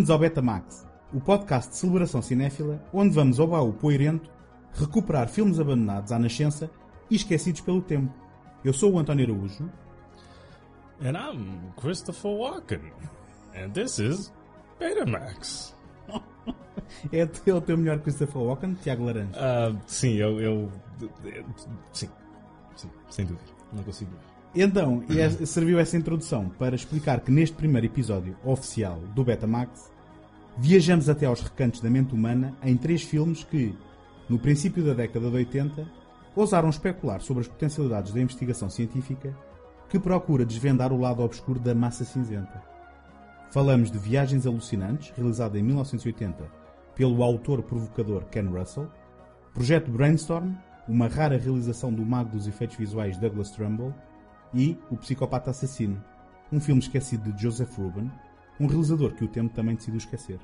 Bem-vindos ao Betamax, o podcast de celebração cinéfila, onde vamos ao baú poeirento recuperar filmes abandonados à nascença e esquecidos pelo tempo. Eu sou o António Araújo. And I'm Christopher Walken. And this is Betamax. É é o teu melhor Christopher Walken, Tiago Laranja. Ah, sim, eu, eu- Sim. Sim, sem dúvida. Não consigo. Então, e es- serviu essa introdução para explicar que neste primeiro episódio oficial do Betamax, viajamos até aos recantos da mente humana em três filmes que, no princípio da década de 80, ousaram especular sobre as potencialidades da investigação científica que procura desvendar o lado obscuro da massa cinzenta. Falamos de Viagens Alucinantes, realizado em 1980 pelo autor provocador Ken Russell, Projeto Brainstorm, uma rara realização do mago dos efeitos visuais Douglas Trumbull, e O Psicopata Assassino, um filme esquecido de Joseph Ruben, um realizador que o tempo também decidiu esquecer.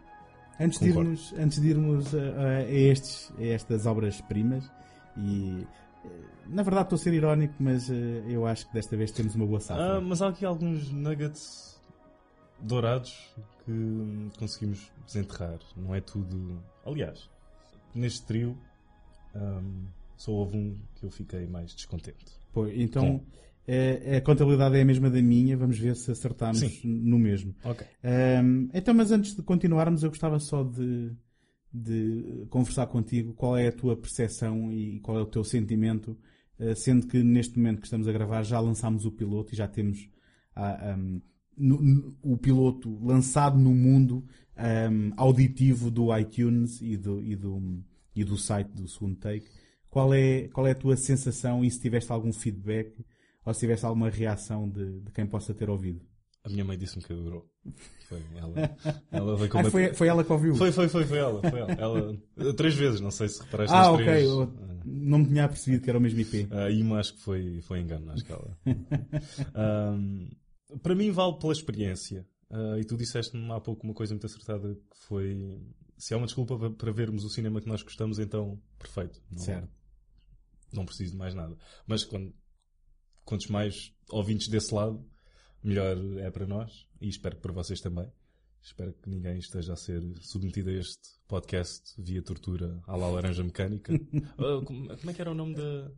Antes de Concordo. irmos, antes de irmos a, a- estes, a estas obras-primas, e eh, na verdade estou a ser irónico, mas eh, eu acho que desta vez temos uma boa safra. Ah, mas há aqui alguns nuggets dourados que conseguimos desenterrar. Não é tudo. Aliás, neste trio, hum, só houve um que eu fiquei mais descontente. Pô, então Sim. Eh, a contabilidade é a mesma da minha, vamos ver se acertamos Sim. no mesmo. Ok. Ahm, então, mas antes de continuarmos, eu gostava só de, de conversar contigo qual é a tua percepção e qual é o teu sentimento, eh, sendo que neste momento que estamos a gravar já lançámos o piloto e já temos ah, ahm, no- no- o piloto lançado no mundo ahm, auditivo do iTunes e do, e, do, e do site do segundo take. Qual é, qual é a tua sensação e se tiveste algum feedback ou se tiveste alguma reação de, de quem possa ter ouvido? A minha mãe disse-me que adorou. Foi ela. Ela veio Ah, foi, foi ela que ouviu? Foi, foi, foi, foi ela. Foi ela. Ela- Três vezes, não sei se reparaste Ah, nas ok. três. Eu não me tinha apercebido que era o mesmo IP. Ah, Ima acho que foi, foi engano, acho que ela. Ahm, para mim vale pela experiência. Ah, e tu disseste-me há pouco uma coisa muito acertada que foi se há uma desculpa para- para vermos o cinema que nós gostamos, então perfeito. Não, Certo. não preciso de mais nada. Mas quando, quantos mais ouvintes desse lado, melhor é para nós e espero que para vocês também. Espero que ninguém esteja a ser submetido a este podcast via tortura à la laranja mecânica. Ah, como, como é que era o nome da.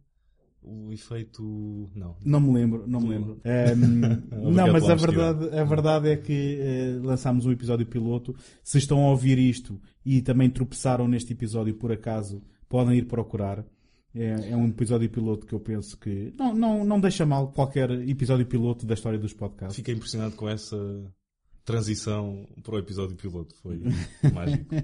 O efeito. Não. Não me lembro, não me lembro. Ahm, não, Obrigado mas a verdade, a verdade é que eh, lançámos o episódio piloto. Se estão a ouvir isto e também tropeçaram neste episódio por acaso, podem ir procurar. É, é um episódio piloto que eu penso que não, não, não deixa mal qualquer episódio piloto da história dos podcasts. Fiquei impressionado com essa transição para o episódio piloto. Foi mágico.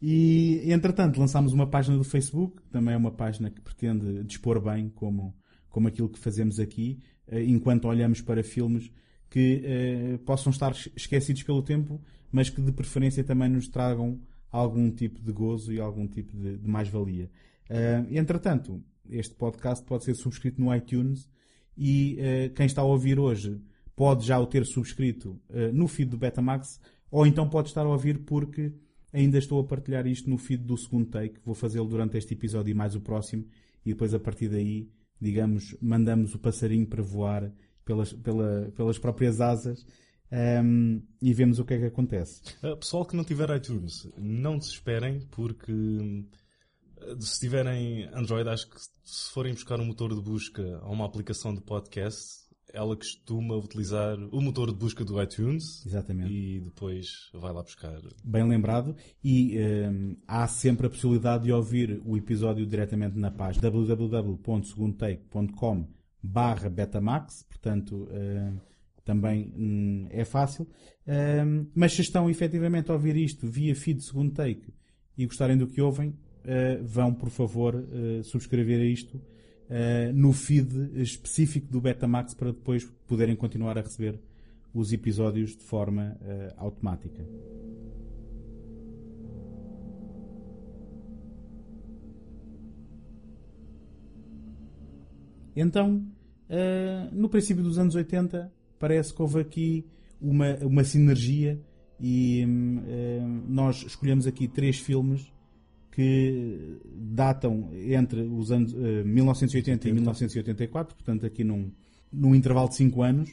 E, entretanto, lançámos uma página do Facebook, também é uma página que pretende dispor bem como, como aquilo que fazemos aqui, eh, enquanto olhamos para filmes que eh, possam estar es- esquecidos pelo tempo, mas que de preferência também nos tragam algum tipo de gozo e algum tipo de, de mais-valia. Eh, entretanto, este podcast pode ser subscrito no iTunes e eh, quem está a ouvir hoje pode já o ter subscrito eh, no feed do Betamax ou então pode estar a ouvir porque ainda estou a partilhar isto no feed do segundo take. Vou fazê-lo durante este episódio e mais o próximo e depois a partir daí, digamos, mandamos o passarinho para voar pelas, pela- pelas próprias asas ehm, e vemos o que é que acontece. Pessoal que não tiver iTunes, não desesperem, porque ah, se tiverem Android, acho que se forem buscar um motor de busca a uma aplicação de podcast, ela costuma utilizar o motor de busca do iTunes Exatamente. e depois vai lá buscar. Bem lembrado. E ehm, há sempre a possibilidade de ouvir o episódio diretamente na página www.segundotake.com barra Betamax. Portanto, ehm, também hum, é fácil. Ehm, mas se estão efetivamente a ouvir isto via feed segundo take e gostarem do que ouvem, vão, por favor, eh, subscrever a isto eh, no feed específico do Betamax para depois poderem continuar a receber os episódios de forma eh, automática. Então, eh, no princípio dos anos 80, parece que houve aqui uma, uma sinergia e hum, eh, nós escolhemos aqui três filmes que datam entre os anos eh, 1980 e 1984, portanto aqui num, num intervalo de 5 anos,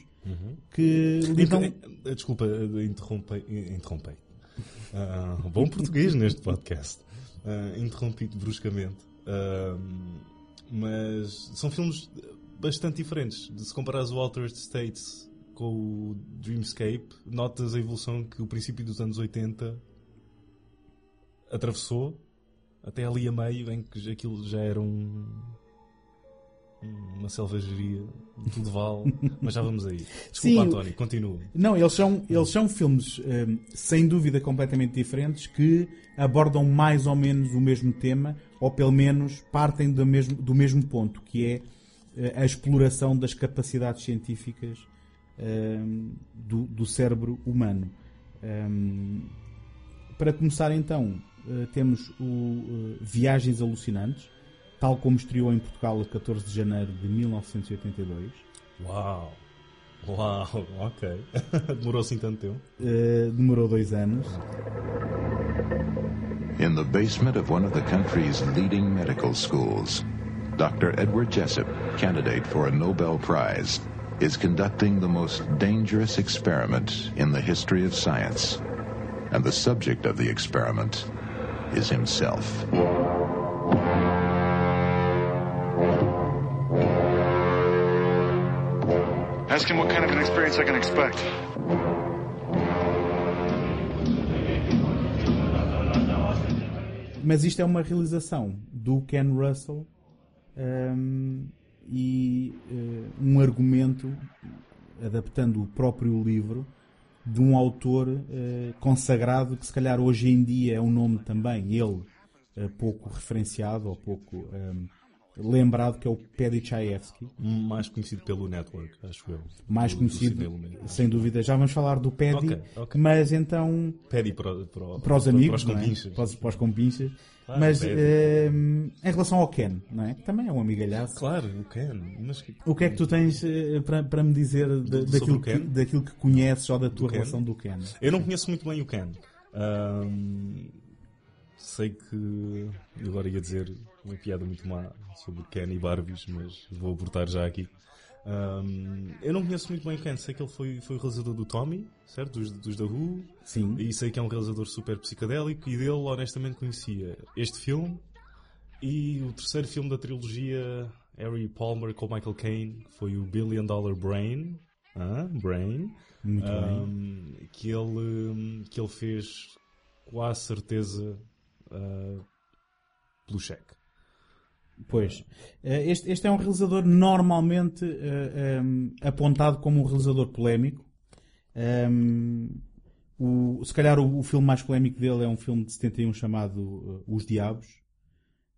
que lidam... Eh, Desculpa, eh, interrompei. interrompei. Uh, bom português neste podcast. Uh, interrompido bruscamente. Uh, mas são filmes bastante diferentes. Se comparares o Altered States com o Dreamscape, notas a evolução que o princípio dos anos 80 atravessou até ali a meio em que aquilo já era um uma selvageria, tudo vale, mas já vamos aí. Desculpa, Sim, António, continua. Não, eles são, eles são filmes, um, sem dúvida, completamente diferentes que abordam mais ou menos o mesmo tema, ou pelo menos partem do mesmo, do mesmo ponto, que é uh, a exploração das capacidades científicas um, do, do, cérebro humano. Um, para começar, então, uh, temos o uh, Viagens Alucinantes tal como estreou em Portugal a 14 de janeiro de 1982. Uau! Uau, ok. demorou assim tanto tempo? Uh, demorou dois anos. In the basement of one of the country's leading medical schools, Dr. Edward Jessup, candidate for a Nobel Prize, is conducting the most dangerous experiment in the history of science. And the subject of the experiment is himself. Ask him what kind of an experience I can expect. Mas isto é uma realização do Ken Russell um, e uh, um argumento, adaptando o próprio livro, de um autor uh, consagrado que se calhar hoje em dia é um nome também, ele, uh, pouco referenciado ou pouco um, lembrado que é o Paddy Chayefsky. Mais conhecido pelo Network, acho eu. Mais do, conhecido, do sem dúvida. Já vamos falar do Paddy, okay, okay. mas então... Paddy para, para, para os amigos, para os compinchas. É? Para, os, para os compinchas. Claro, mas uh, em relação ao Ken, não é? Também é um amigalhaço. Claro, o Ken. Mas... O que é que tu tens uh, para, para me dizer daquilo, que, daquilo que conheces ou da tua do relação Ken? do Ken? Eu não conheço muito bem o Ken. Um, sei que. Agora ia dizer uma piada muito má sobre Ken e Barbies, mas vou abortar já aqui. Um, eu não conheço muito bem Ken, sei que ele foi, foi o realizador do Tommy, certo? Dos, dos The Who. Sim. E sei que é um realizador super psicadélico e dele honestamente conhecia este filme e o terceiro filme da trilogia Harry Palmer com Michael Caine, que foi o Billion Dollar Brain. Ah, Brain. Muito um, bem. Que ele, que ele fez quase certeza uh, pelo cheque. Pois. Eh, este, este, é um realizador normalmente uh, eh, um, apontado como um realizador polémico. Um, o, se calhar o, o, filme mais polémico dele é um filme de 71 chamado uh, Os Diabos.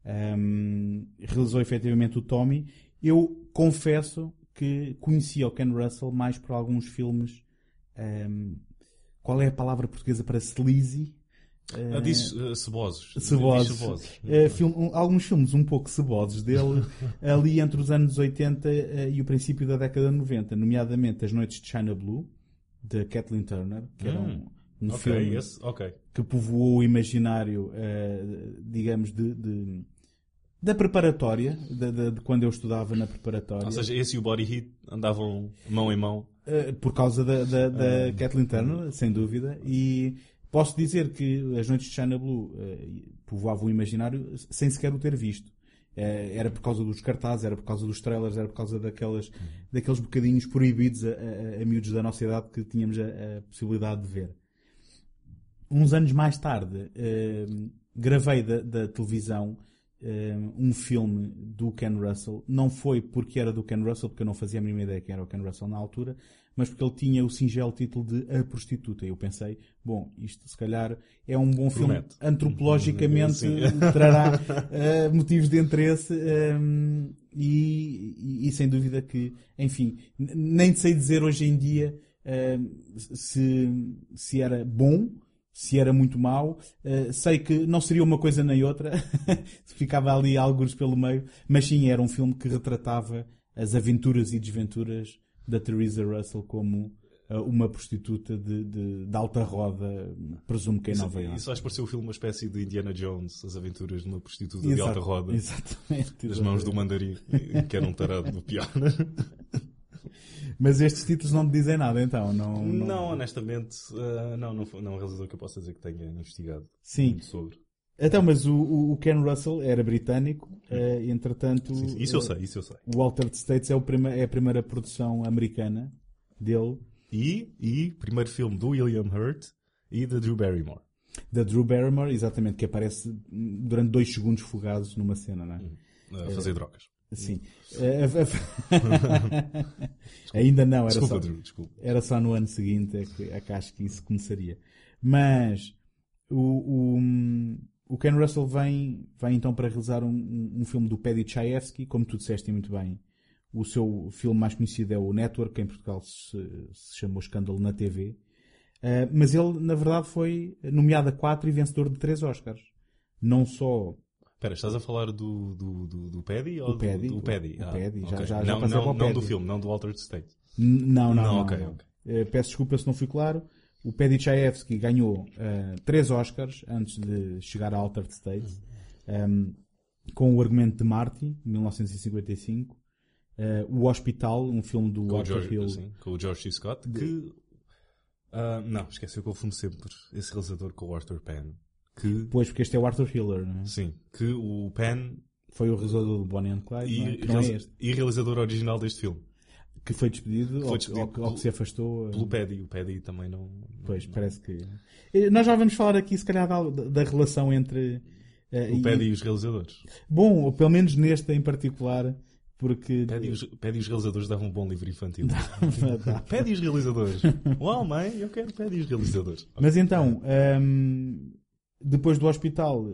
Um, realizou efetivamente o Tommy. Eu confesso que conhecia o Ken Russell mais por alguns filmes. qual é a palavra portuguesa para sleazy? Ah, disse uh, cebosos. Cebosos. cebosos. Uh, film, um, alguns filmes um pouco cebosos dele, ali entre os anos 80 uh, e o princípio da década de 90, nomeadamente As Noites de China Blue, de Kathleen Turner, que era um, um okay, filme yes, okay. que povoou o imaginário, digamos, de, de da preparatória, de, de, de, quando eu estudava na preparatória. Ou seja, esse e o Body Heat andavam mão em mão. por causa da, da, da Kathleen Turner, sem dúvida. E Posso dizer que as noites de China Blue uh, povoavam o imaginário sem sequer o ter visto. Uh, era por causa dos cartazes, era por causa dos trailers, era por causa daquelas, daqueles bocadinhos proibidos a, a, a miúdos da nossa idade que tínhamos a, a possibilidade de ver. Uns anos mais tarde, uh, gravei da, da televisão um filme do Ken Russell. Não foi porque era do Ken Russell, porque eu não fazia a mínima ideia que era o Ken Russell na altura, mas porque ele tinha o singelo título de A Prostituta. E eu pensei, bom, isto se calhar é um bom filme. Antropologicamente trará uh, motivos de interesse um, e, e, e, sem dúvida que, enfim, nem sei dizer hoje em dia uh, se, se era bom, se era muito mau. Uh, sei que não seria uma coisa nem outra, ficava ali alguns pelo meio, mas sim, era um filme que retratava as aventuras e desventuras da Theresa Russell como uh, uma prostituta de, de, de, alta roda, presumo que em Nova York. Isso faz parecer o filme uma espécie de Indiana Jones, as aventuras de uma prostituta Exato, de alta roda. Exatamente. Das mãos do mandarim, que era um tarado do pior. Mas estes títulos não te dizem nada, então? Não, Não, não... honestamente, uh, não, não, não é um realizador que eu possa dizer que tenha investigado Sim. muito sobre. Então, mas o, o- Ken Russell era britânico, eh, entretanto... Sim, sim. Isso eu eh, sei, isso eu sei. O Altered States é, o prima- é a primeira produção americana dele, E, e primeiro filme do William Hurt e da Drew Barrymore. da Drew Barrymore, exatamente, que aparece durante dois segundos fugados numa cena, não é? A fazer drogas. Sim. Eh, a- Ainda não, era Desculpa, só, Drew, era só no ano seguinte é que, é que acho que isso começaria. Mas o, o, o Ken Russell vem, vem então para realizar um, um, um filme do Paddy Chayefsky, como tu disseste muito bem. O seu filme mais conhecido é o Network, que em Portugal se, se chamou Escândalo na TV. Uh, mas ele, na verdade, foi nomeado a quatro e vencedor de três Oscars. Não só Espera, estás a falar do, do, do, do Paddy? Ou O Paddy, Do, do Paddy? o Ah, Paddy, já- ok. já- já não, não, o do filme, não do Altered State. N- Não, não, Não, não. ok, não. ok. Eh, peço desculpa se não fui claro. O Paddy Chayefsky ganhou eh, três Oscars antes de chegar a Altered States, ehm, com o argumento de Marty, 1955. eh, o Hospital, um filme do Com George, Hill. sim, com o George C. Scott, que... ah, não, esqueci, eu confundo sempre esse realizador com o Arthur Penn. Que, Pois, porque este é o Arthur Hiller, não é? sim, que o Penn Foi o realizador do Bonnie and Clyde, e, é? é e realizador original deste filme. Que foi despedido, Foi ou, despedido ou que- ou que pelo- se afastou. eh, Pelo Paddy. O Paddy também não... Pois, não- parece que... Eh, Nós já vamos falar aqui, se calhar, da, da relação entre... eh, O e- Paddy e os realizadores. Bom, ou pelo menos neste em particular, porque... Paddy e os, e realizadores davam um bom livro infantil. Dá. Paddy e os realizadores. Uau, mãe, eu quero Paddy e os realizadores. Mas então, hum, depois do hospital,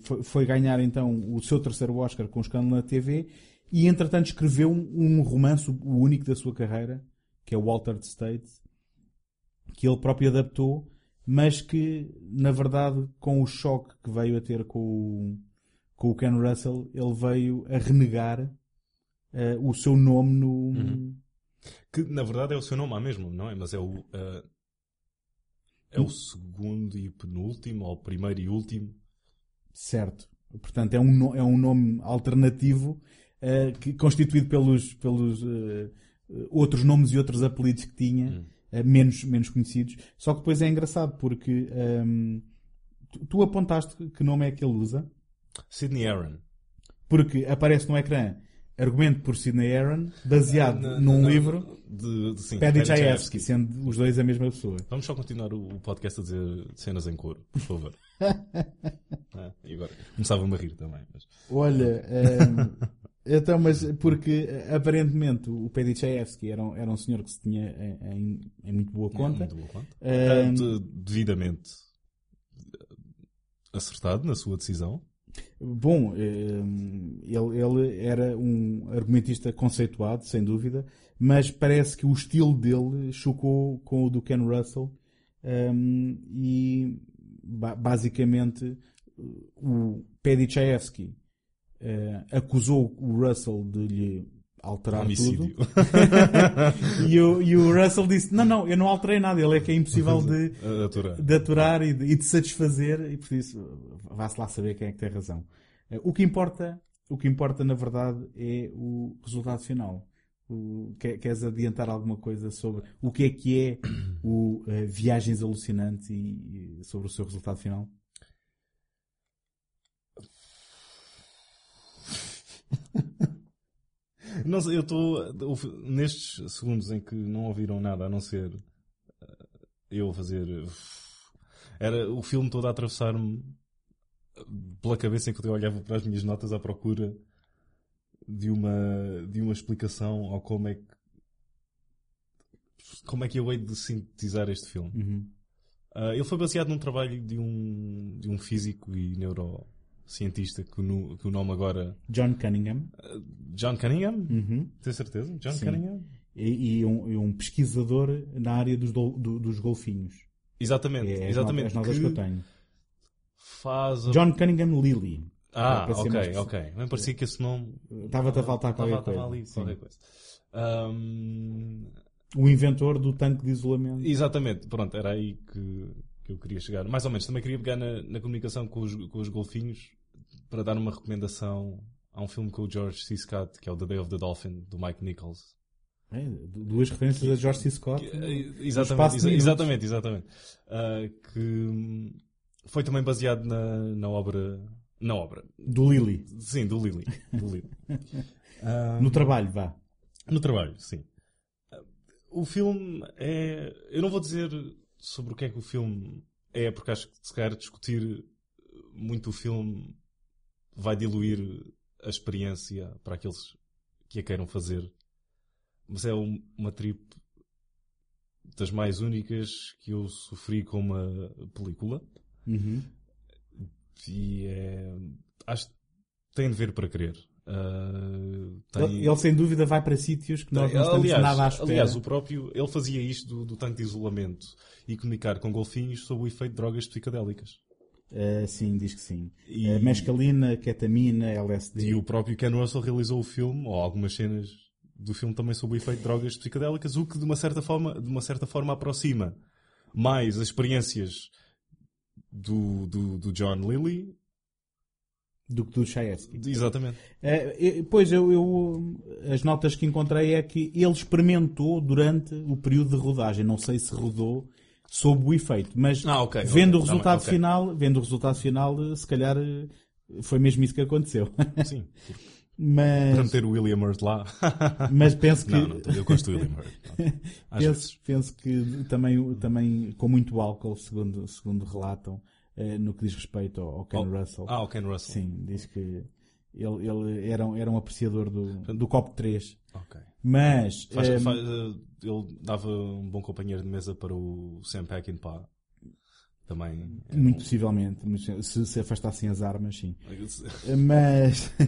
foi, foi ganhar então o seu terceiro Oscar com o escândalo na TV e entretanto escreveu um, um romance, o único da sua carreira, que é o Altered States, que ele próprio adaptou, mas que, na verdade, com o choque que veio a ter com o, com o Ken Russell, ele veio a renegar eh, o seu nome no... Uhum. Que na verdade é o seu nome há mesmo, não é? Mas é o. ah, é o segundo e penúltimo, ou primeiro e último. Certo. Portanto, é um, é um nome alternativo eh, que, constituído pelos, pelos eh, outros nomes e outros apelidos que tinha, eh, menos, menos conhecidos. Só que depois é engraçado porque ehm, tu, tu apontaste que nome é que ele usa, Sidney Aaron. porque aparece no ecrã argumento por Sidney Aaron, baseado Na- num na- livro de, de, sim, Paddy Chayefsky, sendo os dois a mesma pessoa. Vamos só continuar o, o podcast a dizer cenas em coro, por favor. Ah, e agora? Começava-me a rir também. Mas... Olha, ehm, então, mas porque eh, aparentemente o Paddy Chayefsky era, um- era um senhor que se tinha em, em- muito boa conta. Muito boa conta. Ah, de- devidamente acertado na sua decisão. Bom, ehm, ele, ele era um argumentista conceituado, sem dúvida, mas parece que o estilo dele chocou com o do Ken Russell ehm, e ba- basicamente o Paddy Eh, acusou o Russell de lhe alterar Homicídio. tudo e, o, e o Russell disse não, não, eu não alterei nada, ele é que é impossível de, aturar. de aturar e de, e de satisfazer e por isso vá-se lá saber quem é que tem razão. Eh, O que importa, o que importa na verdade é o resultado final. O, queres adiantar alguma coisa sobre o que é que é o eh, Viagens Alucinantes e, e sobre o seu resultado final? Não sei, eu estou nestes segundos em que não ouviram nada a não ser eh, eu fazer. Era o filme todo a atravessar-me pela cabeça enquanto eu olhava para as minhas notas à procura de uma, de uma explicação ao como é que. Como é que eu hei de sintetizar este filme? Uhum. Ah, ele foi baseado num trabalho de um, de um físico e neurocientista que que o nome agora. John Cunningham John Cunningham? Uhum. Tem certeza? John Sim. Cunningham? e, e um, e um pesquisador na área dos, dol- do- dos golfinhos. Exatamente, É exatamente. as notas que... eu que tenho. faz a... John Cunningham Lilly. Ah, ok, ok. Parecia que esse nome... Estava-te a faltar qualquer coisa. ali qualquer coisa. Ahm, O inventor do tanque de isolamento. Exatamente, pronto, era aí que, que eu queria chegar. Mais ou menos, também queria pegar na, na comunicação com os, com os golfinhos para dar uma recomendação a um filme com o George C. Scott, que é o The Day of the Dolphin, do Mike Nichols. É, duas referências a George C. Scott. Exatamente, exa exatamente, exatamente. Uh, que hum, foi também baseado na, na obra. Na obra. Do Lily. Sim, do Lily. Do Lily. uh, no trabalho, vá. No trabalho, sim. O filme é. Eu não vou dizer sobre o que é que o filme é, porque acho que se calhar discutir muito o filme vai diluir a experiência para aqueles que a queiram fazer. Mas é um, uma trip das mais únicas que eu sofri com uma película. Uhum. E é. Acho que tem de ver para querer. Uh, tem... ele, sem dúvida vai para sítios que nós não estamos aliás, nada à espera. Aliás, o próprio, ele fazia isto do, do tanque de isolamento e comunicar com golfinhos sobre o efeito de drogas psicodélicas. Uh, sim, diz que sim. E... Uh, mescalina, ketamina, LSD. E o próprio Ken Russell realizou o filme, ou algumas cenas do filme também sobre o efeito de drogas psicodélicas, o que de uma certa forma, de uma certa forma aproxima mais as experiências do, do, do John Lilly do que do Chayefsky. Exatamente. Uh, pois, eu, eu, as notas que encontrei é que ele experimentou durante o período de rodagem. Não sei se rodou sob o efeito, mas ah, okay, vendo okay, o resultado okay. final, vendo o resultado final, se calhar foi mesmo isso que aconteceu. Sim. mas para meter o William Hurt lá. mas penso que não, não, eu gosto do William Hurt. penso, penso que também, também com muito álcool, segundo, segundo relatam eh, no que diz respeito ao, Ken oh, Russell. Ah, o Ken Russell. Sim, diz que ele, ele era, era um apreciador do, do copo 3. Ok. Mas. Faz, um, ehm, faz, ele dava um bom companheiro de mesa para o Sam Peckinpah. Também. Muito um... possivelmente. Se, se afastassem as armas, sim. Mas.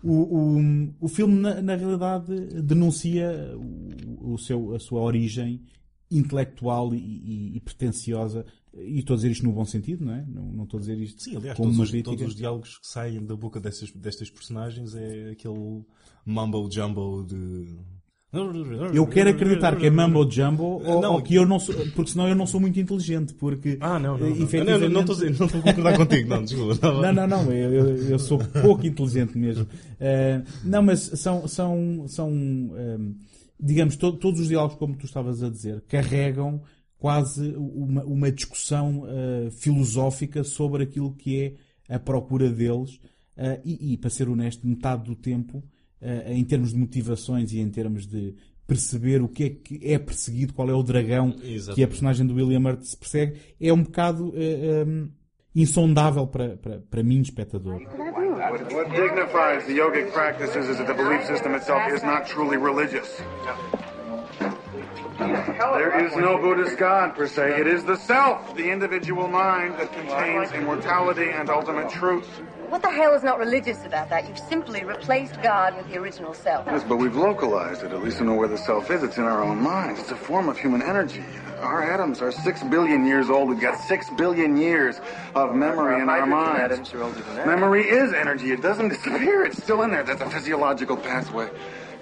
O, o, o filme, na, na realidade, denuncia o, o, seu, a sua origem intelectual e, e, e pretenciosa e estou a dizer isto no bom sentido, não é? Não, não estou a dizer isto Sim, aliás, como todos, todos os diálogos que saem da boca destas, destas personagens é aquele mumble jumbo de. Eu quero acreditar que é mumbo jumbo ou, não, ou que eu não sou, porque senão eu não sou muito inteligente, porque ah não não efetivamente... não, não, estou, não estou a concordar contigo, não, desculpa. Não, não, não, eu, eu, sou pouco inteligente mesmo. Uh, não, mas são são são um, digamos to, todos os diálogos como tu estavas a dizer carregam quase uma, uma discussão uh, filosófica sobre aquilo que é a procura deles. Uh, e, e, para ser honesto, metade do tempo, em termos de motivações e em termos de perceber o que é que é perseguido, qual é o dragão Exatamente. que a personagem do William Hurt se persegue, é um bocado um, insondável para, para, para mim, espectador. What dignifies the yogic practices is that the belief system itself is not truly religious. There is no Buddhist God per se. It is the self, the individual mind that contains immortality and ultimate truth. What the hell is not religious about that? You've simply replaced God with the original self. Yes, but we've localized it. At least we know where the self is. It's in our own minds. It's a form of human energy. Our atoms are six billion years old. We've got six billion years of memory in our minds. Memory is energy. It doesn't disappear. It's still in there. That's a physiological pathway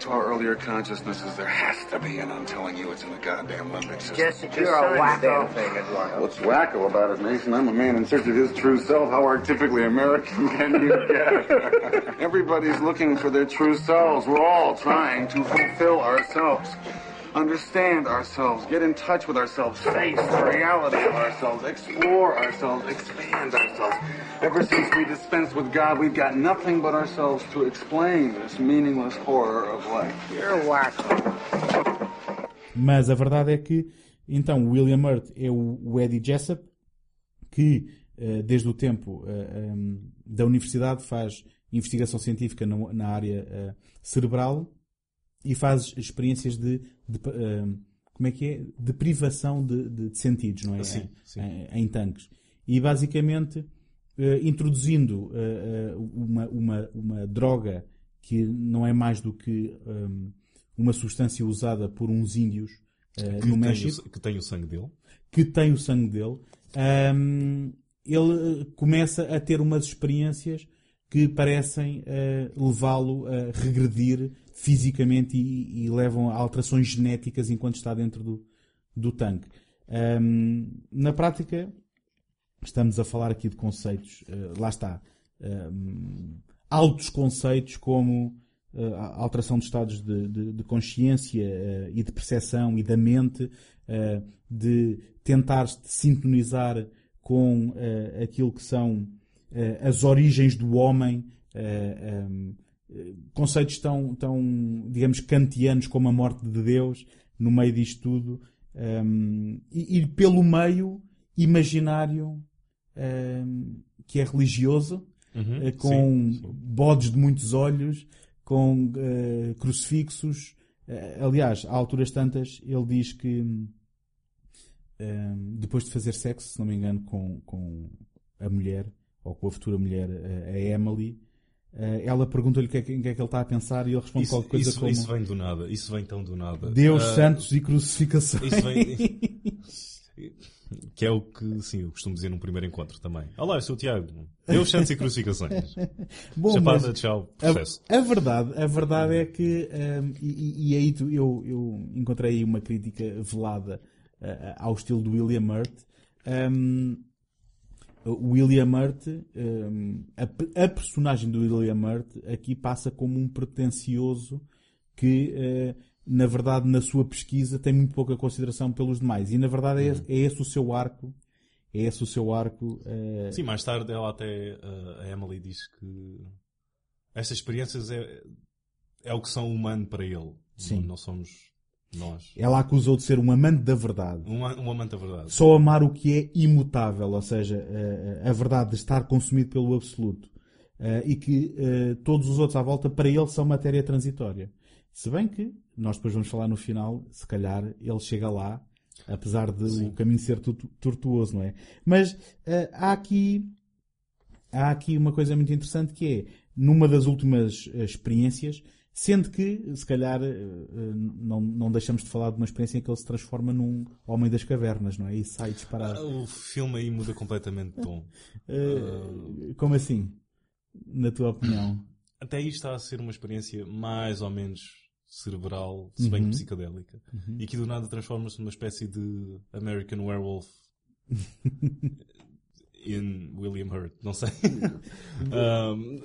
to our earlier consciousnesses, there has to be, and I'm telling you, it's in the goddamn limbic system. Jesse, you're a wacko. Thing, Eduardo. What's wacko about it, Mason? I'm a man in search of his true self. How archetypically American can you get? Everybody's looking for their true selves. We're all trying to fulfill ourselves understand ourselves, get in touch with ourselves, face the reality of ourselves, explore ourselves, expand ourselves. Ever since we dispense with God, we've got nothing but ourselves to explain this meaningless horror of life. You're whack. Mas a verdade é que, então, William Hurt é o, o Eddie Jessup, que uh, desde o tempo eh, ehm, da universidade faz investigação científica na área cerebral e faz experiências de, de uh, como é que é? De privação de, de, de sentidos, não é? Sim, sim. Em, em, tanques. E basicamente uh, introduzindo uh, uma, uma, uma droga que não é mais do que um, uma substância usada por uns índios que no México. O, que tem o sangue dele. Que tem o sangue dele. Um, ele começa a ter umas experiências que parecem levá-lo a regredir fisicamente e, e, levam a alterações genéticas enquanto está dentro do, do tanque. Um, na prática, estamos a falar aqui de conceitos, uh, lá está, um, altos conceitos como uh, alteração de estados de, de, de consciência uh, e de percepção e da mente, de tentar sintonizar com aquilo que são as origens do homem, um, conceitos tão, tão, digamos, kantianos como a morte de Deus, no meio disto tudo, um, e, e, pelo meio imaginário um, que é religioso, Uhum, com sim, sim. bodes de muitos olhos, com uh, crucifixos. Uh, aliás, a alturas tantas, ele diz que uh, depois de fazer sexo, se não me engano, com, com a mulher, ou com a futura mulher, a Emily, ela pergunta-lhe o que, é, que é que ele está a pensar e ele responde Isso, qualquer coisa isso, como isso vem do nada. Isso vem tão do nada. Deus, Ah, santos e crucificações. Isso vem... que é o que, sim, eu costumo dizer num primeiro encontro também. Olá, eu sou o Tiago. Deus, santos e crucificações. Bom, Chapada, tchau, A, processo. a verdade, a verdade é que, hum, e, e- e aí tu- eu, eu encontrei aí uma crítica velada ah, ao estilo do William Hurt. Hum, o William Hurt, hum, a, pe- a personagem do William Hurt aqui passa como um pretencioso que, eh, na verdade, na sua pesquisa tem muito pouca consideração pelos demais. E, na verdade, é, é esse o seu arco. É esse o seu arco. eh, Sim, mais tarde ela até, uh, a Emily diz que estas experiências é, é o que são humano para ele. Sim. Não, não somos nós. Ela acusou de ser um amante da verdade. Um, um amante da verdade. Só amar o que é imutável, ou seja, eh, a verdade de estar consumido pelo absoluto. Eh, E que eh, todos os outros à volta, para ele, são matéria transitória. Se bem que, nós depois vamos falar no final, se calhar ele chega lá, apesar de o caminho ser tu- tortuoso, não é? Mas eh, há aqui há aqui uma coisa muito interessante que é, numa das últimas eh, experiências, sendo que, se calhar, eh, eh, não, não deixamos de falar de uma experiência em que ele se transforma num homem das cavernas, não é? E sai disparado. Ah, O filme aí muda completamente de tom. Eh, como assim? Na tua opinião? Até aí está a ser uma experiência mais ou menos cerebral, se bem que psicadélica. E que do nada transforma-se numa espécie de American Werewolf in William Hurt. Não sei. Um,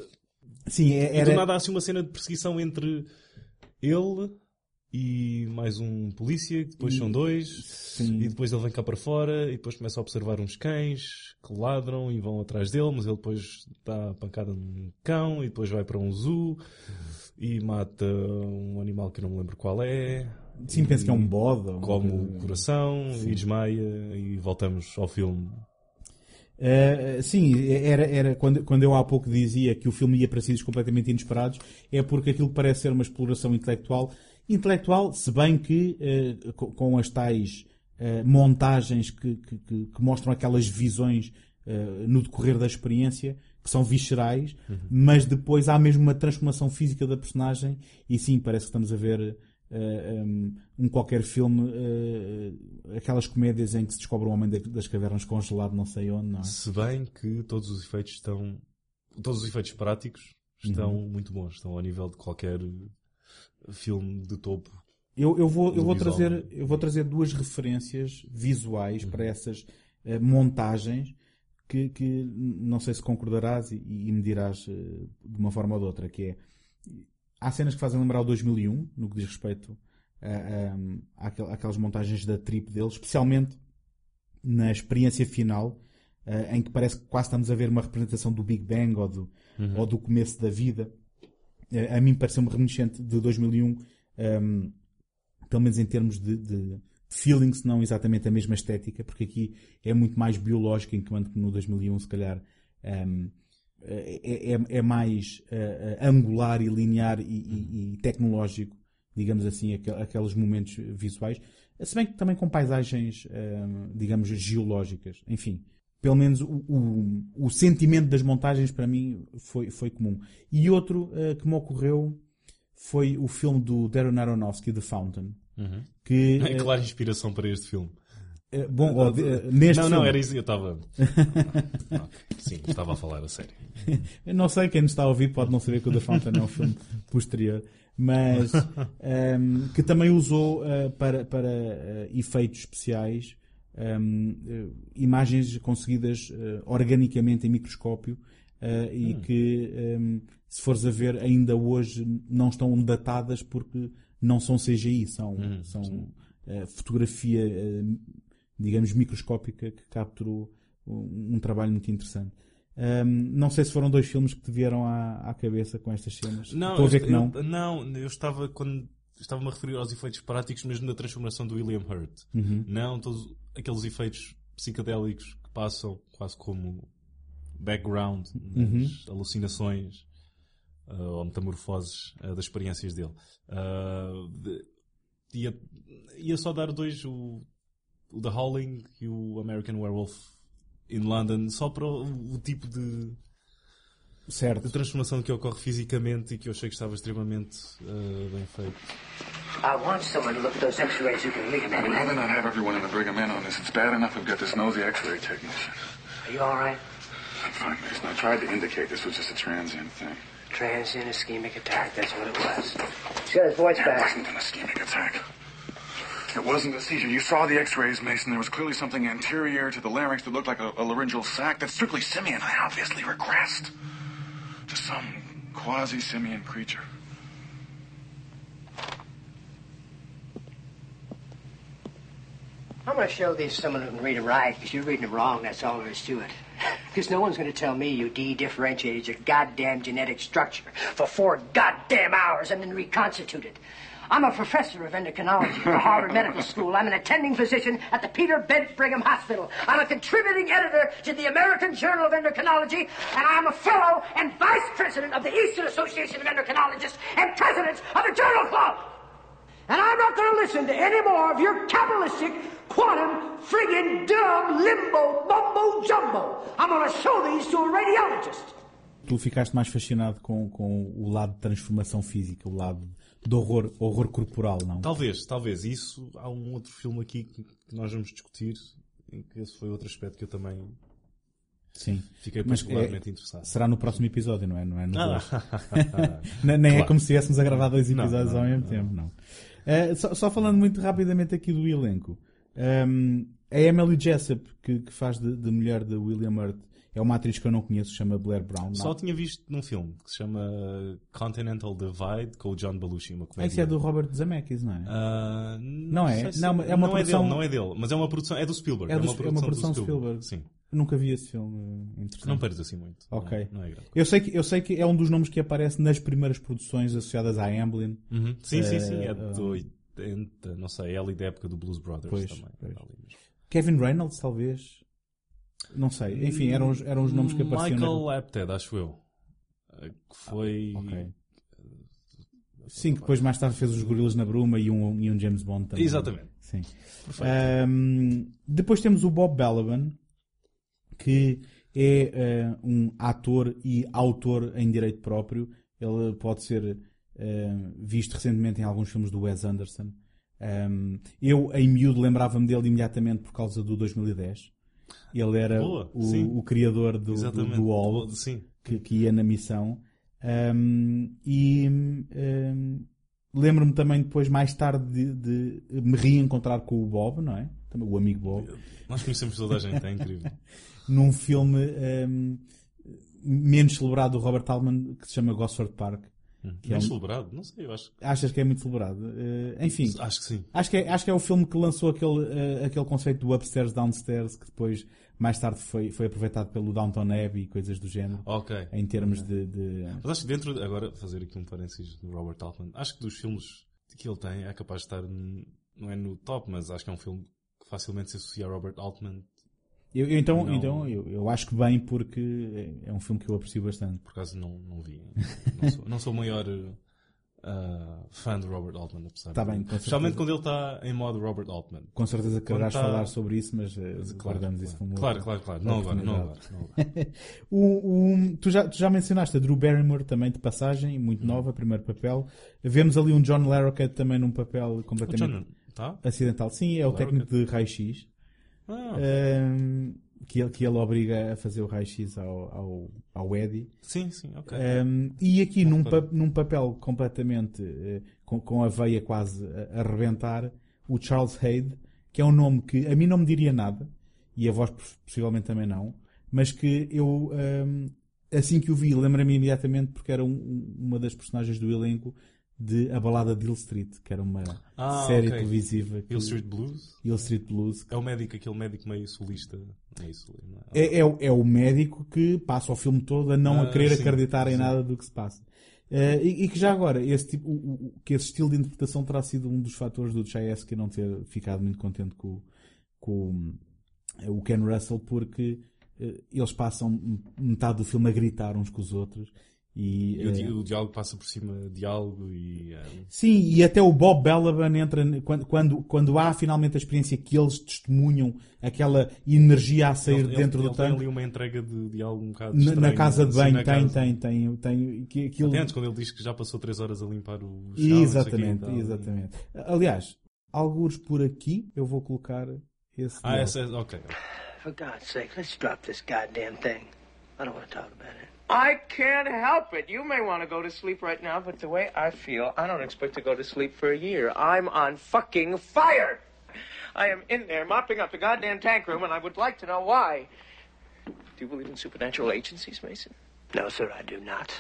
Sim, é- E do era... nada há assim uma cena de perseguição entre ele e mais um polícia, que depois são dois, Sim. e depois ele vem cá para fora, e depois começa a observar uns cães que ladram e vão atrás dele, mas ele depois dá a pancada num cão, e depois vai para um zoo, e mata um animal que eu não me lembro qual é, Sim, penso que é um bode. come o coração e desmaia, e voltamos ao filme. Uh, sim, era, era quando, quando eu há pouco dizia que o filme ia para sítios completamente inesperados, é porque aquilo parece ser uma exploração intelectual. Intelectual, se bem que uh, co- com as tais uh, montagens que, que, que- que mostram aquelas visões no decorrer da experiência, que são viscerais, mas depois há mesmo uma transformação física da personagem, e sim, parece que estamos a ver. Uh, um, um qualquer filme, uh, aquelas comédias em que se descobre um homem da- das cavernas congelado não sei onde, não é? Se bem que todos os efeitos estão. Todos os efeitos práticos estão Uhum. muito bons. Estão ao nível de qualquer filme de topo. Eu, eu vou, eu, vou visual. trazer, eu vou trazer duas referências visuais para essas eh, montagens que, que não sei se concordarás e, e me dirás eh, de uma forma ou de outra, que é há cenas que fazem lembrar o 2001 no que diz respeito a, a, àquelas montagens da trip deles, especialmente na experiência final em que parece que quase estamos a ver uma representação do Big Bang ou do, ou do começo da vida. A mim pareceu-me reminiscente de 2001 ehm, pelo menos em termos de, de feeling, se não exatamente a mesma estética, porque aqui é muito mais biológico, enquanto que no 2001, se calhar, ehm, é, é- é mais eh, eh, angular e linear e, e- e tecnológico, digamos assim, aquel- aqueles momentos visuais. Se bem que também com paisagens, ehm, digamos, geológicas. Enfim, pelo menos o, o- o sentimento das montagens para mim foi, foi comum. E outro eh, que me ocorreu foi o filme do Darren Aronofsky, The Fountain. Que, É clara inspiração para este filme. Eh, bom, ó, eh, neste não, não, filme, era isso. Eu estava. Sim, estava a falar a sério. eu não sei, quem nos está a ouvir pode não saber que o The Fountain é um filme posterior, mas ehm, que também usou eh, para, para eh, efeitos especiais ehm, eh, imagens conseguidas eh, organicamente em microscópio uh, e que, um, se fores a ver, ainda hoje não estão datadas porque não são CGI, são, Hum, são uh, fotografia, uh, digamos, microscópica que capturou um, um trabalho muito interessante. Um, não sei se foram dois filmes que te vieram à, à cabeça com estas cenas. Não, Estou a ver eu, que não. eu- não, eu estava quando estava-me a referir aos efeitos práticos mesmo da transformação do William Hurt. Uhum. Não todos aqueles efeitos psicadélicos que passam quase como background Uhum. nas alucinações ah, ou metamorfoses ah, das experiências dele. Ah, de- ia, ia só dar dois, o, o The Howling e o American Werewolf in London, só para o, o tipo de, Certo. de transformação que ocorre fisicamente e que eu achei que estava extremamente ah, bem feito. I want someone to look at those x-rays who can read them. I'd Eddie. rather not have everyone in the Brigham Inn on this. It's bad enough we've got this nosy x-ray technician. Are you all right? I'm fine, Mason. I tried to indicate this was just a transient thing. Transient ischemic attack, that's what it was. He's got his voice It back. wasn't an ischemic attack. It wasn't a seizure. You saw the x-rays, Mason. There was clearly something anterior to the larynx that looked like a, a laryngeal sac. That's strictly simian. I obviously regressed to some quasi-simian creature. I'm going to show these someone who can read and write, because you're reading it wrong, that's all there is to it. Because no one's going to tell me you de-differentiated your goddamn genetic structure for four goddamn hours and then reconstituted. I'm a professor of endocrinology at Harvard Medical School. I'm an attending physician at the Peter Bent Brigham Hospital. I'm a contributing editor to the American Journal of Endocrinology, and I'm a fellow and vice president of the Eastern Association of Endocrinologists and president of the Journal Club. And I'm not going to listen to any more of your capitalistic, quantum, friggin' dumb, limbo, mumbo jumbo. I'm going to show these to a radiologist. Tu ficaste mais fascinado com, com o lado de transformação física, o lado de horror, horror corporal, não? Talvez, talvez. Isso, há um outro filme aqui que que nós vamos discutir, em que esse foi outro aspecto que eu também Sim. fiquei Mas particularmente é- interessado. será no próximo episódio, não é? Não é no. Ah. Nem é Claro. como se estivéssemos a gravar dois Não, episódios não, ao mesmo não. tempo, não. Eh, só, só falando muito rapidamente aqui do elenco. Ehm, a Emily Jessup, que, que faz de, de mulher de William Hurt, é uma atriz que eu não conheço, chama Blair Brown. Só tinha visto num filme que se chama Continental Divide com o John Belushi, uma comédia. Isso é do Robert Zemeckis, não é? Ah, Não é? sei se- Não, é uma não produção- é dele, não é dele, mas é uma produção, é do Spielberg. É do- uma é produção, uma produção do Spielberg. Spielberg. Sim. Nunca vi esse filme. eh, Interessante. Não perdes assim muito. Ok. Não, não é. Eu sei, que, eu sei que é um dos nomes que aparece nas primeiras produções associadas à Amblin. Uhum. Sim, sim, sim. É Eh, de 80, não sei, é ali da época do Blues Brothers Pois, também. pois. Mesmo. Kevin Reynolds, talvez. Não sei. Enfim, eram os, eram os nomes que apareciam. na- Michael Apted, acho eu. Eh, Que foi. Ok. Sim, que depois mais tarde fez os Gorilas na Bruma e um, e um James Bond também. Exatamente. Sim. Perfeito. Ahm, depois temos o Bob Balaban, que é ah, um ator e autor em direito próprio. Ele pode ser ah, visto recentemente em alguns filmes do Wes Anderson. Ahm, eu, em miúdo, lembrava-me dele imediatamente por causa do 2010. Ele era Boa, o, o criador do, do, Exatamente. do Wall Sim. que, que ia na missão. Um, e um, lembro-me também depois, mais tarde, de, de me reencontrar com o Bob, não é? Também o amigo Bob, Nós conhecemos toda a gente, é incrível. num filme um, menos celebrado do Robert Altman que se chama Gosford Park. Que é é um- celebrado? Não sei, eu acho, Achas que é muito celebrado? Uh, enfim, acho que sim. acho que, é, acho que é o filme que lançou aquele, uh, aquele conceito do upstairs, downstairs, que depois, mais tarde, foi, foi aproveitado pelo Downton Abbey e coisas do género, Ok. em termos de- de Mas acho que dentro, de- agora fazer aqui um parênteses do Robert Altman, acho que dos filmes que ele tem é capaz de estar, não é no top, mas acho que é um filme que facilmente se associa a Robert Altman, Eu, eu então, Não. então eu, eu acho que bem porque é, é um filme que eu aprecio bastante. por acaso não, não vi. Não sou, não sou o maior uh, fã de Robert Altman, apesar Tá de- bem, Especialmente quando ele está em modo Robert Altman. Com certeza que quererás tá- falar sobre isso, mas uh, Claro, guardamos isso para uma claro, claro, claro. Não agora, não agora. Não agora. O, o- tu, já, tu já mencionaste a Drew Barrymore também de passagem, muito nova, primeiro papel. Vemos ali um John Larroquette também num papel completamente John, tá? acidental. Sim, é o Larroquette. técnico de raio-x. Ah, Um, que, ele, que ele obriga a fazer o raio-x ao, ao, ao Eddie. sim, sim, ok. Um, e aqui num, pa- num papel completamente eh, com, com a veia quase a, a rebentar, o Charles Hayde, que é um nome que a mim não me diria nada, e a voz poss- possivelmente também não, mas que eu um, assim que o vi, lembrei-me imediatamente porque era um- uma das personagens do elenco de A Balada de Hill Street, que era uma Ah, série ok. televisiva. que- Hill Street Blues? Hill Street Blues. É o médico, aquele médico meio solista. Meio solista não É, é, o- é o médico que passa o filme todo a não Ah, a querer sim, acreditar em sim. nada do que se passa. Eh, e, e que já agora, esse tipo, o- o- que esse estilo de interpretação terá sido um dos fatores do Chayefsky não ter ficado muito contente com, com o Ken Russell, porque eh, eles passam metade do filme a gritar uns com os outros. E, E o, di- eh, o diálogo passa por cima de diálogo e. eh, Sim, e até o Bob Balaban entra quando, quando, quando há finalmente a experiência que eles testemunham aquela energia a sair ele- dentro ele, do ele tem tanque. ali uma entrega de diálogo um bocado Na, estranha. na casa de assim, banho na tem, casa. tem, tem, tem, que aquilo... Até antes, quando ele diz que já passou 3 horas a limpar o chão. Exatamente, e tal. exatamente. Aliás, alguns por aqui eu vou colocar esse. Ah, essa é. Ok. For God's sake, let's drop this goddamn thing. I don't want to talk about it. I can't help it. You may want to go to sleep right now, but the way I feel, I don't expect to go to sleep for a year. I'm on fucking fire. I am in there mopping up the goddamn tank room, and I would like to know why. Do you believe in supernatural agencies, Mason? No, sir, I do not.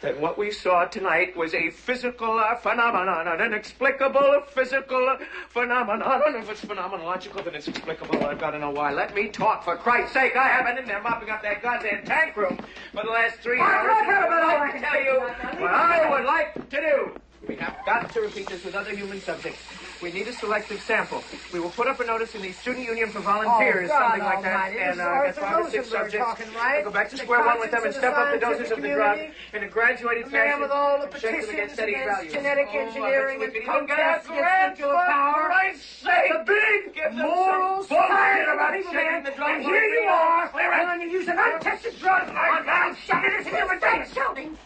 Then what we saw tonight was a physical uh, phenomenon, an inexplicable physical uh, phenomenon. And if it's phenomenological, then it's explicable. I've got to know why. Let me talk, for Christ's sake. I have been in there mopping up that goddamn tank room for the last three hours. I've heard about I I can can tell you what I would like to do. We have got to repeat this with other human subjects. We need a selective sample. We will put up a notice in the Student Union for Volunteers, Oh, something like that, almighty. and uh, get five or six subjects. talking, right? We'll go back to The square one with them and step up the doses of the drug in a graduated fashion. with all the petitions against values. genetic Oh, engineering and you we can even get protests against nuclear power. The big moral some bullshit science about people, man. the drug And here you are, hours. Clear it. willing to use an untested drug on it in your vagina, shouting.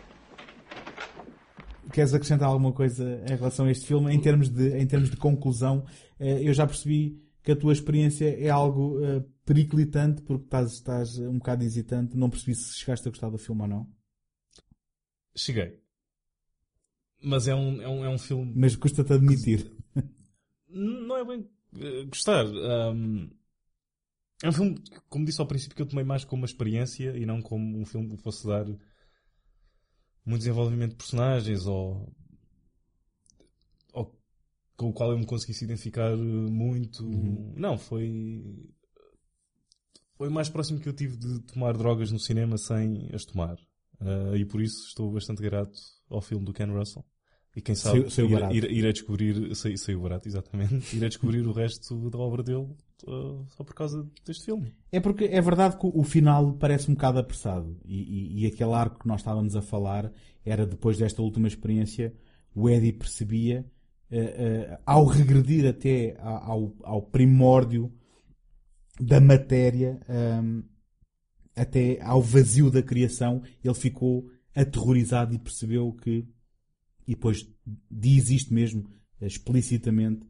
Queres acrescentar alguma coisa em relação a este filme? Em termos de, em termos de conclusão, eh, eu já percebi que a tua experiência é algo eh, periclitante porque estás, estás um bocado hesitante. Não percebi se chegaste a gostar do filme ou não. Cheguei. Mas é um, é um, é um filme. Mas custa-te admitir. Não é bem eh, gostar. Ahm, é um filme, que, como disse ao princípio, que eu tomei mais como uma experiência e não como um filme que fosse dar muito desenvolvimento de personagens ou, ou com o qual eu me conseguisse identificar eh, muito. Não, foi. Foi o mais próximo que eu tive de tomar drogas no cinema sem as tomar. Ah, e por isso estou bastante grato ao filme do Ken Russell. E quem sabe Saiu- saiu ir- barato. ir- irei descobrir, sa- saiu barato, exatamente, irei descobrir o resto da obra dele ah, só por causa deste filme. É porque é verdade que o final parece um bocado apressado. E, e- e aquele arco que nós estávamos a falar era depois desta última experiência, o Eddie percebia, eh, eh, ao regredir até a- ao, ao primórdio da matéria, ahm, até ao vazio da criação, ele ficou aterrorizado e percebeu que, e depois diz isto mesmo eh, explicitamente,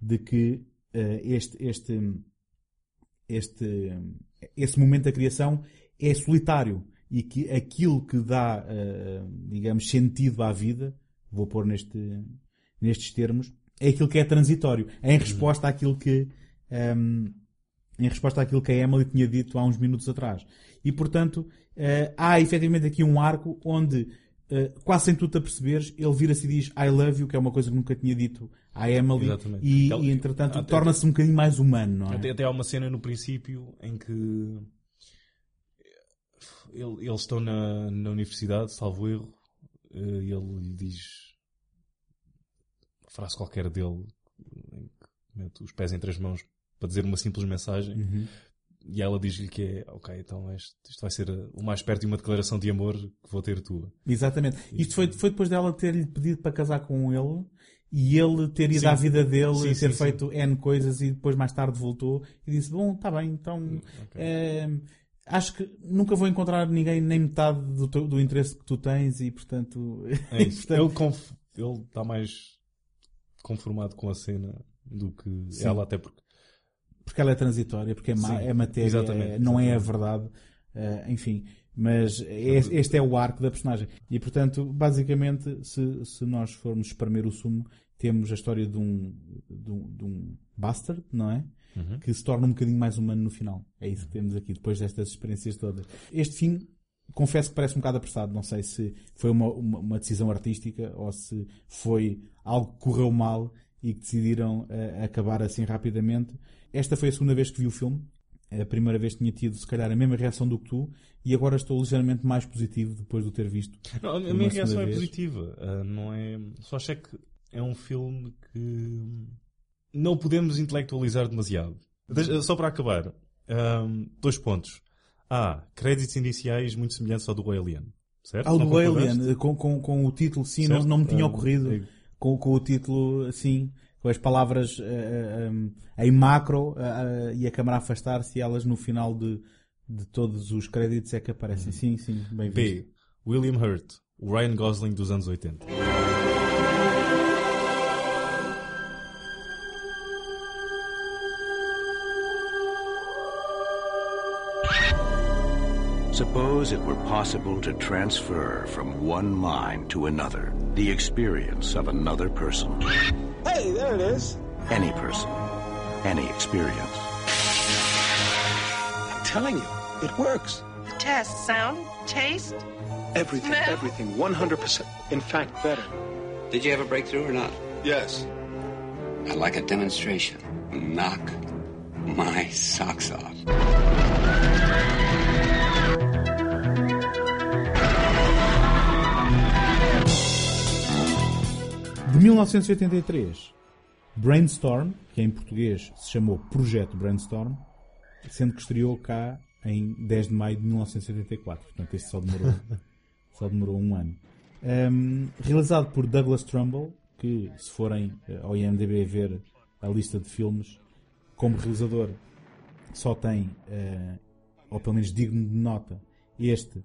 de que eh, este, este, este, esse momento da criação é solitário e que aquilo que dá, eh, digamos, sentido à vida, vou pôr neste, nestes termos, é aquilo que é transitório, em resposta àquilo que, ehm, em resposta àquilo que a Emily tinha dito há uns minutos atrás. E, portanto, eh, há efetivamente aqui um arco onde, eh, quase sem tu te aperceberes, ele vira-se e diz I love you, que é uma coisa que nunca tinha dito à Emily, Exatamente. e, Aquela- e, entretanto, torna-se um bocadinho mais humano, não é? Até, até há uma cena no princípio em que ele- eles estão na, na universidade, salvo erro, eh, e ele lhe diz uma frase qualquer dele em que mete os pés entre as mãos para dizer uma simples mensagem. Uhum. E ela diz-lhe que é, ok, então este, isto vai ser eh, o mais perto de uma declaração de amor que vou ter tua. Exatamente. Isto foi, foi depois dela ter-lhe pedido para casar com ele e ele ter ido Sim. à vida dele, Sim, ter sim, feito N coisas e depois mais tarde voltou e disse: Bom, está bem, então. eh, acho que nunca vou encontrar ninguém nem metade do, teu- do interesse que tu tens e portanto. É isso. portanto, ele, está mais conformado com a cena do que ela, até porque porque ela é transitória, porque é, Sim, é matéria, exatamente, é- não é a exatamente. verdade, eh, enfim. Mas es- este é o arco da personagem. E portanto, basicamente, se, se nós formos espremer o sumo, temos a história de um, de um, de um bastard, não é? Que se torna um bocadinho mais humano no final. É isso que temos aqui, depois destas experiências todas. Este fim confesso que parece um bocado apressado. Não sei se foi uma, uma, uma decisão artística ou se foi algo que correu mal e que decidiram uh, acabar assim rapidamente. Esta foi a segunda vez que vi o filme. A primeira vez tinha tido, se calhar, a mesma reação do que tu, e agora estou ligeiramente mais positivo depois de o ter visto. Não, a minha reação é positiva. Uh, não é... Só achei que é um filme que não podemos intelectualizar demasiado. Deixa, só para acabar, um, dois pontos. Ah, créditos iniciais muito semelhantes ao do Alien. Certo? Ao do Alien, com, com, com o título, sim, não, não me tinha ocorrido. É... Com, com o título, assim, com as palavras uh, um, em macro uh, e a câmara afastar-se e elas no final de, de todos os créditos é que aparecem. Uhum. Sim, sim, bem visto. B. William Hurt, o Ryan Gosling dos anos 80. Suppose it were possible to transfer from one mind to another the experience of another person. Hey, there it is. Any person, any experience. I'm telling you, it works. The test, sound, taste, everything, smell. everything, 100%. In fact, better. Did you have a breakthrough or not? Yes. I'd like a demonstration. Knock my socks off. 1983, Brainstorm, que em português se chamou Projeto Brainstorm, sendo que estreou cá em 10 de maio de 1974. Portanto, este só demorou, só demorou um ano. Um, realizado por Douglas Trumbull, que se forem eh, ao IMDB ver a lista de filmes, como realizador só tem, uh, ou pelo menos digno de nota, este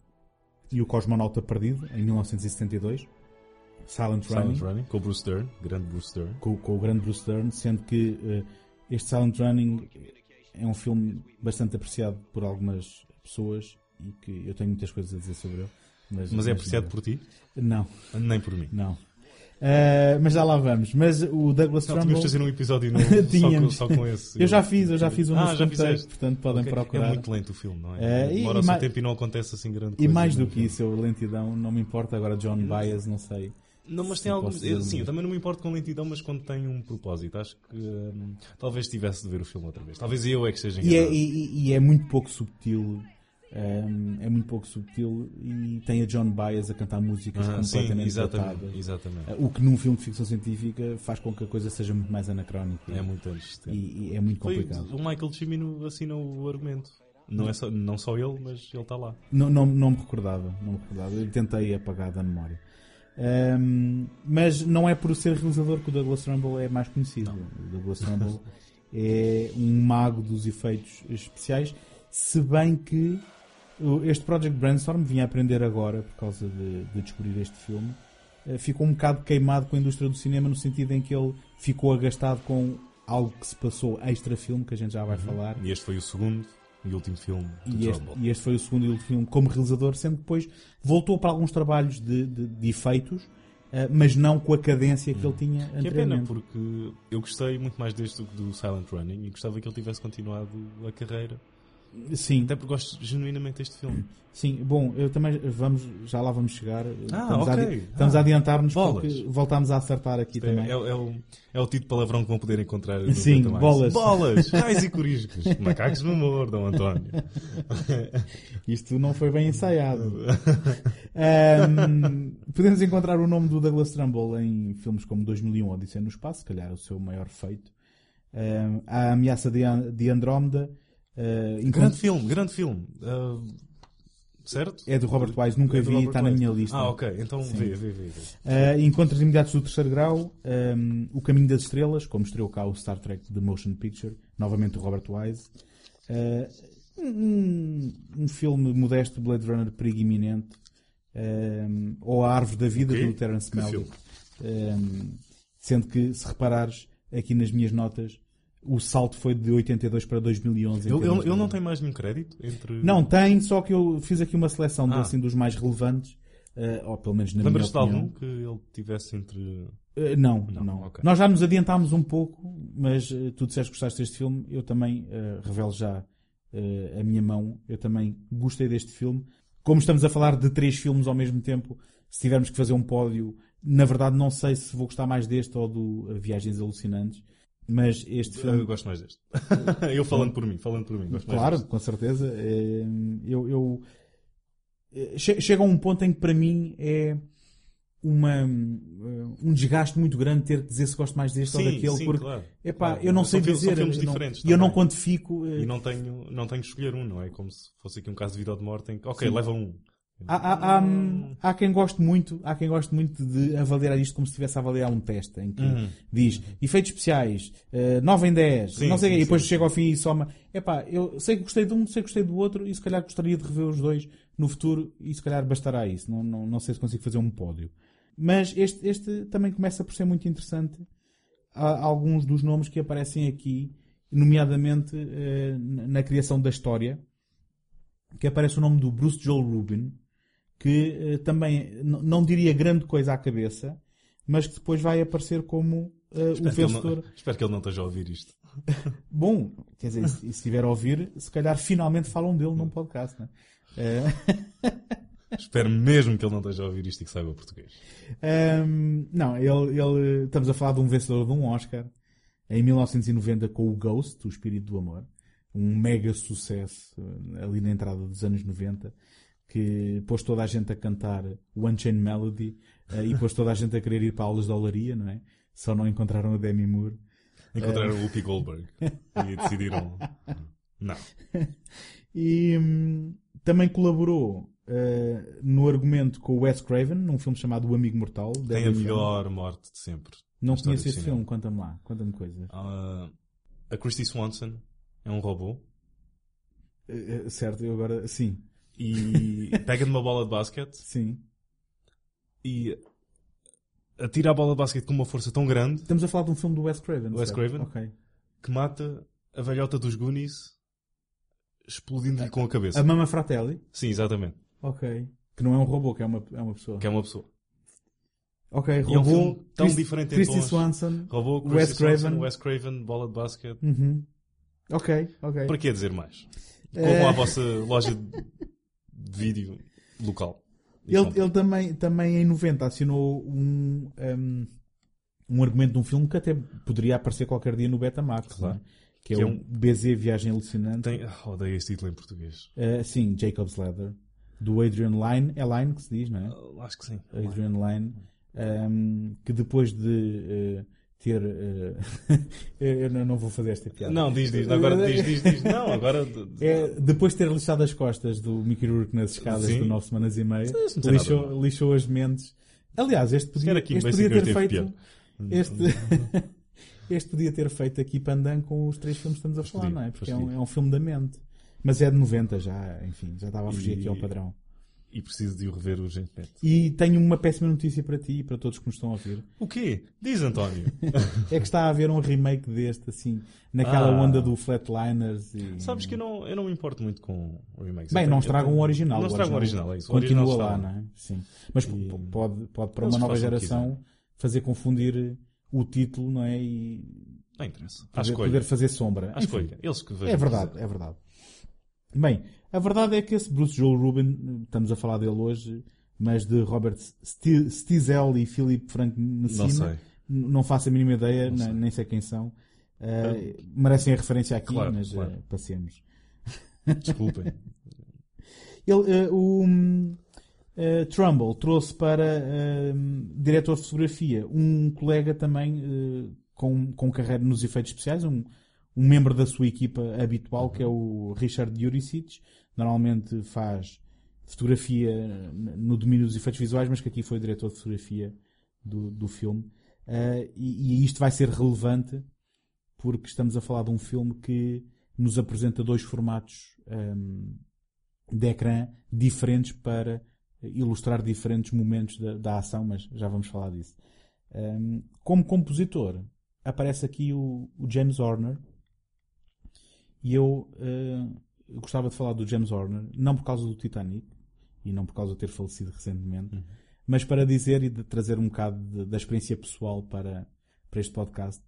e o Cosmonauta Perdido, em 1972. Silent, Silent Running, Running, com o Bruce Dern, grande Bruce Dern. Com, com o grande Bruce Dern, sendo que uh, este Silent Running é um filme bastante apreciado por algumas pessoas e que eu tenho muitas coisas a dizer sobre ele. Mas, mas é apreciado por ti? Não. Nem por mim? Não. Uh, mas já lá vamos. Mas o Douglas não, Trumbull... fazer um episódio novo Tínhamos. Só, com, só com esse. eu já fiz, eu já fiz um ah, já fizeste. portanto podem okay. procurar. É muito lento o filme, não é? Uh, Demora o seu tempo e não acontece assim grande coisa. E mais do que isso, eu lentidão, não me importa agora John Baez, não sei. Não, mas tem algum. Eu, sim, eu também não me importo com lentidão, mas quando tem um propósito. Acho que hum, talvez tivesse de ver o filme outra vez. Talvez eu é que seja e é, e, e é muito pouco subtil. Um, é muito pouco subtil e tem a John Baez a cantar músicas ah, completamente sim, exatamente, exatamente. O que num filme de ficção científica faz com que a coisa seja muito mais anacrónica. É muito antes. E, e, é muito complicado. Foi, o Michael Cimino assina o argumento. Não, é só, não só ele, mas ele está lá. Não, não, não me recordava. Não me recordava. Eu tentei apagar da memória. Um, mas não é por ser realizador que o Douglas Trumbull é mais conhecido. Não. O Douglas Trumbull é um mago dos efeitos especiais, se bem que este Project Brainstorm vinha a aprender agora por causa de, de descobrir este filme. Uh, ficou um bocado queimado com a indústria do cinema no sentido em que ele ficou agastado com algo que se passou extra filme que a gente já vai uhum. falar. E este foi o segundo e último filme e este, e este, foi o segundo e último filme como realizador, sendo que depois voltou para alguns trabalhos de, de, de efeitos, uh, mas não com a cadência que hum. ele tinha anteriormente. Que é pena, porque eu gostei muito mais deste do que do Silent Running e gostava que ele tivesse continuado a carreira Sim. Até porque gosto genuinamente deste filme. Sim, bom, eu também vamos, já lá vamos chegar. Ah, estamos ok. A, estamos ah, a adiantar-nos porque voltámos a acertar aqui é, também. É, é, o, é o tipo de palavrão que vão poder encontrar Sim, bolas. Bolas, raios e coriscos, macacos no humor, Dom António. Isto não foi bem ensaiado. um, podemos encontrar o nome do Douglas Trumbull em filmes como 2001 Odisseia no Espaço, se calhar o seu maior feito. Um, a Ameaça de Andrómeda Uh, grande filme, grande filme. Uh, certo? É do Robert Wise, nunca é vi, está na minha lista. Ah, ok, então vê, vê, vê. Uh, Encontros Imediatos do Terceiro Grau, um, O Caminho das Estrelas, como estreou cá o Star Trek The Motion Picture, novamente do Robert Wise. Um, um, filme modesto, Blade Runner Perigo Iminente, um, ou A Árvore da Vida, okay. do Terence Malick. sendo que, se reparares aqui nas minhas notas, o salto foi de 82 para 2011. Ele, ele, ele não tem mais nenhum crédito? Entre... Não, tem, só que eu fiz aqui uma seleção ah. assim, dos mais relevantes, uh, ou pelo menos na Lembras minha opinião. Lembras-te de algum que ele tivesse entre... Uh, não, não. não. Okay. Nós já nos adiantámos um pouco, mas uh, tu disseste que gostaste deste filme, eu também revelo já a minha mão, eu também gostei deste filme. como estamos a falar de três filmes ao mesmo tempo, se tivermos que fazer um pódio, na verdade não sei se vou gostar mais deste ou do Viagens Alucinantes. Mas este filme. Eu gosto mais deste. eu falando por mim, falando por mim. Claro, com certeza. Eh, Eu, eu- eh, che- chega a um ponto em que para mim é uma, eh, um desgaste muito grande ter que dizer se gosto mais deste ou Sim, daquele, sim, porque claro. epá, Claro. eu não São sei dizer, filmes eu não- e eu não quantifico. eh, E não tenho, não tenho que escolher um, não é? Como se fosse aqui um caso de vida ou de morte em que, ok, Sim. leva um. Há, há- há, hum, há quem goste muito, há quem goste muito de avaliar isto como se estivesse a avaliar um teste, em que Uhum. diz efeitos especiais, eh, 9 em 10, Sim, não sei sim, e depois sim, chega ao fim e soma. Epá, eu sei que gostei de um, sei que gostei do outro, e se calhar gostaria de rever os dois no futuro, e se calhar bastará isso. Não, não, não sei se consigo fazer um pódio. Mas este, este também começa por ser muito interessante. Há alguns dos nomes que aparecem aqui, nomeadamente eh, na criação da história, que aparece o nome do Bruce Joel Rubin, que eh, também não diria grande coisa à cabeça, mas que depois vai aparecer como eh, o que, vencedor. não, espero que ele não esteja a ouvir isto. Bom, quer dizer, se, estiver a ouvir, se calhar finalmente falam dele num podcast, não é? Eh, Espero mesmo que ele não esteja a ouvir isto e que saiba português. Ahm, não, ele, ele- estamos a falar de um vencedor de um Oscar em 1990 com o Ghost, o Espírito do Amor, um mega sucesso ali na entrada dos anos 90 que pôs toda a gente a cantar o Unchained Melody eh, e pôs toda a gente a querer ir para aulas de olaria, não é? Só não encontraram a Demi Moore. Encontraram Eh, o Whoopi Goldberg e decidiram. Não. E hum, também colaborou eh, no argumento com o Wes Craven, num filme chamado O Amigo Mortal. Tem a melhor morte de sempre. Não conheço esse filme, conta-me lá, conta-me coisas. Ah, a Christy Swanson é um robô eh, certo, eu agora, sim. E pega numa bola de basquete Sim. e atira a bola de basquete com uma força tão grande Estamos a falar de um filme do Wes Craven. Wes certo? Craven? Ok. que mata a velhota dos Goonies explodindo-lhe com a cabeça. A Mama Fratelli. Sim, exatamente. Ok. Que não é um robô, que é uma, é uma pessoa. Que é uma pessoa. Ok, E é um robô. filme tão Chris- diferente em Christy tons. Swanson. Robô, Christy Wes Craven. Wes Craven, bola de basquete. Uhum. Ok, ok. Para que dizer mais? Eh. Corram à vossa loja de vídeo local. Ele, ele também, também em 90 assinou um, um, um argumento de um filme que até poderia aparecer qualquer dia no Betamax, Claro. não é? que é Que é o um- BZ Viagem Alucinante. Tem... ah, odeio esse título em português. Uh, sim, Jacob's Ladder. Do Adrian Lyne. É Lyne que se diz, não é? Ah, acho que sim. Adrian Lyne. um, que depois de uh, ter. uh, eu não vou fazer esta piada. Não, diz, diz. Agora diz, diz, diz. Não, agora. É, depois de ter lixado as costas do Mickey Rourke nas escadas Sim. de 9 semanas e meia, lixou, lixou as mentes. Aliás, este podia, aqui este podia ter feito. Este, este podia ter feito aqui pandan com os três filmes que estamos a falar, não é? Porque é um, é um filme da mente. Mas é de 90 já, enfim, já estava a fugir E- aqui ao padrão. E preciso de o rever urgentemente. E tenho uma péssima notícia para ti e para todos que nos estão a ouvir. O quê? Diz, António. É que está a haver um remake deste, assim, naquela Ah. onda do Flatliners e... Sabes que eu não, eu não me importo muito com remakes. Bem, não estragam tenho- original. Não estragam o original, é isso. Continua original lá, não é? Sim. Mas E- pode, pode para uma nova geração fazer confundir o título, não é? E Não interessa. Poder, poder fazer sombra. À Enfim, escolha. Eles que vejam. é verdade, é verdade. Bem, a verdade é que esse Bruce Joel Rubin, estamos a falar dele hoje, mas de Robert Sti- Stiesel e Philip Frank Messina, Não não faço a mínima ideia, sei. nem sei quem são. Uh, merecem a referência aqui, Claro, mas claro. uh, passemos. Desculpem. Ele, eh, o eh, Trumbull trouxe para diretor de fotografia um colega também eh, com, com carreira nos efeitos especiais, um, um membro da sua equipa habitual, que é o Richard Juricic. Normalmente faz fotografia n- no domínio dos efeitos visuais, mas que aqui foi diretor de fotografia do, do filme. Eh, e, e isto vai ser relevante porque estamos a falar de um filme que nos apresenta dois formatos hum, de ecrã diferentes para ilustrar diferentes momentos da, da ação, mas já vamos falar disso. Um, como compositor, aparece aqui o, o James Horner e eu uh, gostava de falar do James Horner, não por causa do Titanic e não por causa de ter falecido recentemente, mas para dizer e de trazer um bocado de- da experiência pessoal para, para este podcast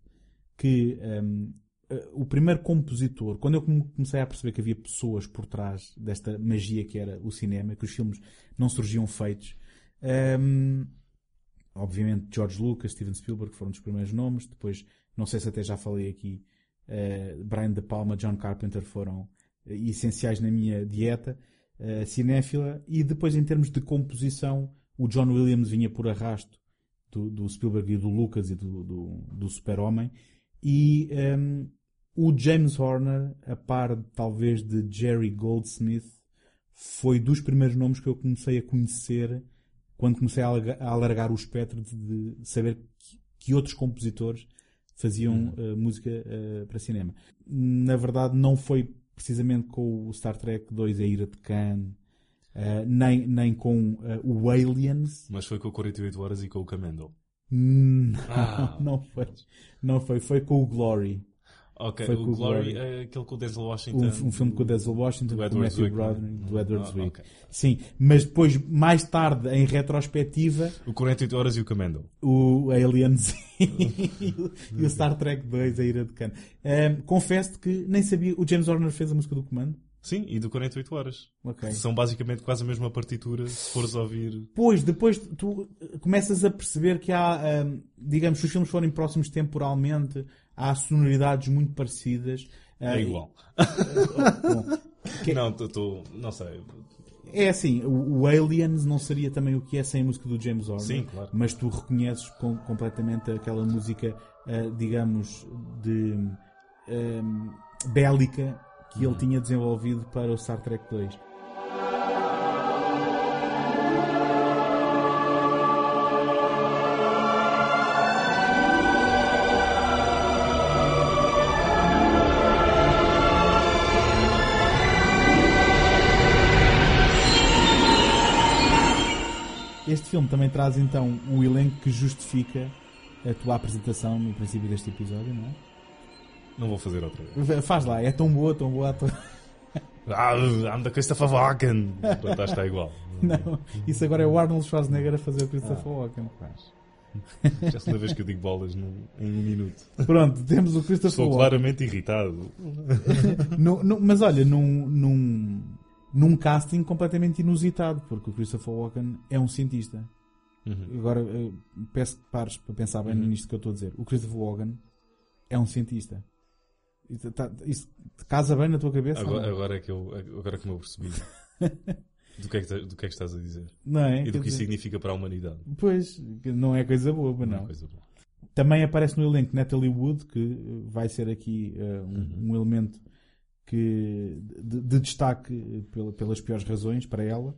que um, eh, o primeiro compositor, quando eu come- comecei a perceber que havia pessoas por trás desta magia que era o cinema, que os filmes não surgiam feitos, ehm, obviamente George Lucas, Steven Spielberg foram dos primeiros nomes, depois, não sei se até já falei aqui, eh, Brian De Palma, John Carpenter foram eh, essenciais na minha dieta eh, cinéfila, e depois em termos de composição, o John Williams vinha por arrasto do, do Spielberg e do Lucas e do, do, do Super-Homem, e ehm, o James Horner, a par talvez de Jerry Goldsmith, foi dos primeiros nomes que eu comecei a conhecer quando comecei a alarga- a alargar o espectro de, de saber que, que outros compositores faziam eh, música eh, para cinema. Na verdade, não foi precisamente com o Star Trek 2 A Ira de Khan, eh, nem, nem com eh, o Aliens. Mas foi com o 48 Horas e com o Camendo. Não, Ah. não foi. Não foi. Foi com o Glory. Ok, Foi o com Glory é aquele com o Denzel Washington. Um, um filme com o Denzel Washington, do com o Matthew Zwick, Broderick, é? do Edward Ah, Zwick. ok. Sim, mas depois, mais tarde, em retrospectiva, O 48 Horas e o Camendo. o Aliens e o- e o Star Trek 2, A Ira de Khan. Ahm, Confesso que nem sabia. O James Horner fez a música do comando. Sim, e do 48 Horas. Ok. São basicamente quase a mesma partitura, se fores ouvir. Pois, depois tu começas a perceber que há, digamos, se os filmes forem próximos temporalmente, há sonoridades muito parecidas. É igual. Bom, que- Não, estou. Não sei. É assim, o, o Aliens não seria também o que é sem a música do James Horner. Sim, claro. Mas tu reconheces com- completamente aquela música, ah, digamos, de ahm, bélica que Uhum. ele tinha desenvolvido para o Star Trek 2. Filme também traz então um elenco que justifica a tua apresentação no princípio deste episódio, não é? Não vou fazer outra vez. Faz lá, é tão boa, tão boa. Tão... Ah, I'm the Christopher Walken. Pronto, está igual. Não, isso agora é o Arnold Schwarzenegger a fazer o Christopher Walken. Já é a segunda vez que eu digo bolas num- em um minuto. Pronto, temos o Christopher Estou Walken. claramente irritado. Num- num- mas olha, num, num, num casting completamente inusitado, porque o Christopher Walken é um cientista. Uhum. Agora, eu peço que pares para pensar bem Uhum. nisto que eu estou a dizer. O Christopher Walken é um cientista. Isso, tá- isso casa bem na tua cabeça? Agora, agora, é que eu, agora é que me apercebi do que, é que, ta- do que é que estás a dizer. Não é? E do que isso dizer- significa para a humanidade. Pois, não é coisa boa, mas Não não. é coisa boa. Também aparece no elenco Natalie Wood, que eh, vai ser aqui eh, um, Uhum. um elemento que, de, de destaque pela- pelas piores razões para ela.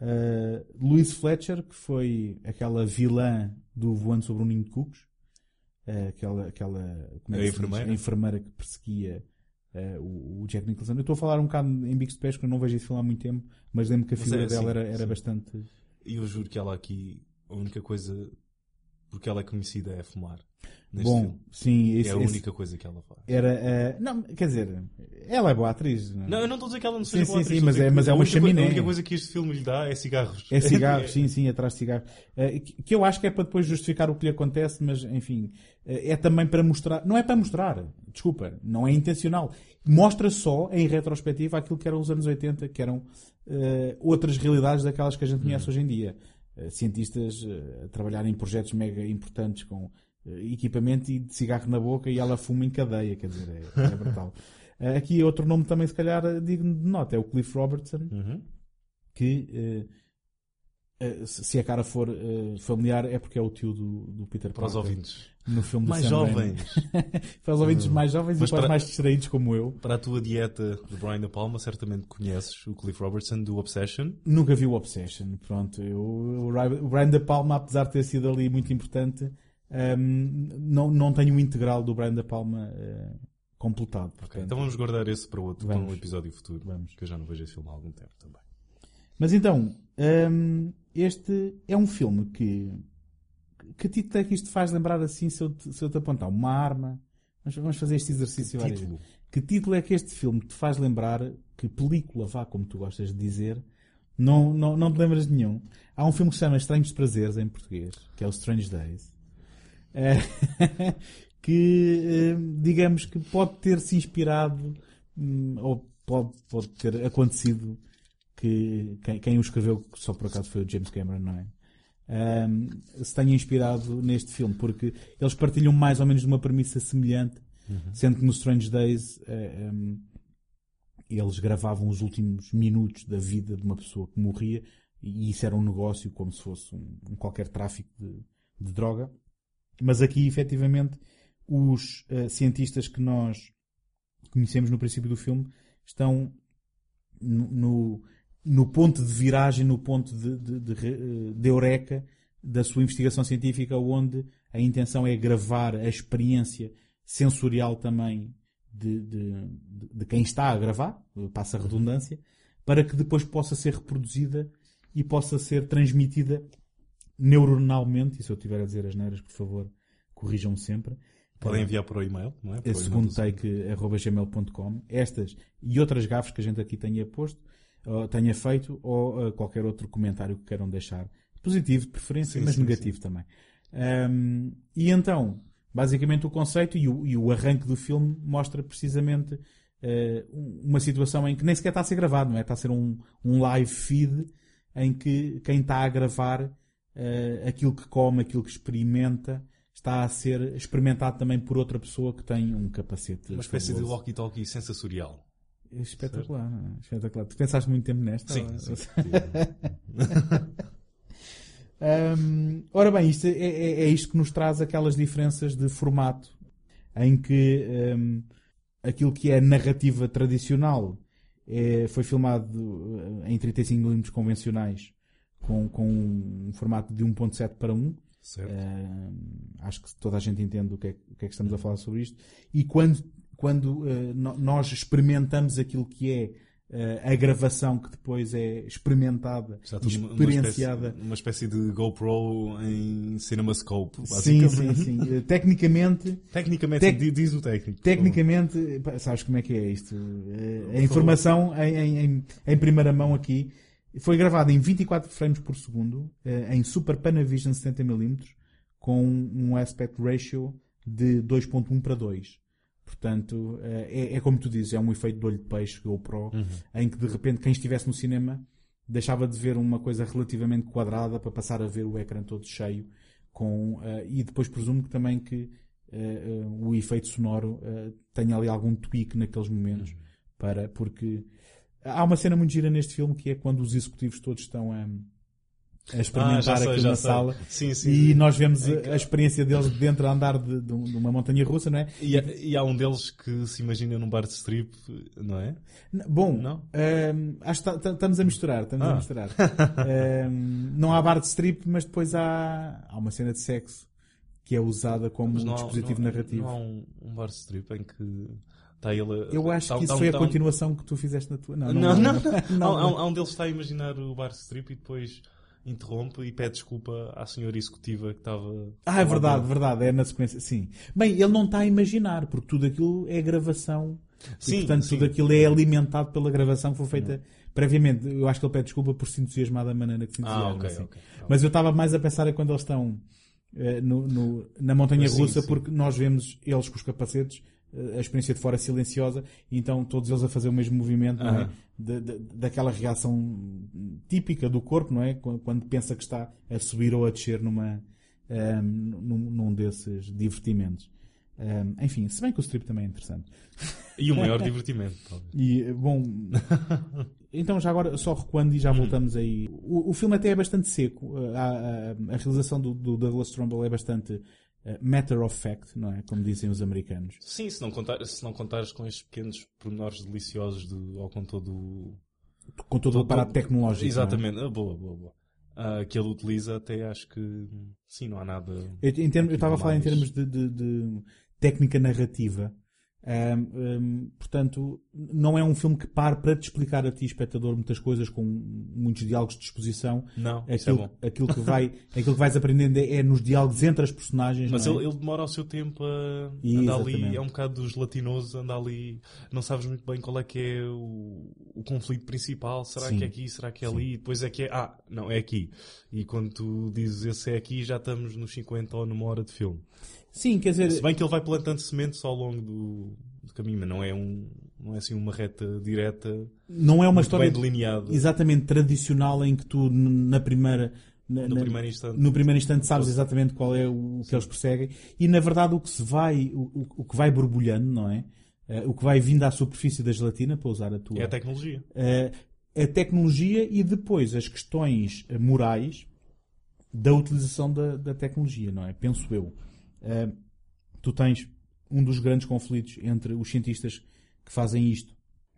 Uh, Louise Fletcher, que foi aquela vilã do Voando sobre um Ninho de Cucos. Uh, aquela, aquela como é que diz? enfermeira? Enfermeira que perseguia uh, o, o Jack Nicholson. Eu estou a falar um bocado em bicos de pés, porque eu não vejo esse filme há muito tempo, mas lembro que a Mas figura é dela assim, era, era sim. bastante. E eu juro que ela aqui, a única coisa porque ela é conhecida é fumar. Bom, sim, é esse- a esse- única coisa que ela faz. Era. uh, não, quer dizer, ela é boa atriz. é? Não, eu não estou a dizer que ela não Sim, seja sim, boa sim, atriz, mas estou a é- mas é uma chaminé. A única coisa que este filme lhe dá é cigarros. É cigarros, sim, sim, atrás de cigarros. Eh, que que eu acho que é para depois justificar o que lhe acontece, mas enfim, eh, é também para mostrar. Não é para mostrar, desculpa, não é intencional. Mostra só, em retrospectiva, aquilo que eram os anos 80, que eram eh, outras realidades daquelas que a gente conhece hoje em dia. Cientistas a trabalhar em projetos mega importantes com equipamento e de cigarro na boca e ela fuma em cadeia, quer dizer, é, é brutal. Eh, aqui outro nome também, se calhar, eh, digno de nota, é o Cliff Robertson Uhum. que eh, eh, se a cara for eh, familiar é porque é o tio do, do Peter Para os Parker ouvintes. no filme Mais jovens. para os ouvintes mais jovens Mas e para os para- mais distraídos como eu Para a tua dieta de Brian De Palma, certamente conheces o Cliff Robertson do Obsession. nunca vi o Obsession pronto, eu, o Brian De Palma apesar de ter sido ali muito importante ehm, não, não tenho o integral do Brian De Palma eh, completado portanto. Então vamos guardar esse para outro, para Vamos. um episódio futuro. Vamos. Que eu já não vejo esse filme há algum tempo também. Mas então, hum, este é um filme que. Que título é que isto faz lembrar assim se eu te, se eu te apontar? Uma arma? Vamos, vamos fazer este exercício várias título? Que título é que este filme te faz lembrar? Que película, vá, como tu gostas de dizer, não, não, não te lembras de nenhum. Há um filme que se chama Estranhos Prazeres em português, que é o Strange Days. Eh, que, uh, digamos que pode ter se inspirado um, ou pode, pode ter acontecido que quem, quem o escreveu, só por acaso foi o James Cameron, não é? Um, se tenha inspirado neste filme, porque eles partilham mais ou menos de uma premissa semelhante, uhum. sendo que no Strange Days uh, um, eles gravavam os últimos minutos da vida de uma pessoa que morria e isso era um negócio como se fosse um, um qualquer tráfico de, de, droga. Mas aqui, efetivamente, os uh, cientistas que nós conhecemos no princípio do filme estão no, no, ponto de viragem, no ponto de, de, de, de eureka da sua investigação científica, onde a intenção é gravar a experiência sensorial também de, de, de, quem está a gravar, passa a redundância, para que depois possa ser reproduzida e possa ser transmitida neuronalmente. E se eu estiver a dizer as neiras, por favor, corrijam sempre. Podem enviar para o e-mail, não é? Para segundo take.gmail.com. Estas e outras gafas que a gente aqui tenha posto, ou tenha feito, ou uh, qualquer outro comentário que queiram deixar. Positivo, de preferência, sim, mas sim, negativo sim. também. Um, e então, basicamente o conceito e o, e o arranque do filme mostra precisamente uh, uma situação em que nem sequer está a ser gravado, não é? Está a ser um, um live feed em que quem está a gravar uh, aquilo que come, aquilo que experimenta, está a ser experimentado também por outra pessoa que tem um capacete. Uma espécie fabuloso. de walkie-talkie sensorial. Espetacular, certo? espetacular. Tu pensaste muito tempo nesta? Sim, sim. sim. um, ora bem, isto é, é, é, isto que nos traz aquelas diferenças de formato em que um, aquilo que é narrativa tradicional é, foi filmado eh, em 35mm convencionais com, com um formato de 1.7 para 1. Uh, acho que toda a gente entende o que, é, o que, é, que estamos a falar sobre isto. E quando, quando uh, nós experimentamos aquilo que é uh, a gravação que depois é experimentada e experienciada. Uma espécie, uma espécie, de GoPro em CinemaScope. Sim, sim, sim. Uh, tecnicamente. Tecnicamente, tec diz o técnico. Tecnicamente, sabes como é que é isto? A informação em, em, em, primeira mão aqui foi gravada em 24 frames por segundo, em Super Panavision 70mm, com um aspect ratio de 2.1 para 2. Portanto, eh, é, é, como tu dizes, é um efeito de olho de peixe, GoPro, uhum. em que de repente quem estivesse no cinema deixava de ver uma coisa relativamente quadrada para passar a ver o ecrã todo cheio. Com, uh, e depois presumo que também que uh, uh, o efeito sonoro tenha ali algum tweak naqueles momentos. Uhum. Para, porque há uma cena muito gira neste filme que é quando os executivos todos estão a a experimentar ah, sei, aquilo na sei. sala. Sim, sim, e sim. nós vemos é a, experiência deles dentro a andar de, de, uma montanha russa, não é? E, e, há um deles que se imagina num bar de strip, não é? Bom, não? Um, acho que estamos a misturar, estamos ah. a misturar. um, não há bar de strip, mas depois há, há uma cena de sexo que é usada como um dispositivo não, narrativo. Não há um, um bar de strip em que Está ele, eu acho tá, que isso tá, foi tá, a continuação que tu fizeste na tua. Não, não, não. não, não, não. Há, há, um deles está a imaginar o bar strip e depois interrompe e pede desculpa à senhora executiva que estava. Ah, é verdade, verdade, é na sequência, sim. Bem, ele não está a imaginar, porque tudo aquilo é gravação. Sim, e, portanto, sim. tudo aquilo é alimentado pela gravação que foi feita previamente. Eu acho que ele pede desculpa por se entusiasmar da maneira que se entusiasma. Ah, okay, assim. okay, okay. Mas eu estava mais a pensar é quando eles estão uh, no, no, na montanha russa, porque nós vemos eles com os capacetes a experiência de fora silenciosa, e então todos eles a fazer o mesmo movimento, não é? De, de, daquela reação típica do corpo, não é? Quando, pensa que está a subir ou a descer numa, um, num, num desses divertimentos. Um, enfim, se bem que o strip também é interessante. E o maior divertimento, talvez. E, bom, então já agora, só recuando e já hum. voltamos aí. O, o filme até é bastante seco. A, a, a realização do, do Douglas Trumbull é bastante eh, matter of fact, não é? Como dizem os americanos. Sim, se não, contar, se não contares com estes pequenos pormenores deliciosos de, ou com todo com todo, o aparato tecnológico. Exatamente, é? boa, boa, boa. Uh, que ele utiliza, até acho que sim, não há nada. Eu, eu estava a falar em termos de, de, de técnica narrativa. Um, um, portanto, não é um filme que pare para te explicar a ti, espectador, muitas coisas com muitos diálogos de exposição. Não, aquilo, é aquilo que vai, aquilo que vais aprendendo é, é nos diálogos entre as personagens. Mas é? ele, ele, demora o seu tempo a andar ali, é um bocado dos latinosos, anda ali, não sabes muito bem qual é que é o, o conflito principal. Será Sim. que é aqui? Será que é ali? E depois é que é, ah, não, é aqui. E quando tu dizes esse é aqui, já estamos nos 50 ou numa hora de filme. Sim, quer dizer. Se bem que ele vai plantando sementes ao longo do, do caminho, mas não é, um, não é assim uma reta direta. Não é uma história delineada. exatamente tradicional em que tu na primeira na- No na- primeiro instante. no primeiro instante sabes exatamente qual é o, o que eles perseguem e na verdade o que se vai o, o- o que vai borbulhando não é Eh, o que vai vindo à superfície da gelatina para usar a tua É a tecnologia. Eh, a tecnologia e depois as questões morais da utilização da, da tecnologia, não é? Penso eu. Eh, tu tens um dos grandes conflitos entre os cientistas que fazem isto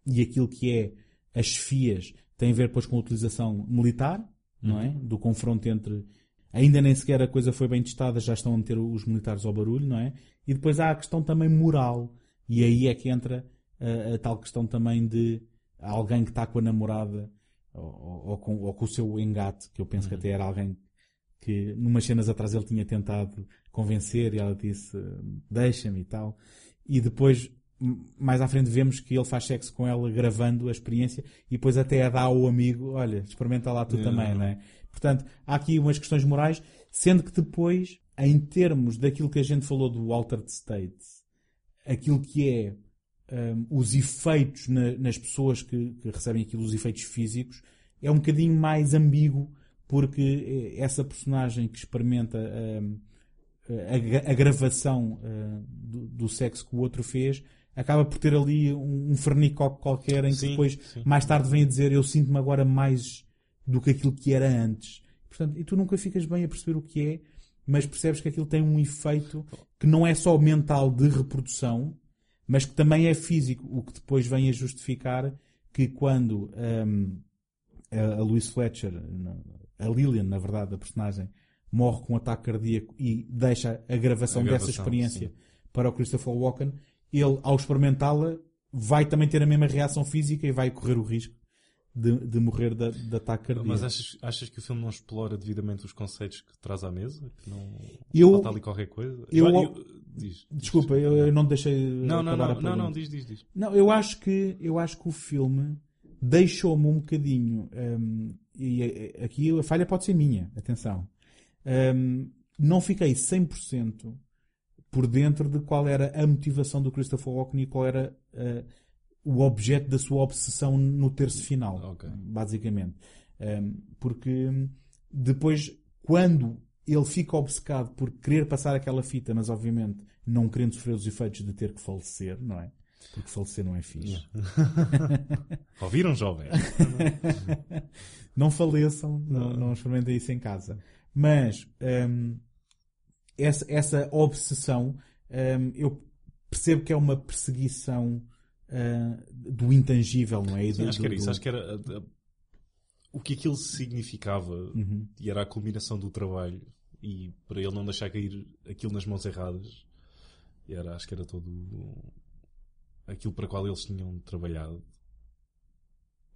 e aquilo que é as FIAs tem a ver depois com a utilização militar, não é? Do confronto entre ainda nem sequer a coisa foi bem testada, já estão a meter os militares ao barulho, não é? E depois há a questão também moral. E aí é que entra a, a tal questão também de alguém que está com a namorada ou, ou- com, ou com o seu engate, que eu penso que até era alguém que numas cenas atrás ele tinha tentado convencer e ela disse deixa-me e tal. E depois, mais à frente, vemos que ele faz sexo com ela gravando a experiência e depois até a dá ao amigo, olha, experimenta lá tu também, não é? Portanto, há aqui umas questões morais, sendo que depois, em termos daquilo que a gente falou do altered state, aquilo que é hum, os efeitos na- nas pessoas que, que recebem aquilo, os efeitos físicos, é um bocadinho mais ambíguo, porque eh, essa personagem que experimenta hum, a, a gravação hum, do, do sexo que o outro fez acaba por ter ali um, um fernicoque qualquer em que Sim, depois, sim. mais tarde, vem a dizer eu sinto-me agora mais do que aquilo que era antes. Portanto, e tu nunca ficas bem a perceber o que é, mas percebes que aquilo tem um efeito que não é só mental de reprodução, mas que também é físico, o que depois vem a justificar que quando a, a Louise Fletcher, a Lillian, na verdade, a personagem, morre com um ataque cardíaco e deixa a gravação, A gravação, dessa experiência sim. para o Christopher Walken, ele, ao experimentá-la, vai também ter a mesma reação física e vai correr o risco de, de morrer de, de ataque cardíaco. Mas achas, achas que o filme não explora devidamente os conceitos que traz à mesa? Que não Eu- falta ali qualquer coisa? eu- diz, Desculpa, eu, eu não deixei Não, não, não, não, não, diz, diz, diz. Não, eu acho que eu acho que o filme deixou-me um bocadinho hum, e aqui a falha pode ser minha, atenção. Hum, não fiquei 100% por dentro de qual era a motivação do Christopher Walken e qual era eh, o objeto da sua obsessão no terço final, Ok. basicamente. Hum, porque depois, quando ele fica obcecado por querer passar aquela fita, mas obviamente não querendo sofrer os efeitos de ter que falecer, não é? Porque falecer não é fixe. Ouviram, jovens? não faleçam, não, não experimentem isso em casa. Mas hum, essa, essa obsessão, hum, eu percebo que é uma perseguição ah, do intangível, não é? E Sim, do- acho que era do- isso. Acho que era a- a- o que aquilo significava Uhum. e era a culminação do trabalho e para ele não deixar cair aquilo nas mãos erradas era, acho que era todo aquilo para qual eles tinham trabalhado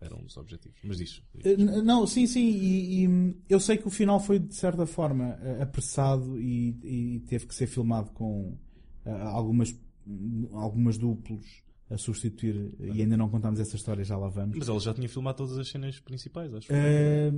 era um dos objetivos. Mas diz. Eh, Não, sim, sim, e, e eu sei que o final foi de certa forma eh, apressado e, e teve que ser filmado com eh, algumas, algumas duplos a substituir, e ainda não contámos essa história, já lá vamos. Mas ele já tinha filmado todas as cenas principais, acho. Eh,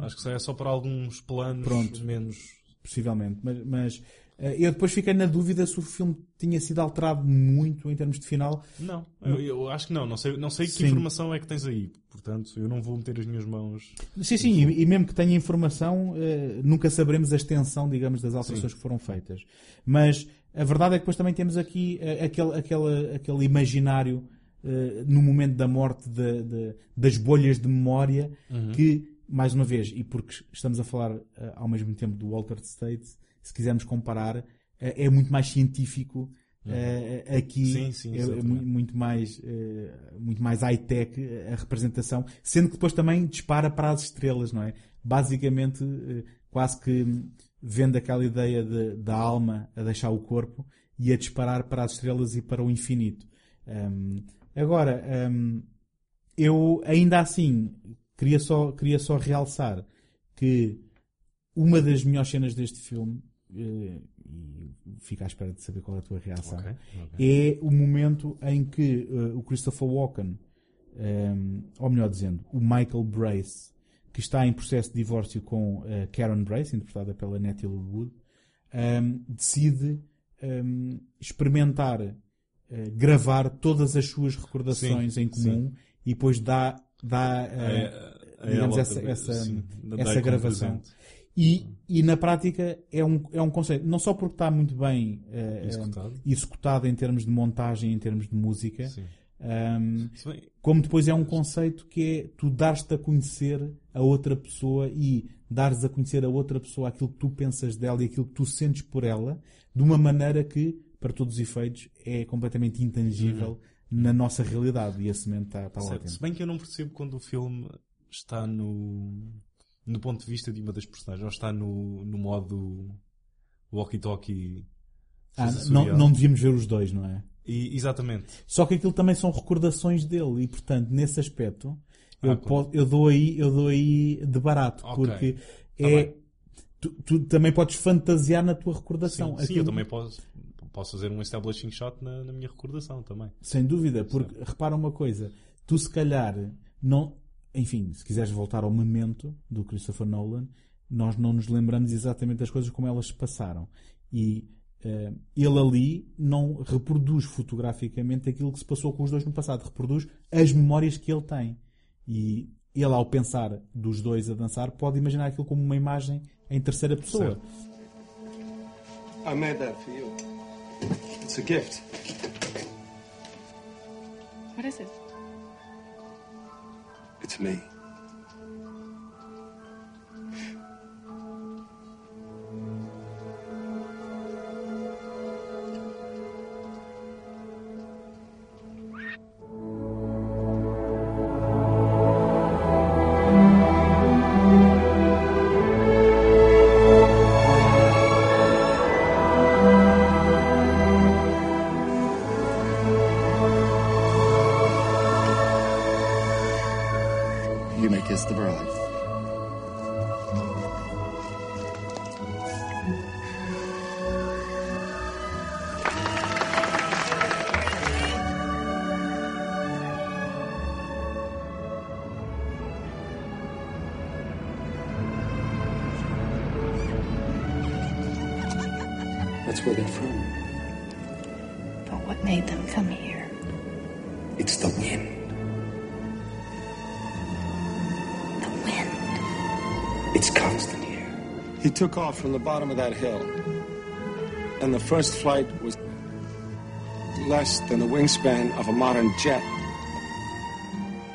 Acho que só é só para alguns planos Pronto. menos. Possivelmente, mas, mas eh, eu depois fiquei na dúvida se o filme tinha sido alterado muito em termos de final. Não, eu, eu acho que não. Não sei, não sei que Sim. informação é que tens aí. Portanto, eu não vou meter as minhas mãos. Sim, sim, e, e mesmo que tenha informação, eh, nunca saberemos a extensão, digamos, das alterações que foram feitas. Mas a verdade é que depois também temos aqui eh, aquele, aquele, aquele imaginário eh, no momento da morte de- de- das bolhas de memória Uhum. que, mais uma vez, e porque estamos a falar eh, ao mesmo tempo do Altered State, se quisermos comparar, é muito mais científico eh, aqui Uhum. Sim, sim, é- muito mais muito mais high-tech a representação, sendo que depois também dispara para as estrelas, não é? Basicamente, quase que vendo aquela ideia de- da alma a deixar o corpo e a disparar para as estrelas e para o infinito. Ahm, agora, ahm, eu ainda assim queria só, queria só realçar que uma das melhores cenas deste filme, eh, e fico à espera de saber qual é a tua reação, Ok, ok. é o momento em que eh, o Christopher Walken, ehm, ou melhor dizendo, o Michael Brace, que está em processo de divórcio com eh, Karen Brace, interpretada pela Nettie Wood, ehm, decide hum, experimentar eh, gravar todas as suas recordações Sim, em comum e depois dá, dá A- a digamos, essa, também, essa, sim, essa gravação. E, e na prática é um, é um conceito, não só porque está muito bem Executado. executado em termos de montagem, em termos de música, Bem- como depois é um conceito que é tu dares-te a conhecer a outra pessoa e dares a conhecer a outra pessoa aquilo que tu pensas dela e aquilo que tu sentes por ela, de uma maneira que, para todos os efeitos, é completamente intangível na nossa realidade. E a semente está, está ótimo. Se bem que eu não percebo quando o filme está no, no ponto de vista de uma das personagens, ou está no, no modo walkie-talkie. Ah, não, não devíamos ver os dois, não é? E- exatamente. Só que aquilo também são recordações dele e, portanto, nesse aspecto, eu, Ah, po- eu, dou, aí, eu dou aí de barato, Ok. porque Tá é. Tu, tu também podes fantasiar na tua recordação. Sim, sim, Aquilo- eu também posso, posso fazer um establishing shot na, na minha recordação também. Sem dúvida, porque repara uma coisa, tu se calhar não, enfim, se quiseres voltar ao momento do Christopher Nolan, nós não nos lembramos exatamente das coisas como elas se passaram. E ele ali não reproduz fotograficamente aquilo que se passou com os dois no passado, reproduz as memórias que ele tem. E ele, ao pensar dos dois a dançar, pode imaginar aquilo como uma imagem em terceira pessoa. Certo. I made that for you. It's a gift. What is it? It's me. Where they're from. But what made them come here? It's the wind. The wind. It's constant here. He took off from the bottom of that hill. And the first flight was less than the wingspan of a modern jet.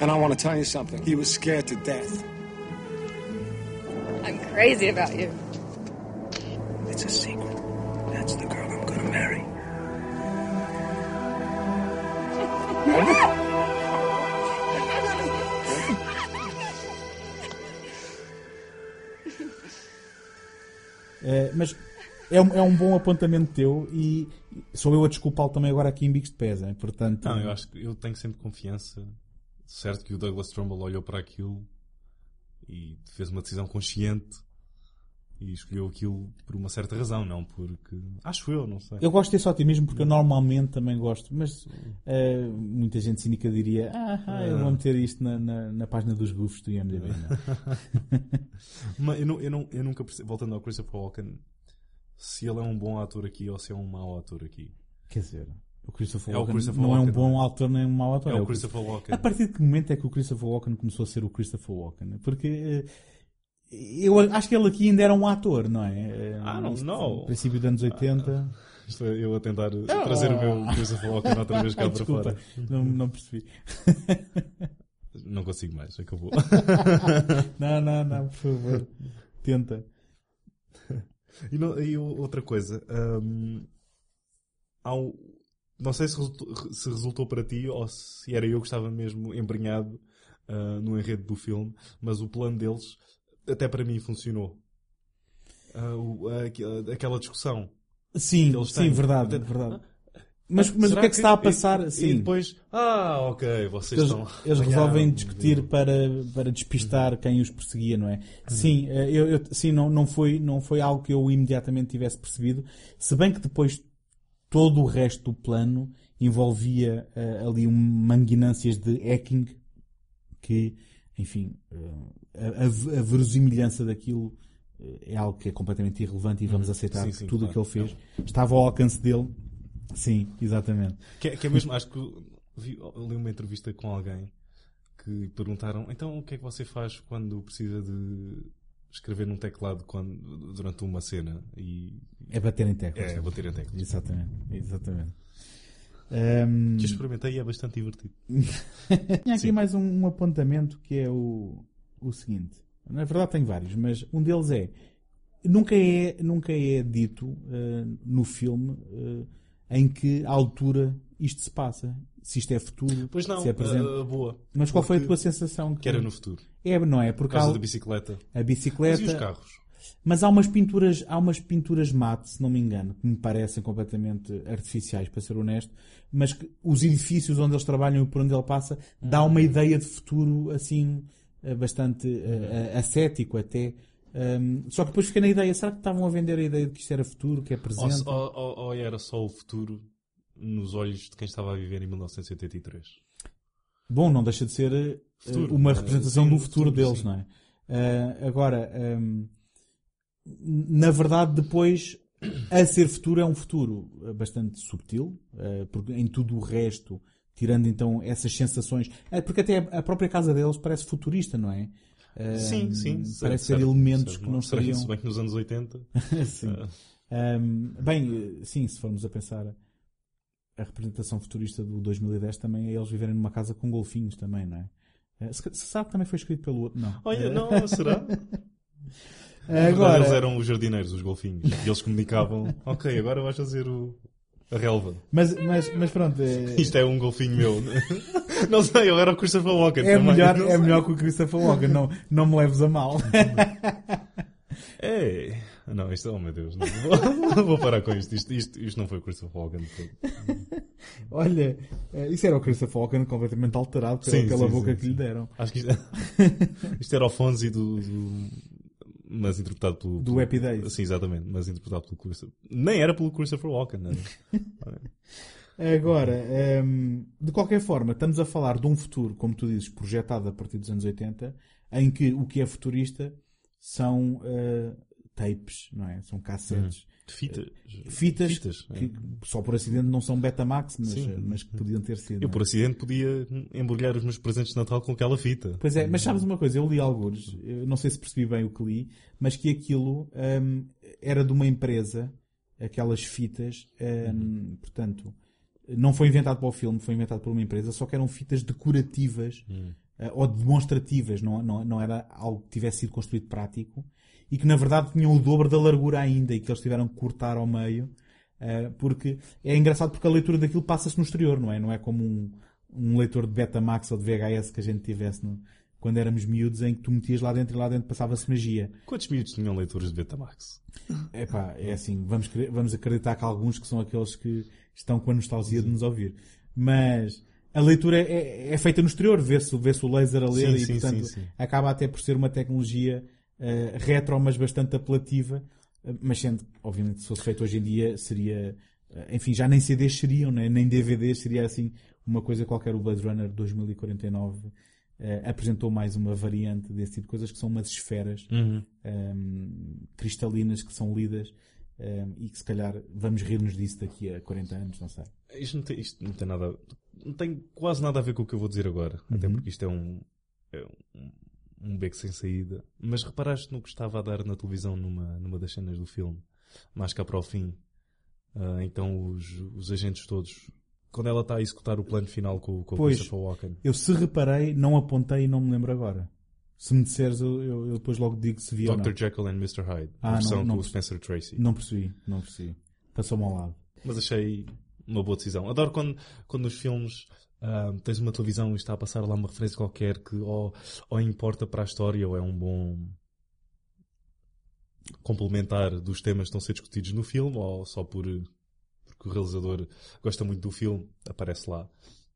And I want to tell you something. He was scared to death. I'm crazy about you. É um, é um bom apontamento teu e sou eu a desculpá-lo também agora aqui em Bigos de Pés, hein? portanto... Não, eu acho que eu tenho sempre confiança. Certo que o Douglas Trumbull olhou para aquilo e fez uma decisão consciente e escolheu aquilo por uma certa razão, não porque. Acho eu, não sei. Eu gosto desse otimismo porque eu normalmente também gosto, mas eh, muita gente cínica diria: Ah, ah, eu vou meter isto na, na, na página dos gufos do IMDb. Não. Mas eu, não, eu, não, eu nunca percebo, voltando ao Christopher Walken, se ele é um bom ator aqui ou se é um mau ator aqui. Quer dizer, o Christopher É o Walken Christopher não é um Walken, bom não é? autor nem um mau autor. É o Christopher Walken. A partir de que momento é que o Christopher Walken começou a ser o Christopher Walken? Porque eh, eu acho que ele aqui ainda era um ator, não é? Eh, Ah, não, não. princípio dos anos 80. Isto é eu a tentar trazer o meu Christopher Walken outra vez cá para fora. Não, não percebi. Não consigo mais, acabou. não, não, não, por favor. Tenta. E, não- e outra coisa, há um- não sei se resultou, se resultou para ti ou se era eu que estava mesmo embrenhado ah, no enredo do filme, mas o plano deles até para mim funcionou. Aqu- aquela discussão. Sim, sim, verdade, verdade. Mas, mas o que é que está a e- passar? E, Sim. depois, ah, ok, vocês Eles, estão. eles resolvem discutir para, para despistar quem os perseguia, não é? Sim, eh, eu, eu- sim não, não, foi, não foi algo que eu imediatamente tivesse percebido, se bem que depois todo o resto do plano envolvia eh, ali um manguinâncias de hacking que, enfim, eh, a, a, a verosimilhança daquilo é algo que é completamente irrelevante e vamos Uhum. aceitar Sim, sim, tudo o claro. que ele fez estava ao alcance dele. Sim, exatamente. Que, é- que é mesmo, acho que vi, li uma entrevista com alguém que perguntaram então o que é que você faz quando precisa de escrever num teclado quando, durante uma cena e É bater em teclas. É, bater em teclas. Exatamente, exatamente. Ahm, Que eu experimentei e é bastante divertido. Tinha aqui Sim. mais um, um apontamento que é o, o seguinte. Na verdade tenho vários, mas um deles é nunca é, nunca é dito eh, no filme eh, em que altura isto se passa. Se isto é futuro, Pois não, se é presente. ah, boa. Mas qual foi a tua sensação? que era no futuro. É, não é? Por causa da bicicleta. A bicicleta. Mas e os carros? Mas há umas pinturas, há umas pinturas mate, se não me engano, que me parecem completamente artificiais, para ser honesto, mas que os edifícios onde eles trabalham e por onde ele passa dá uma ideia de futuro assim eh, bastante eh, ascético até. Um, só que depois fiquei na ideia, será que estavam a vender a ideia de que isto era futuro, que é presente? ou- ou- ou era só o futuro nos olhos de quem estava a viver em 1983? Bom, não deixa de ser eh, Futuro. uma Eh, representação sim, do futuro, futuro, deles, sim. não é? Eh, agora, ehm, na verdade, depois, a ser futuro é um futuro eh, bastante subtil, eh, porque em tudo o resto, tirando então essas sensações, eh, porque até a própria casa deles parece futurista, não é? Sim, sim. Parece ser elementos que não seriam. Se bem que nos anos 80. sim. ah, Um, bem, eh, sim, se formos a pensar, a representação futurista do 2010 também é eles viverem numa casa com golfinhos também, não é? Eh, Se, se sabe também foi escrito pelo outro, não. Olha, Eh, não, será? Agora eles eram os jardineiros, os golfinhos. E eles comunicavam: Ok, agora vais fazer o, a relva. mas, mas, mas pronto, é, Isto é um golfinho meu. Não sei, eu era o Christopher Walken. é, também, melhor, não é sei. melhor que o Christopher Walken, não, não me leves a mal. É. Não, isto, oh meu Deus, não. Vou, vou parar com isto. Isto, isto, isto não foi o Christopher Walken. Olha, eh, isso era o Christopher Walken completamente alterado pela, Sim, pela sim, boca sim, que lhe deram. Acho que isto, isto era o Fonzie do, do- Mas interpretado pelo. Do pelo- Happy Days. Sim, exatamente. Mas interpretado pelo Christopher. Nem era pelo Christopher Walken, não era? Agora, ehm, de qualquer forma, estamos a falar de um futuro, como tu dizes, projetado a partir dos anos 80, em que o que é futurista são eh, tapes, não é? São cassetes. Fitas. Eh, Fitas, Fitas, é. que só por acidente não são Betamax, mas, Sim. mas que podiam ter sido. Eu, é? por acidente, podia embrulhar os meus presentes de Natal com aquela fita. Pois é, mas sabes uma coisa, eu li alguns, eu não sei se percebi bem o que li, mas que aquilo hum, era de uma empresa, aquelas fitas, hum, portanto, não foi inventado para o filme, foi inventado por uma empresa, só que eram fitas decorativas eh, ou demonstrativas, não, não, não era algo que tivesse sido construído prático e que na verdade tinham o dobro da largura ainda e que eles tiveram que cortar ao meio. eh, porque é engraçado porque a leitura daquilo passa-se no exterior, não é? Não é como um, um leitor de Betamax ou de VHS que a gente tivesse no- quando éramos miúdos em que tu metias lá dentro e lá dentro passava-se magia. Quantos miúdos tinham leitores de Betamax? Epá, é assim, vamos, vamos acreditar que alguns que são aqueles que estão com a nostalgia de nos ouvir. Mas a leitura é, é feita no exterior, vê-se vê o laser a ler Sim, e sim, portanto acaba até por ser uma tecnologia eh, retro, mas bastante apelativa. Eh, mas sendo, obviamente, se fosse feito hoje em dia seria, eh, enfim, já nem CDs seriam, né? nem DVDs, seria assim uma coisa qualquer. O Blade Runner 2049 eh, apresentou mais uma variante desse tipo de coisas que são umas esferas Uhum. ehm, cristalinas que são lidas ehm, e que se calhar vamos rir-nos disso daqui a 40 anos, não sei. Isto não tem, isto não tem nada. Não tem quase nada a ver com o que eu vou dizer agora. Até Uhum. porque isto é um. É um, um beco sem saída. Mas reparaste no que estava a dar na televisão numa, numa das cenas do filme? Mais cá para o fim. Ah, então os, os agentes todos. Quando ela está a executar o plano final com, com o Pois, Christopher Walken. eu se reparei, não apontei e não me lembro agora. Se me disseres, eu, eu- eu depois logo digo se vi ou não. Dr. Jekyll and Mr. Hyde. Ah, versão não, não com o Spencer Tracy. Não percebi, não percebi. Passou-me ao lado. Mas achei uma boa decisão. Adoro quando, quando nos filmes tens uma televisão e está a passar lá uma referência qualquer que ou, ou importa para a história ou é um bom complementar dos temas que estão a ser discutidos no filme ou só por porque o realizador gosta muito do filme, aparece lá.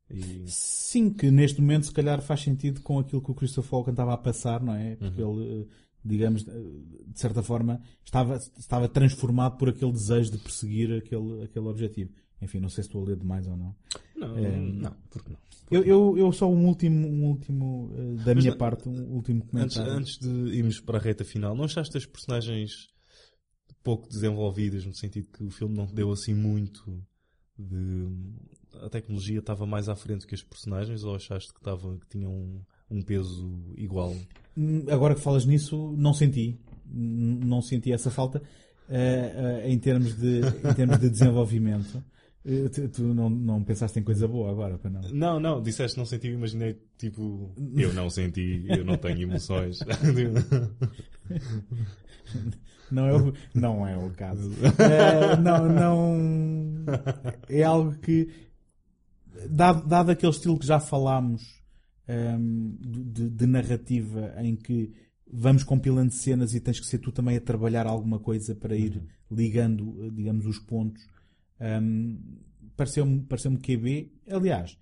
E... Sim, que neste momento se calhar faz sentido com aquilo que o Christopher Walken estava a passar, não é? Porque Uhum. ele, digamos, de certa forma, estava, estava transformado por aquele desejo de perseguir aquele, aquele objetivo. enfim, não sei se estou a ler demais ou não. Não, Eh, não, porque não. Eu, eu, eu só um último, um último eh, da Mas minha não- parte, um último Antes, comentário. antes de irmos para a reta final, não achaste as personagens pouco desenvolvidas, no sentido que o filme não deu assim muito de. A tecnologia estava mais à frente que as personagens, ou achaste que, estava, que tinham um, um peso igual? Hum, Agora que falas nisso, não senti. Não senti essa falta eh, eh, em, termos de, em termos de desenvolvimento. Eh, Tu, tu não, não pensaste em coisa boa agora, para não? Não, não, disseste não senti, imaginei tipo. Eu não senti, eu não tenho emoções. Não é o, não é o caso. Eh, não, não. É algo que. Dado, dado aquele estilo que já falámos ehm, de, de narrativa em que vamos compilando cenas e tens que ser tu também a trabalhar alguma coisa para ir ligando, eh, digamos, os pontos. Ehm, pareceu-me pareceu QB. Aliás,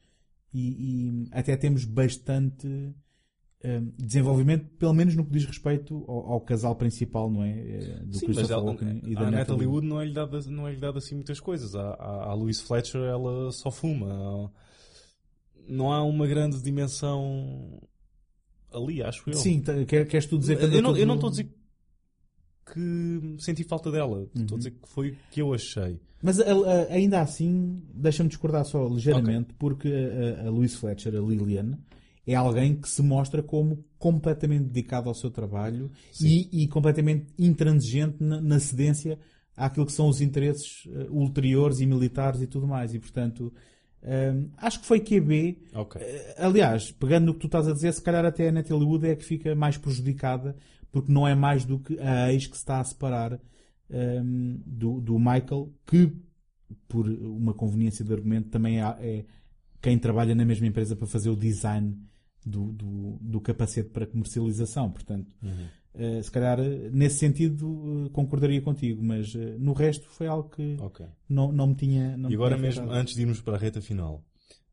e, e até temos bastante hum, desenvolvimento, pelo menos no que diz respeito ao, ao casal principal, não é? Eh, Do Sim, mas Christopher ela, Walken e da a Natalie Wood não é-lhe dado, não é-lhe dado assim muitas coisas. A, a, a Louise Fletcher, ela só fuma. Não há uma grande dimensão ali, acho eu. Sim, tá- quer- queres tu dizer eu não, eu não estou a dizer que senti falta dela. Estou Uhum. a dizer que foi o que eu achei. Mas a- a- ainda assim, deixa-me discordar só ligeiramente, porque a, a, a Louise Fletcher, a Lillian, é alguém que se mostra como completamente dedicado ao seu trabalho e, e completamente intransigente na, na cedência àquilo que são os interesses eh, ulteriores e militares e tudo mais. E, portanto, hum, acho que foi QB. Ok. Eh, Aliás, pegando no que tu estás a dizer, se calhar até a Natalie Wood é a que fica mais prejudicada, porque não é mais do que a ex que se está a separar hum, do, do Michael, que, por uma conveniência de argumento, também é, é quem trabalha na mesma empresa para fazer o design do, do, do capacete para comercialização. Portanto, Uhum. eh, se calhar, eh, nesse sentido, eh, concordaria contigo, mas eh, no resto foi algo que Ok. não, não me tinha. Não e agora mesmo, antes de irmos para a reta final,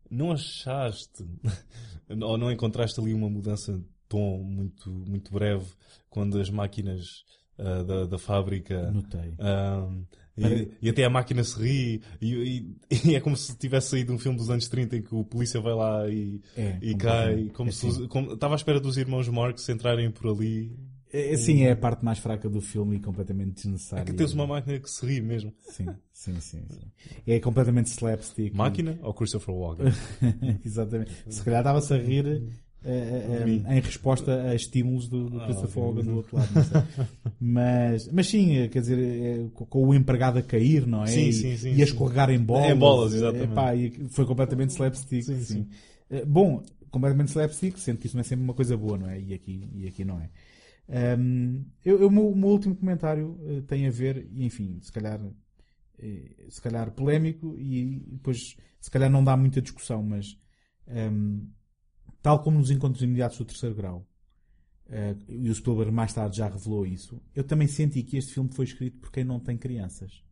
não achaste ou não encontraste ali uma mudança tom muito, muito breve quando as máquinas ah, da, da fábrica Notei. Para- e, e até a máquina se ri e, e- e é como se tivesse saído um filme dos anos 30 em que o polícia vai lá e, É, e cai como É se assim. como- estava à espera dos irmãos Marx entrarem por ali É, Sim, é a parte mais fraca do filme e completamente desnecessária. é que tens uma máquina que se ri mesmo Sim, sim, sim. sim. É completamente slapstick. máquina ou Christopher Walken Exatamente. Se calhar estava-se a rir eh, eh, Mim. em resposta a estímulos do, do Ah, Christopher ok. Walken do outro lado. mas, mas sim, eh, quer dizer, com o empregado a cair, não é? Sim, e, sim, sim, e a escorregar em bolas. Em bolas, exatamente. epá, foi completamente slapstick. Sim, sim. Bom, completamente slapstick, sendo que isso não é sempre uma coisa boa, não é? E aqui, e aqui não é. Ahm, eu, o meu- último comentário eh, tem a ver, enfim, se calhar, eh, se calhar polémico e depois se calhar não dá muita discussão, mas ahm, tal como nos encontros imediatos do terceiro grau, eh, e o Spielberg mais tarde já revelou isso, eu também senti que este filme foi escrito por quem não tem crianças.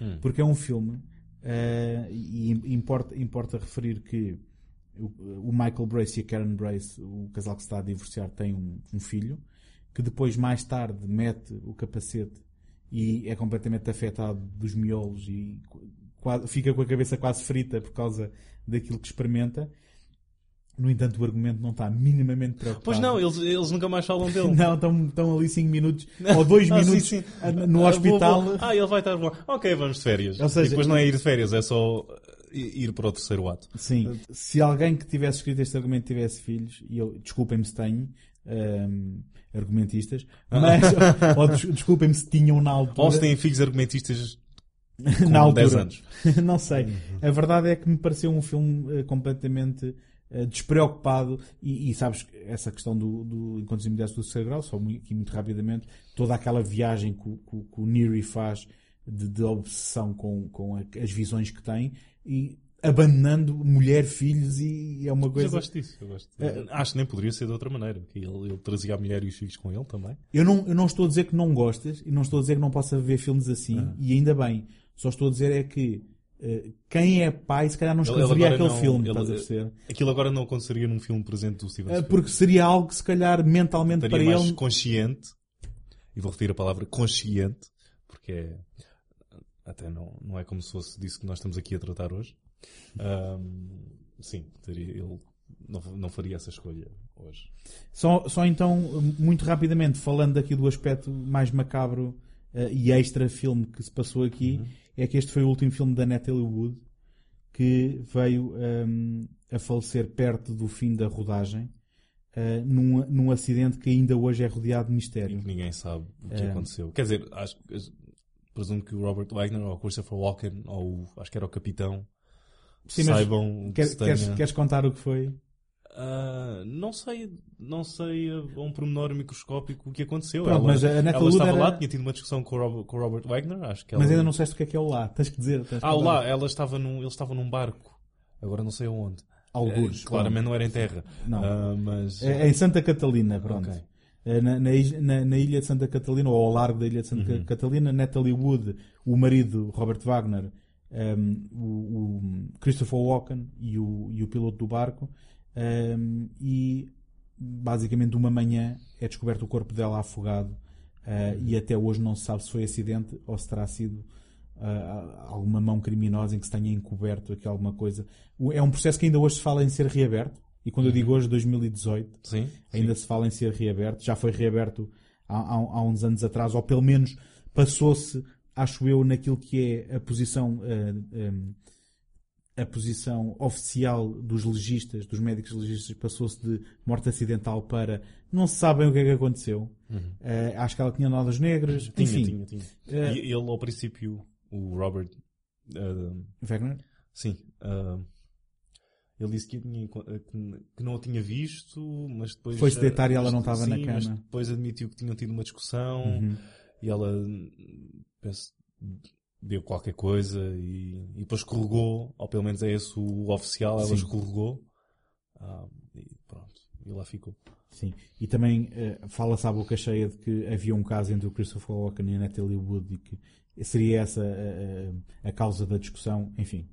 Hum. Porque é um filme, eh, e importa, importa referir que o, Michael Brace e a Karen Brace, o casal que se está a divorciar, tem um, um filho, que depois, mais tarde, mete o capacete e é completamente afetado dos miolos e qu- qua- fica com a cabeça quase frita por causa daquilo que experimenta. No entanto, o argumento não está minimamente preocupado. pois não eles, eles nunca mais falam dele Não, estão, estão ali 5 minutos ou 2 Ah, sim, minutos sim. a- no Ah, hospital. vou- vou- Ah, ele vai estar bom. Ok, vamos de férias. Ou seja, e depois não é ir de férias, é só i- ir para o terceiro ato. Sim. Se alguém que tivesse escrito este argumento tivesse filhos, e eu, desculpem-me se tenho, hum, argumentistas, mas, ou des- desculpem-me se tinham na altura. Ou se têm filhos argumentistas com na altura. 10 anos. não sei. A verdade é que me pareceu um filme eh, completamente eh, despreocupado e, e sabes, essa questão do, do Encontros Imediatos do Terceiro Grau, só muito, aqui muito rapidamente, toda aquela viagem que, o- que, que o Neary faz de, de obsessão com, com a- as visões que tem e abandonando mulher, filhos e é uma Mas coisa... eu gosto disso. Eu gosto. É. Acho que nem poderia ser de outra maneira. Ele, ele trazia a mulher e os filhos com ele também. Eu não, eu não estou a dizer que não gostas e não estou a dizer que não possa ver filmes assim, Ah. e ainda bem. Só estou a dizer é que eh, quem é pai, se calhar não escreveria aquele não- filme, ele- estás? Aquilo agora não aconteceria num filme presente do Steven Eh, Spielberg. Porque seria algo que se calhar mentalmente Estaria para mais ele. consciente, e vou repetir a palavra consciente, porque é até não, não é como se fosse disso que nós estamos aqui a tratar hoje. Ahm, sim, teria, ele não, não faria essa escolha hoje. Só, só então, muito rapidamente, falando aqui do aspecto mais macabro eh, e extra filme que se passou aqui, é que este foi o último filme da Natalie Wood que veio ehm, a falecer perto do fim da rodagem eh, num, num acidente que ainda hoje é rodeado de mistério. Que ninguém sabe o que É. aconteceu. Quer dizer, acho, presumo que o Robert Wagner ou o Christopher Walken ou acho que era o capitão Sim, saibam quer- que se queres, tenha- queres contar o que foi? Ah, não sei, não sei a um pormenor microscópico o que aconteceu. Pronto, ela, mas a Natalie ela estava era- lá, tinha tido uma discussão com o Robert, com o Robert Wagner, acho que ela... Mas ainda não sabes o que é que é o lá. Tens que dizer. tens que Ah, o lá, ela estava num, ele estava num barco. Agora não sei aonde. Algures, Eh, claramente não era em terra. Não. Ah, mas... É em Santa Catarina, pronto. Ok. É Na, na na- ilha de Santa Catarina, ou ao largo da ilha de Santa Uhum. Catarina, Natalie Wood, o marido Robert Wagner, um, o, o Christopher Walken e o, e o piloto do barco, um, e basicamente uma manhã é descoberto o corpo dela afogado uh, e até hoje não se sabe se foi acidente ou se terá sido uh, alguma mão criminosa em que se tenha encoberto aqui alguma coisa. É um processo que ainda hoje se fala em ser reaberto. E quando eu digo hoje, 2018, Uhum. Sim, ainda se fala em ser reaberto. Já foi reaberto há, há- há uns anos atrás, ou pelo menos passou-se, acho eu, naquilo que é a posição, eh, em, a posição oficial dos legistas, dos médicos legistas, passou-se de morte acidental para não se sabe bem o que é que aconteceu. Uhum. Eh, acho que ela tinha nodas negras. Tinha, Enfim, tinha, tinha. E ele, ao princípio, o Robert... ah, Wagner? Sim. ah, ele disse que, tinha que, não a tinha visto, mas depois... Foi-se deitar e ela não estava na sim, mas cama. depois admitiu que tinham tido uma discussão Uhum. e ela, penso, deu qualquer coisa e, e depois escorregou, ou pelo menos é esse o oficial, ela Sim. escorregou. Ah, e pronto, e lá ficou. Sim, e também eh, fala-se à boca cheia de que havia um caso entre o Christopher Walken e a Natalie Wood e que seria essa eh, a causa da discussão. Enfim,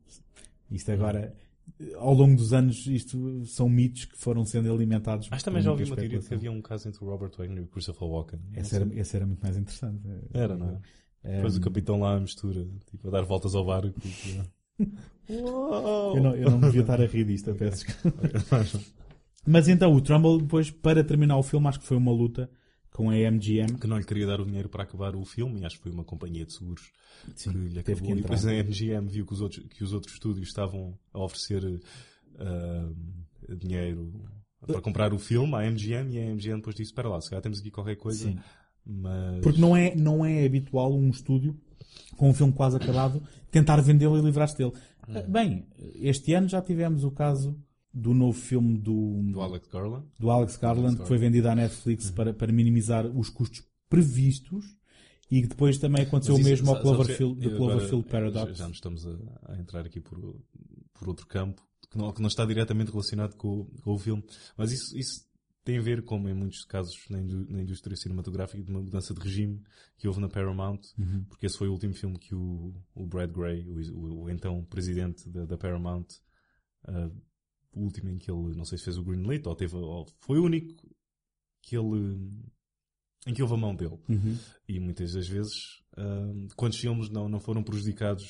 isto agora, eh, ao longo dos anos, isto são mitos que foram sendo alimentados. Por também já ouvi uma teoria de que havia um caso entre o Robert Wagner e o Christopher Walken. Esse era, esse era muito mais interessante. Era, não é? Depois o capitão lá à mistura, tipo, a dar voltas ao barco. Tipo, Uau! Eu não, eu não devia estar a rir disto, eu peço. Mas então, o Trumbull, depois, para terminar o filme, acho que foi uma luta com a MGM. que não lhe queria dar o dinheiro para acabar o filme, e acho que foi uma companhia de seguros Sim, que lhe acabou. que e depois a. MGM viu que os outros, que os outros estúdios estavam a oferecer ah, dinheiro para comprar o filme à MGM, e a MGM depois disse: Espera lá, se calhar temos aqui qualquer coisa. Sim. Mas... Porque não é, não é habitual um estúdio, com um filme quase acabado, tentar vendê-lo e livrar-se dele. Hum. Bem, este ano já tivemos o caso do novo filme do, Do Alex Garland. do Alex Garland, Alex que foi vendido à Netflix Uhum. para, para minimizar os custos previstos e que depois também aconteceu o mesmo ao Cloverfield, do Cloverfield Paradox. Já, nos estamos a, a entrar aqui por, por outro campo que não, que não está diretamente relacionado com, o- com o filme. Mas isso, isso tem a ver, como em muitos casos na, na indústria cinematográfica, de uma mudança de regime que houve na Paramount, Uhum. porque esse foi o último filme que o, o Brad Gray, o, o- o então presidente da, da Paramount, ah, o último em que ele, não sei se fez o Greenlit, ou teve, ou foi o único que ele, em que houve a mão dele. Uhum. E muitas das vezes, hum, quantos filmes não, não foram prejudicados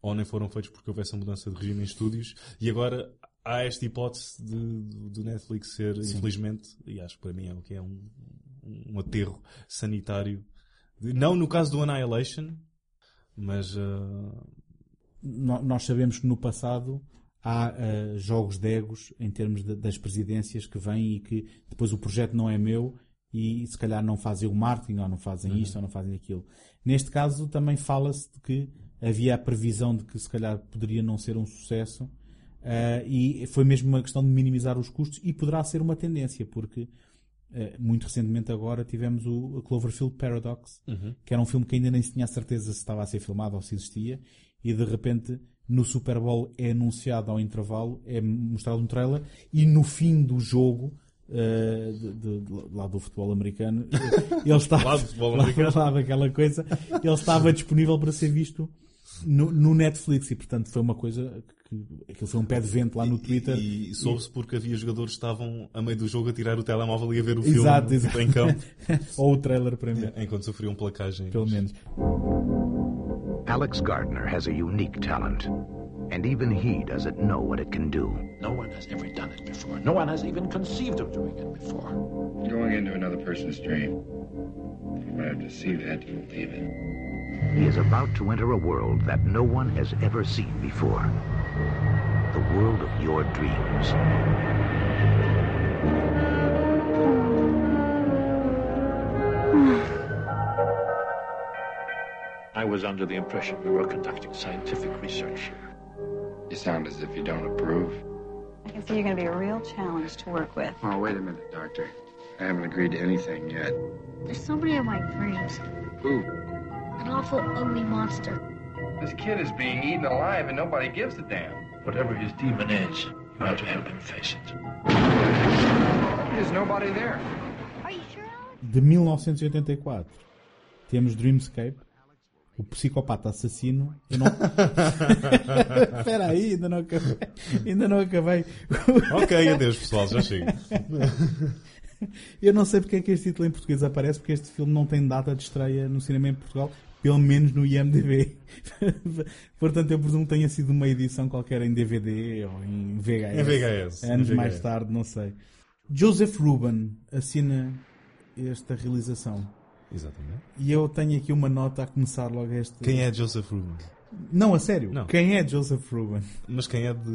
ou nem foram feitos porque houvesse a mudança de regime em estúdios e agora há esta hipótese de, do Netflix ser, Sim. infelizmente, e acho que para mim é o que é um, um aterro sanitário. Não no caso do Annihilation, mas ah, No- nós sabemos que no passado há eh, jogos de egos em termos de- das presidências que vêm e que depois o projeto não é meu e se calhar não fazem o marketing ou não fazem Uhum. isto ou não fazem aquilo. Neste caso também fala-se de que havia a previsão de que se calhar poderia não ser um sucesso eh, e foi mesmo uma questão de minimizar os custos e poderá ser uma tendência porque eh, muito recentemente agora tivemos o Cloverfield Paradox Uhum. que era um filme que ainda nem se tinha certeza se estava a ser filmado ou se existia e de repente no Super Bowl é anunciado ao intervalo, é mostrado um trailer e no fim do jogo eh, de, de- de- lá do futebol americano ele estava Lá do futebol lá- lá daquela coisa ele estava disponível para ser visto no, no Netflix e portanto foi uma coisa que aquilo foi um pé de vento lá no Twitter e soube-se porque havia jogadores que estavam a meio do jogo a tirar o telemóvel e a ver o filme Exato, tipo, exato. em campo ou o trailer para mim enquanto sofriam placagens. pelo menos Alex Gardner has a unique talent, and even he doesn't know what it can do. No one has ever done it before. No one has even conceived of doing it before. Going into another person's dream. If I have to see that, you believe it. He is about to enter a world that no one has ever seen before. The world of your dreams. I was under the impression we were conducting scientific research here. You sound as if you don't approve. I can see you're going to be a real challenge to work with. Oh, wait a minute, Doctor. I haven't agreed to anything yet. There's somebody in my dreams. Who? An awful, ugly monster. This kid is being eaten alive and nobody gives a damn. Whatever his demon is, you have to help him face it. There's nobody there. De 1984 temos Dreamscape, o psicopata assassino. Eu não... Espera aí, ainda não acabei. Ainda não acabei. ok, adeus pessoal, já chego. Eu não sei porque é que este título em português aparece, porque este filme não tem data de estreia no cinema em Portugal, pelo menos no IMDb. Portanto, eu presumo que tenha sido uma edição qualquer em DVD ou em VHS. Em VHS. Anos em VHS. mais tarde, não sei. Joseph Ruben assina esta realização. Exatamente. E eu tenho aqui uma nota a começar logo este. Quem é Joseph Ruben? Não, a sério. Não. Quem é Joseph Ruben? Mas quem é de.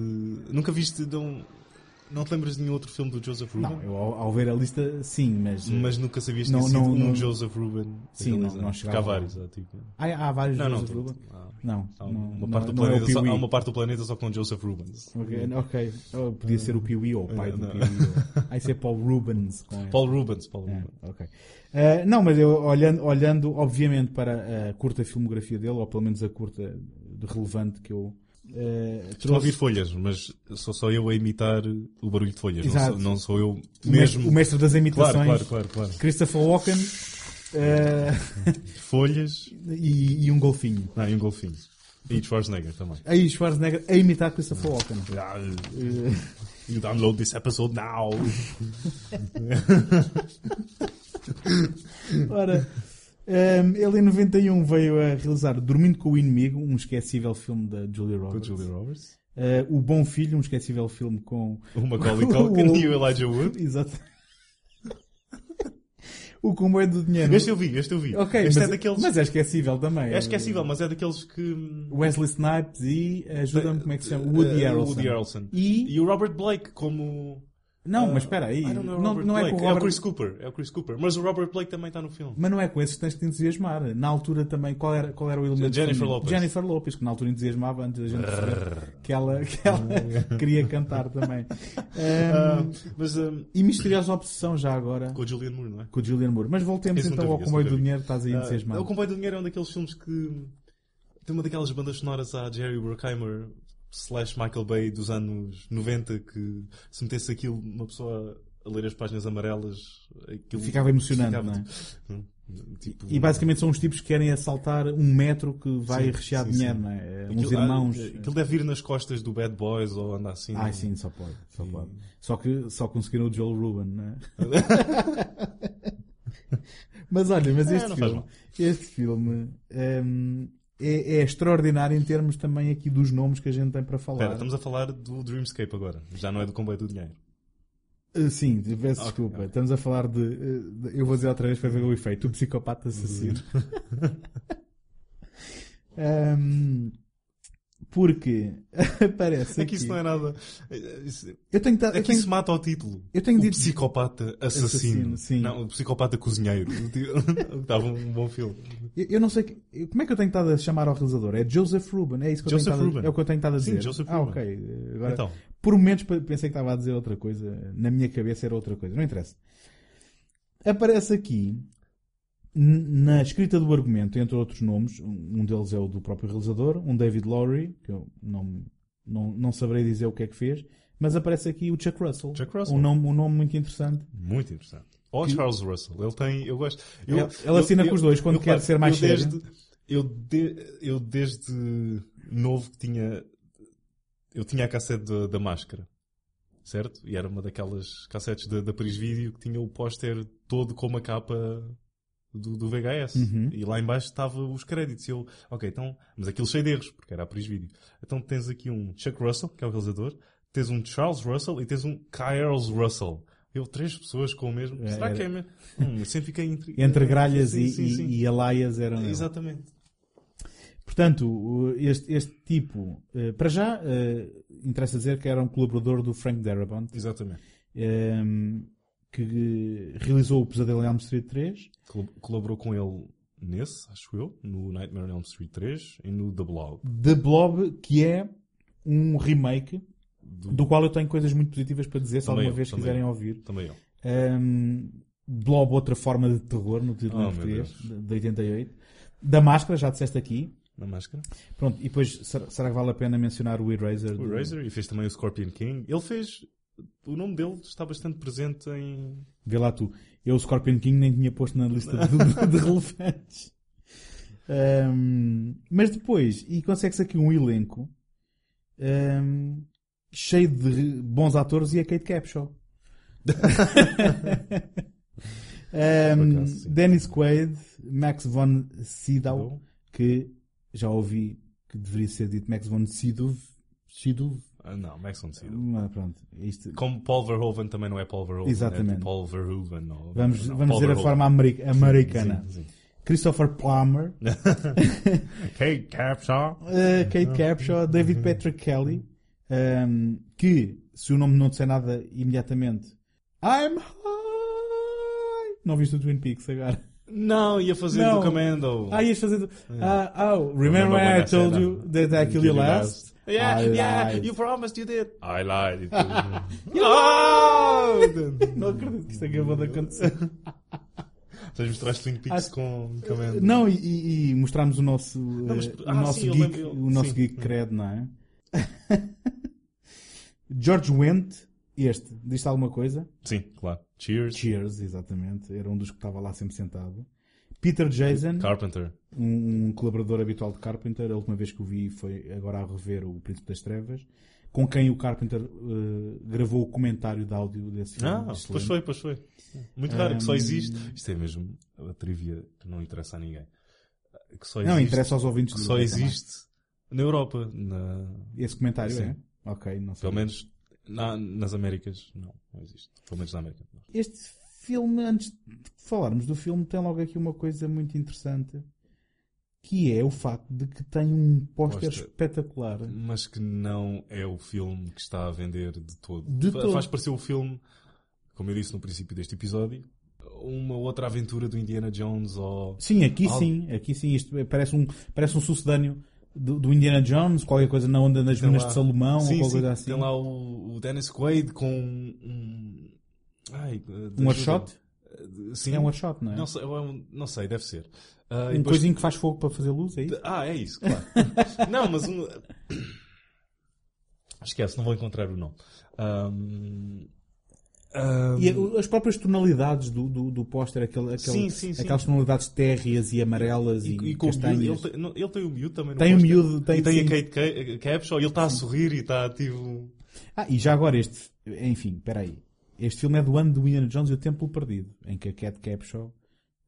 Nunca viste de um. Não te lembras de nenhum outro filme do Joseph Ruben? Não, eu ao, ao ver a lista, sim, mas. Mas nunca sabias que não, tinha sido não, um não- Joseph Ruben. Sim, não, não chegava há vários. Há, tipo... Ah, há vários Não, não, Joseph Ruben? há- Não, há não, uma, não- parte do não é planeta só, há uma parte do planeta só com Joseph Rubens. Ok, ok. Oh, podia ser o Pee-wee ou o pai do Não. Pee-wee. Ah, isso é Paul Rubens. Paul Rubens, Paul É, Rubens. ok. Eh, não, mas eu olhando, olhando, obviamente, para a curta filmografia dele, ou pelo menos a curta de relevante que eu eh, Estou a ouvir folhas, mas sou só eu a imitar o barulho de folhas. Não sou, não sou eu O mesmo. mestre, o mestre das imitações. Claro, claro, claro. Christopher Walken. eh, Folhas. e, e um golfinho. Não, e um golfinho. E Schwarzenegger também. Aí Schwarzenegger a imitar Christopher Walken. Ah, Eh, You download this episode now. Ora, ehm, ele em 91 veio a realizar Dormindo com o Inimigo, um esquecível filme da Julia Roberts. Julia Roberts. Eh, o Bom Filho, um esquecível filme com O Macaulay Culkin e o Elijah Wood. Exato. o Comboio do Dinheiro. Este eu vi, este eu vi. Ok, este mas, é daqueles. mas é esquecível também. É esquecível, mas é daqueles que. Wesley Snipes e ajuda-me como é que se chama? Woody Eh, Harrelson. Woody Harrelson. E E o Robert Blake como. Não, Ah, mas espera aí. Não, Robert não é com o É o Robert- Chris Cooper. É o Chris Cooper. Mas o Robert Blake também está no filme. Mas não é com esses que tens de te entusiasmar. Na altura também, qual era, qual era o elemento? Jennifer? Lopez. Jennifer Lopez, que na altura entusiasmava antes da gente que ela, que ela queria cantar também. Ah, Ahm, mas um, e Misteriosa Obsessão, já agora. com o Julian Moore, não é? Com o Julian Moore. Mas voltemos Esse então ao vi, esse Comboio do. Dinheiro, estás aí Ah, entusiasmado. o Comboio do Dinheiro é um daqueles filmes que tem uma daquelas bandas sonoras à Jerry Bruckheimer slash Michael Bay dos anos 90 que se metesse aquilo uma pessoa a ler as páginas amarelas aquilo Ficava emocionante, ficava- não é? Tipo, E basicamente são os tipos que querem assaltar um metro que vai sim, rechear sim, dinheiro, sim. não é? Aquilo- Uns irmãos. Aquilo deve ir nas costas do Bad Boys ou andar assim. Ah, sim, só pode. Só, pode. só que só conseguiram o Joel Ruben, não é? mas olha, mas É, este não faz filme, este filme hum, é, é extraordinário em termos também aqui dos nomes que a gente tem para falar. Espera, estamos a falar do Dreamscape agora. Já não é do Comboio do Dinheiro. Uh, Sim, peço Ok, desculpa. ok. Estamos a falar de, uh, de- Eu vou dizer outra vez para ver o efeito. O psicopata assassino. Um, porque aparece É aqui. que isso não é nada. Isso- Eu tenho É eu que tenho- isso mata ao título. Eu tenho o dito- psicopata assassino. Assassino, sim. Não, o psicopata cozinheiro. Estava um bom filme. Eu, eu não sei. que- Como é que eu tenho estado a chamar ao realizador? É Joseph Ruben. É isso que eu Joseph tenho estado. É o que eu tenho estado a Sim, dizer. Joseph ah, ok. Agora, Então. Por momentos pe- pensei que estava a dizer outra coisa. Na minha cabeça era outra coisa. Não interessa. Aparece aqui. Na escrita do argumento, entre outros nomes, um deles é o do próprio realizador, um David Lowry, que eu não, não, não saberei dizer o que é que fez, mas aparece aqui o Chuck Russell. Chuck Russell. Um nome, um nome muito interessante. Muito interessante. Ou Que- Charles Russell. Ele tem. Eu gosto. Ele- ele assina com os dois quando quer ser mais eu sério. desde, eu, de- eu desde novo que tinha. Eu tinha a cassete da, da máscara. Certo? E era uma daquelas cassetes da, da Paris Video que tinha o póster todo com uma capa do, do VHS. Uhum. E lá em baixo estava os créditos. E eu, ok, então, mas aquilo cheio de erros, porque era a Video. Então tens aqui um Chuck Russell, que é o realizador, tens um Charles Russell e tens um Kyles Russell. Eu, três pessoas com o mesmo. É, Será era- que é mesmo? Hum, sempre fiquei entre... Entre gralhas Sim, e, sim, sim. e alaias eram. Exatamente. Portanto, este, este tipo, eh, para já, eh, interessa dizer que era um colaborador do Frank Darabont. Exatamente. ehm, que realizou o Pesadelo em Elm Street 3. Col- Colaborou com ele nesse, acho eu, no Nightmare on Elm Street 3 e no The Blob. The Blob, que é um remake do, qual eu tenho coisas muito positivas para dizer, se Também alguma eu, vez quiserem eu. ouvir. Também eu. Ehm, Blob, outra forma de terror, no título Oh, português, Deus. de, de 88. Da Máscara, já disseste aqui. Na máscara. Pronto, e depois, será, será que vale a pena mencionar o Eraser? O do- Razor e fez também o Scorpion King. Ele fez. O nome dele está bastante presente em. Vê lá tu. Eu, o Scorpion King, nem tinha posto na lista de, de relevantes. Ahm, mas depois, e consegue-se aqui um elenco ahm, cheio de bons atores e a Kate Capshaw. Ahm, Dennis Quaid, Max von Sydow, que já ouvi que deveria ser dito Max von Sydow. Sydow? Ah, não, Max von Sydow. Pronto. Isto... Como Paul Verhoeven também não é Paul Verhoeven. Exatamente. É Paul Verhoeven. Ou... Vamos, não, vamos Paul dizer a Verhoeven. forma america- americana. Sim, sim. Christopher Plummer. Kate Capshaw. Uh, Kate Capshaw, David Patrick Kelly, um, que, se o nome não disser nada imediatamente, I'm high! Não viste o Twin Peaks agora? Não, ia fazer Não. do Commando. Ah, ias fazer do... É. Ah, oh, remember, when I told you that I killed you last? Yeah, I yeah, lied. you promised you did. I lied. Lied! Não acredito que isto acabou de acontecer. Vocês mostraste Twin Peaks Acho- com Commando. Não, e, e, mostramos o nosso, Não, mas- eh, o ah, nosso sim, eu geek, o nosso sim. geek credo, não é? George Wendt, este, diz-te alguma coisa? Sim, claro. Cheers. Cheers, exatamente. Era um dos que estava lá sempre sentado. Peter Jason. Carpenter. Um, um colaborador habitual de Carpenter. A última vez que o vi foi agora a rever O Príncipe das Trevas. Com quem o Carpenter eh, gravou o comentário de áudio desse filme. Ah, Excelente. pois foi, pois foi. Muito raro, que só Um, existe. Isto é mesmo a trivia que não interessa a ninguém. Que só Não, interessa aos ouvintes Que só Mais. existe na Europa. Na... Esse comentário Sim. é? Ok, não sei. Pelo menos na- nas Américas, não, não existe. Pelo menos na América. não. Este filme, antes de falarmos do filme, tem logo aqui uma coisa muito interessante. Que é o facto de que tem um póster espetacular. Mas que não é o filme que está a vender de todo. De todo. Faz parecer o filme, como eu disse no princípio deste episódio, uma outra aventura do Indiana Jones ou... Sim, aqui sim, aqui sim, isto é- parece um, parece um sucedâneo do, do Indiana Jones, qualquer coisa na onda das Tem minas lá- de Salomão Sim, ou qualquer sim, coisa assim. Tem lá o, o Dennis Quaid com um... Ai, Um. Warshot? Sim. É um Warshot, não é? Não sei, é um- não sei, deve ser. E Um depois- coisinho que faz fogo para fazer luz, é isso? Ah, é isso, claro. não, mas um... Esquece, não vou encontrar o nome. Ahm, ahm, E as próprias tonalidades do, do, do póster, aquele, aquele, Sim, sim, sim. aquelas tonalidades térreas e amarelas e, E com o miúdo, castanhas. ele, tem, ele tem o miúdo também no Tem o miúdo, tem, e tem a Kate Ca- Capshaw e ele está a sorrir e está ativo. Ah, e já agora este, enfim, espera aí. Este filme é do ano do Indiana Jones e o Templo Perdido, em que a Cat Capshaw,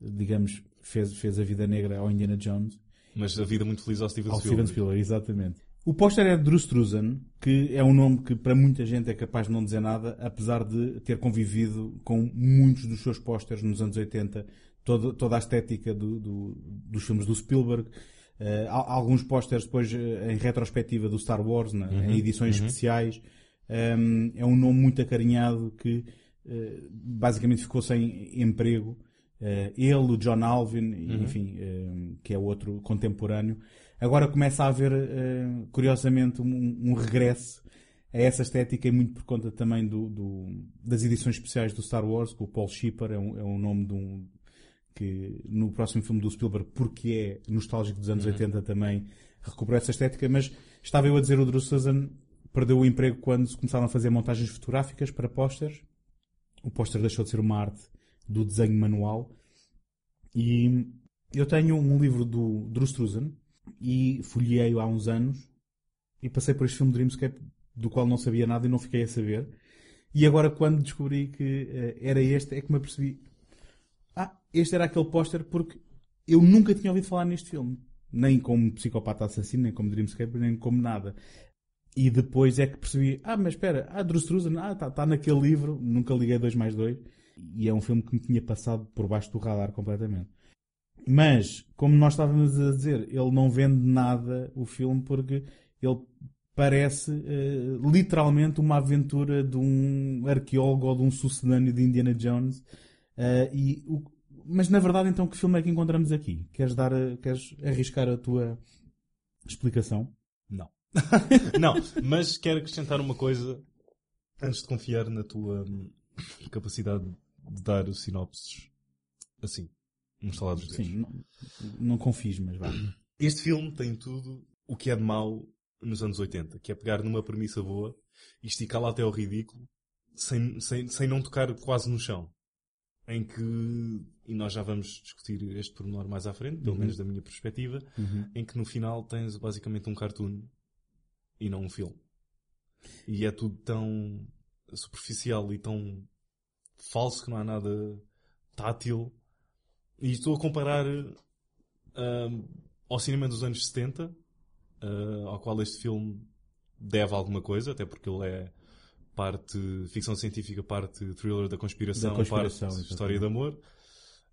digamos, fez, fez a vida negra ao Indiana Jones. Mas a vida muito feliz ao Steven Ao Spielberg. Steven Spielberg, exatamente. O póster é de Drew Struzan, que é um nome que para muita gente é capaz de não dizer nada, apesar de ter convivido com muitos dos seus pósteres nos anos 80, toda, toda a estética do- do- dos filmes do Spielberg, há- alguns pósteres depois eh, em retrospectiva do Star Wars, né, Uhum, em edições uhum. especiais. Um, é um nome muito acarinhado que eh, basicamente ficou sem emprego. Eh, ele, o John Alvin, Uhum. enfim, que é outro contemporâneo. Agora começa a haver, eh, curiosamente, um, um regresso a essa estética e muito por conta também do, do- das edições especiais do Star Wars, com o Paul Shipper, é um, é um nome de um que no próximo filme do Spielberg, porque é nostálgico dos anos Uhum. 80 também, recuperou essa estética, mas estava eu a dizer o Drew Susan perdeu o emprego quando se começaram a fazer montagens fotográficas para pósteres. O póster deixou de ser uma arte do desenho manual. E eu tenho um livro do Drew Struzan e folhei-o há uns anos e passei por este filme Dreamscape do qual não sabia nada e não fiquei a saber. E agora quando descobri que eh, era este é que me apercebi ah, este era aquele póster porque eu nunca tinha ouvido falar neste filme. Nem como psicopata assassino, nem como Dreamscaper, nem como nada. E depois é que percebi, ah, mas espera, ah, Drew ah, está tá naquele livro, nunca liguei 2 mais 2. E é um filme que me tinha passado por baixo do radar completamente. Mas, como nós estávamos a dizer, ele não vende nada o filme porque ele parece uh, literalmente uma aventura de um arqueólogo ou de um sucedâneo de Indiana Jones. Uh, e o, mas na verdade, então, que filme é que encontramos aqui? Queres, dar, a, queres arriscar a tua explicação? Não. não, mas quero acrescentar uma coisa antes de confiar na tua hum, capacidade de dar sinopses assim, uns salados de Sim, não, não confies, mas vá. Este filme tem tudo o que é de mau nos anos 80, que é pegar numa premissa boa e esticá-la até ao ridículo sem, sem, sem não tocar quase no chão. Em que, e nós já vamos discutir este pormenor mais à frente, pelo Uhum. menos da minha perspectiva, Uhum. em que no final tens basicamente um cartoon e não um filme. E é tudo tão superficial e tão falso que não há nada tátil. E estou a comparar ahm, ao cinema dos anos 70, ah, ao qual este filme deve alguma coisa, até porque ele é parte ficção científica, parte thriller da conspiração, Da conspiração, parte exatamente. história de amor,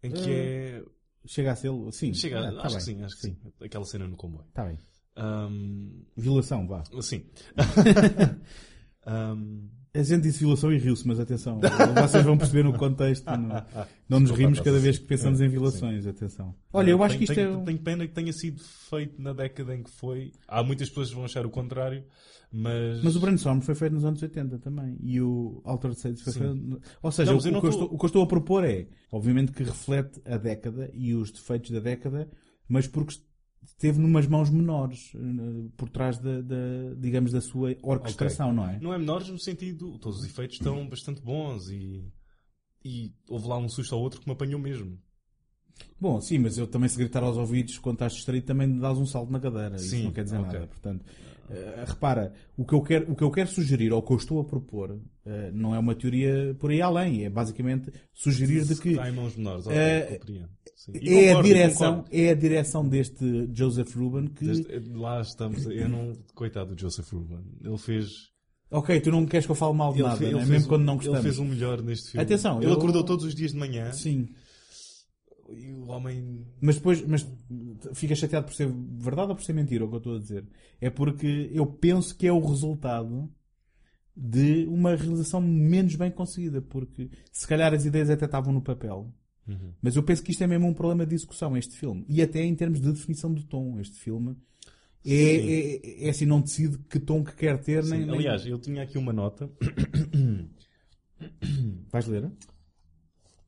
em que é... Chega a ser, sim. Chega, Ah, tá acho bem. que sim, acho que sim. Aquela cena no comboio. Está bem. Ahm, Violação, vá. Sim. Ahm, A gente disse violação e riu-se, mas atenção, vocês vão perceber no contexto. Não, não nos rimos cada vez que pensamos em violações, atenção. Olha, eu acho que isto tenho, é. um- Tenho pena que tenha sido feito na década em que foi. Há muitas pessoas que vão achar o contrário, mas. Mas o Brainstorm foi feito nos anos 80 também. E o Altered States foi Sim. feito. Ou seja, Não, o, mas eu o não que eu tô- estou, o que eu estou a propor é, obviamente, que reflete a década e os defeitos da década, mas porque esteve numas mãos menores, eh, por trás da, da, digamos, da sua orquestração, Ok. não é? Não é menores no sentido. Todos os efeitos estão bastante bons e. E houve lá um susto ao outro que me apanhou mesmo. Bom, sim, mas eu também se gritar aos ouvidos quando estás distraído também dás um salto na cadeira. Isso Sim, não quer dizer ok. nada. Portanto, eh, repara, o que, eu quero, o que eu quero sugerir, ou o que eu estou a propor, eh, não é uma teoria por aí além. É basicamente sugerir de que Está em mãos menores, ok, eh, é, a concordo, direção, concordo. é a direção deste Joseph Ruben que. Desde- lá estamos. Eu não. Coitado do Joseph Ruben. Ele fez. Ok, tu não queres que eu fale mal de Ele nada, fe- não é? ele mesmo fez quando não Ele gostamos. fez o melhor neste filme. Atenção, ele eu- acordou todos os dias de manhã. Sim. E o homem. Mas depois, mas fica chateado por ser verdade ou por ser mentira, é o que eu estou a dizer. É porque eu penso que é o resultado de uma realização menos bem conseguida, porque se calhar as ideias até estavam no papel. Uhum. Mas eu penso que isto é mesmo um problema de execução, este filme. E até em termos de definição de tom, este filme é, é, é assim, não decide que tom que quer ter, nem, nem- Aliás, eu tinha aqui uma nota. Vais ler?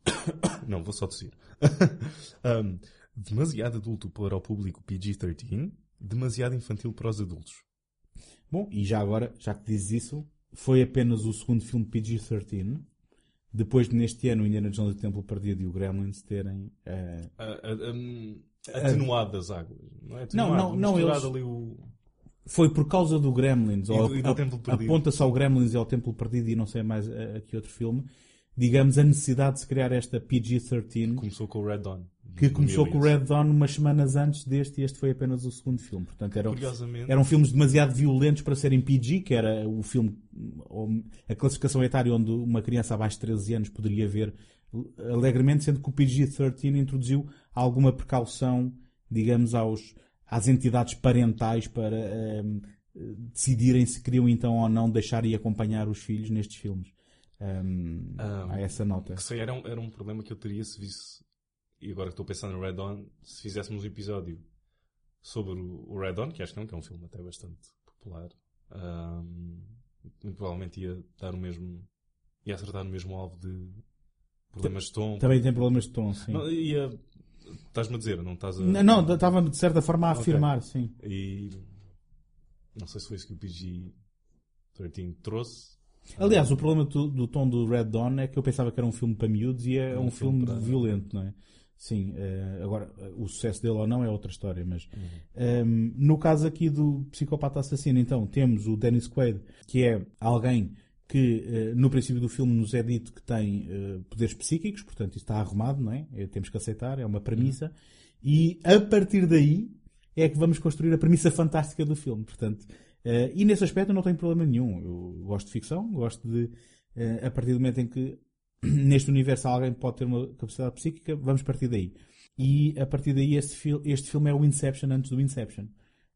Não, vou só tossir. Um, demasiado adulto para o público PG-13, demasiado infantil para os adultos. Bom, e já agora, já que dizes isso, foi apenas o segundo filme PG-13, depois de neste ano Indiana Jones e o Templo Perdido e o Gremlins terem... eh, Ah, ah, um, atenuado as águas. Não, é? Não, Atenuado, não, eles... ali o... Foi por causa do Gremlins, E ou do- e do a- Templo Perdido. aponta-se ao Gremlins e ao Templo Perdido e não sei mais a, a que outro filme, digamos, a necessidade de se criar esta PG-13. Começou com o Red Dawn. Que começou com o Red Dawn umas semanas antes deste e este foi apenas o segundo filme. Portanto, eram, Curiosamente- eram filmes demasiado violentos para serem PG, que era o filme, a classificação etária onde uma criança abaixo de 13 anos poderia ver alegremente, sendo que o PG-13 introduziu alguma precaução, digamos, aos, às entidades parentais para ehm, decidirem se queriam então ou não deixar e acompanhar os filhos nestes filmes. Ehm, Ah, há essa nota. Que sei, era, um, era um problema que eu teria se visse, e agora que estou pensando no Red Dawn, se fizéssemos um episódio sobre o, Red Dawn, que acho que não, que é um filme até bastante popular, ahm, muito provavelmente ia dar o mesmo, ia acertar no mesmo alvo de problemas de tom. Também tem problemas de tom, sim. Não, ia, estás-me a dizer, não estás a... Não, não, estava de certa forma a Ok. afirmar, sim. E não sei se foi isso que o PG-13 trouxe. Aliás, o problema do, do tom do Red Dawn é que eu pensava que era um filme para miúdos e é É um, um filme, filme para- violento, não é? Sim, eh, agora eh, o sucesso dele ou não é outra história, mas Uhum. ehm, no caso aqui do Psicopata Assassino, então temos o Dennis Quaid, que é alguém que uh, no princípio do filme nos é dito que tem poderes psíquicos, portanto isso está arrumado, não é? Temos que aceitar, é uma premissa. E a partir daí é que vamos construir a premissa fantástica do filme. Portanto, e nesse aspecto eu não tenho problema nenhum. Eu gosto de ficção, gosto de, a partir do momento em que neste universo alguém pode ter uma capacidade psíquica, vamos partir daí. E a partir daí este, fil este filme é o Inception antes do Inception.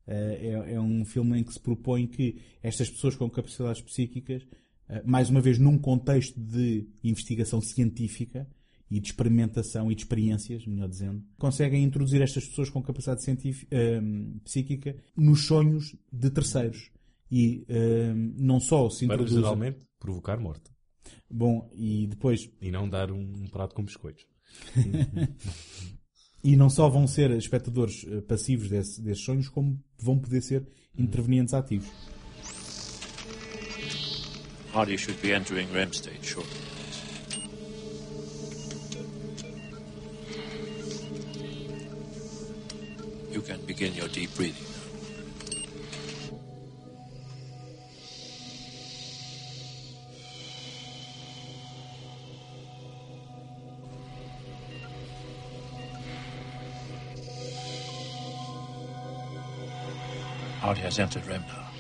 É, é um filme em que se propõe que estas pessoas com capacidades psíquicas eh, mais uma vez num contexto de investigação científica e de experimentação e de experiências, melhor dizendo, conseguem introduzir estas pessoas com capacidade científica, uh, psíquica nos sonhos de terceiros. E uh, não só se introduz... Para geralmente provocar morte. Bom, e depois... E não dar um prato com biscoitos. e não só vão ser espectadores passivos desse, desses sonhos, como vão poder ser intervenientes ativos. Hardy should be entering REM state shortly. You can begin your deep breathing Hardy has entered REM now.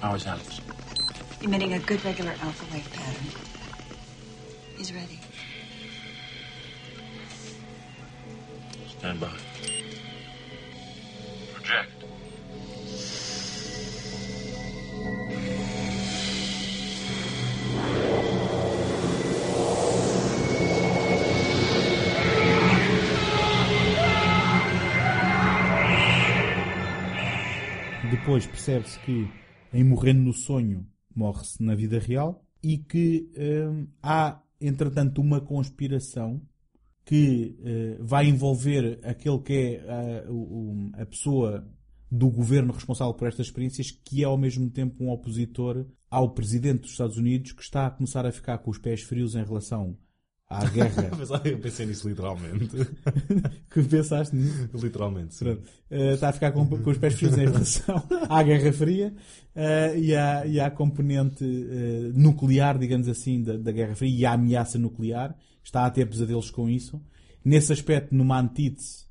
How is Alex? emitting a good regular alpha wave pattern. He's ready. Stand by. Depois percebe-se que, em morrendo no sonho, morre-se na vida real e que hum, há, entretanto, uma conspiração que uh, vai envolver aquele que é uh, a pessoa do governo responsável por estas experiências, que é ao mesmo tempo um opositor ao presidente dos Estados Unidos, que está a começar a ficar com os pés frios em relação à guerra. Eu pensei nisso literalmente. que pensaste nisso? Literalmente, sim. Uh, está a ficar com, com, os pés frios em relação à Guerra Fria uh, e, à, e à componente uh, nuclear, digamos assim, da, da, Guerra Fria e à ameaça nuclear. Está a ter pesadelos com isso. Nesse aspecto, numa antítese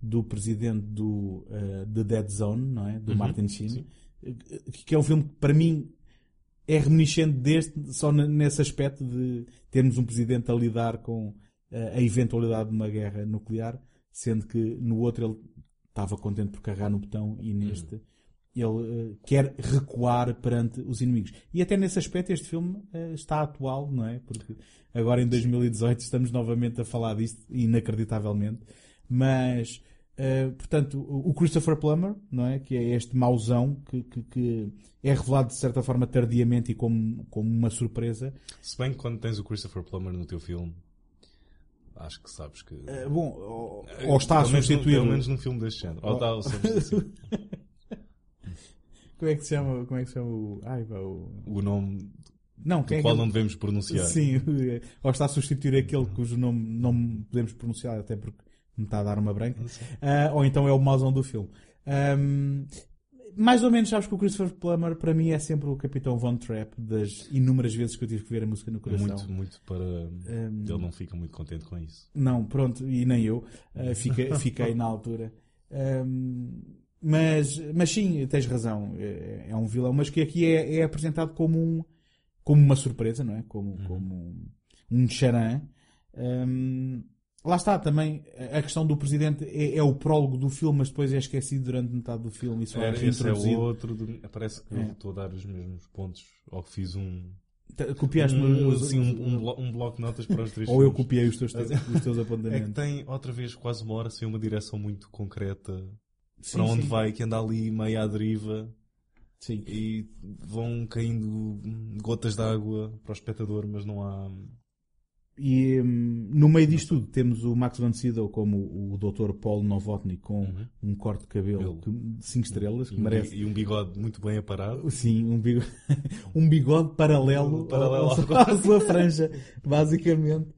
do presidente do The Dead Zone, não é? Do uhum, Martin Sheen, que é um filme que, para mim, é reminiscente deste, só nesse aspecto de termos um presidente a lidar com a eventualidade de uma guerra nuclear, sendo que no outro ele estava contente por carregar no botão e neste ele uh, quer recuar perante os inimigos. E até nesse aspecto este filme uh, está atual, não é? Porque agora em 2018 estamos novamente a falar disto, inacreditavelmente. Mas Uh, portanto, o Christopher Plummer, não é? que é este mauzão que, que, que, é revelado de certa forma tardiamente e como, como uma surpresa. Se bem que quando tens o Christopher Plummer no teu filme, acho que sabes que. Uh, bom, ou, ou está a substituir. Pelo menos num filme deste género. Ou, ou está a Como é que se chama, como é que se chama o. Ai, o... o nome. Não, do qual é que... não devemos pronunciar. Sim, ou está a substituir aquele cujo nome não podemos pronunciar, até porque me está a dar uma branca. Uh, ou então é o mauzão do filme. Um, mais ou menos sabes que o Christopher Plummer para mim é sempre o Capitão Von Trapp das inúmeras vezes que eu tive que ver a música no coração. Muito, muito para. Um, Ele não fica muito contente com isso. Não, pronto, e nem eu. Uh, fiquei, fiquei na altura. Um, mas, mas sim, tens razão. É, é, um vilão, mas que aqui é, é apresentado como, um, como uma surpresa, não é? Como, uhum. como um, um charan. Um, Lá está também a questão do presidente é, é, o prólogo do filme, mas depois é esquecido durante metade do filme. Isso é, esse é o outro. Parece que é. estou a dar os mesmos pontos. Ou que fiz um. Copiaste um, os, assim, um, um, um, bloco de notas para os três Ou eu copiei os teus, os teus apontamentos. É que tem outra vez quase uma hora sem uma direção muito concreta sim, para onde sim. vai, que anda ali meio à deriva. Sim. E vão caindo gotas de água para o espectador, mas não há e um, no meio disto tudo temos o Max von Sydow como o, o Dr. Paul Novotny com uhum. um corte de cabelo de 5 estrelas que e merece. E um bigode muito bem aparado. Sim, um bigode, um bigode paralelo, paralelo à, sua franja, basicamente.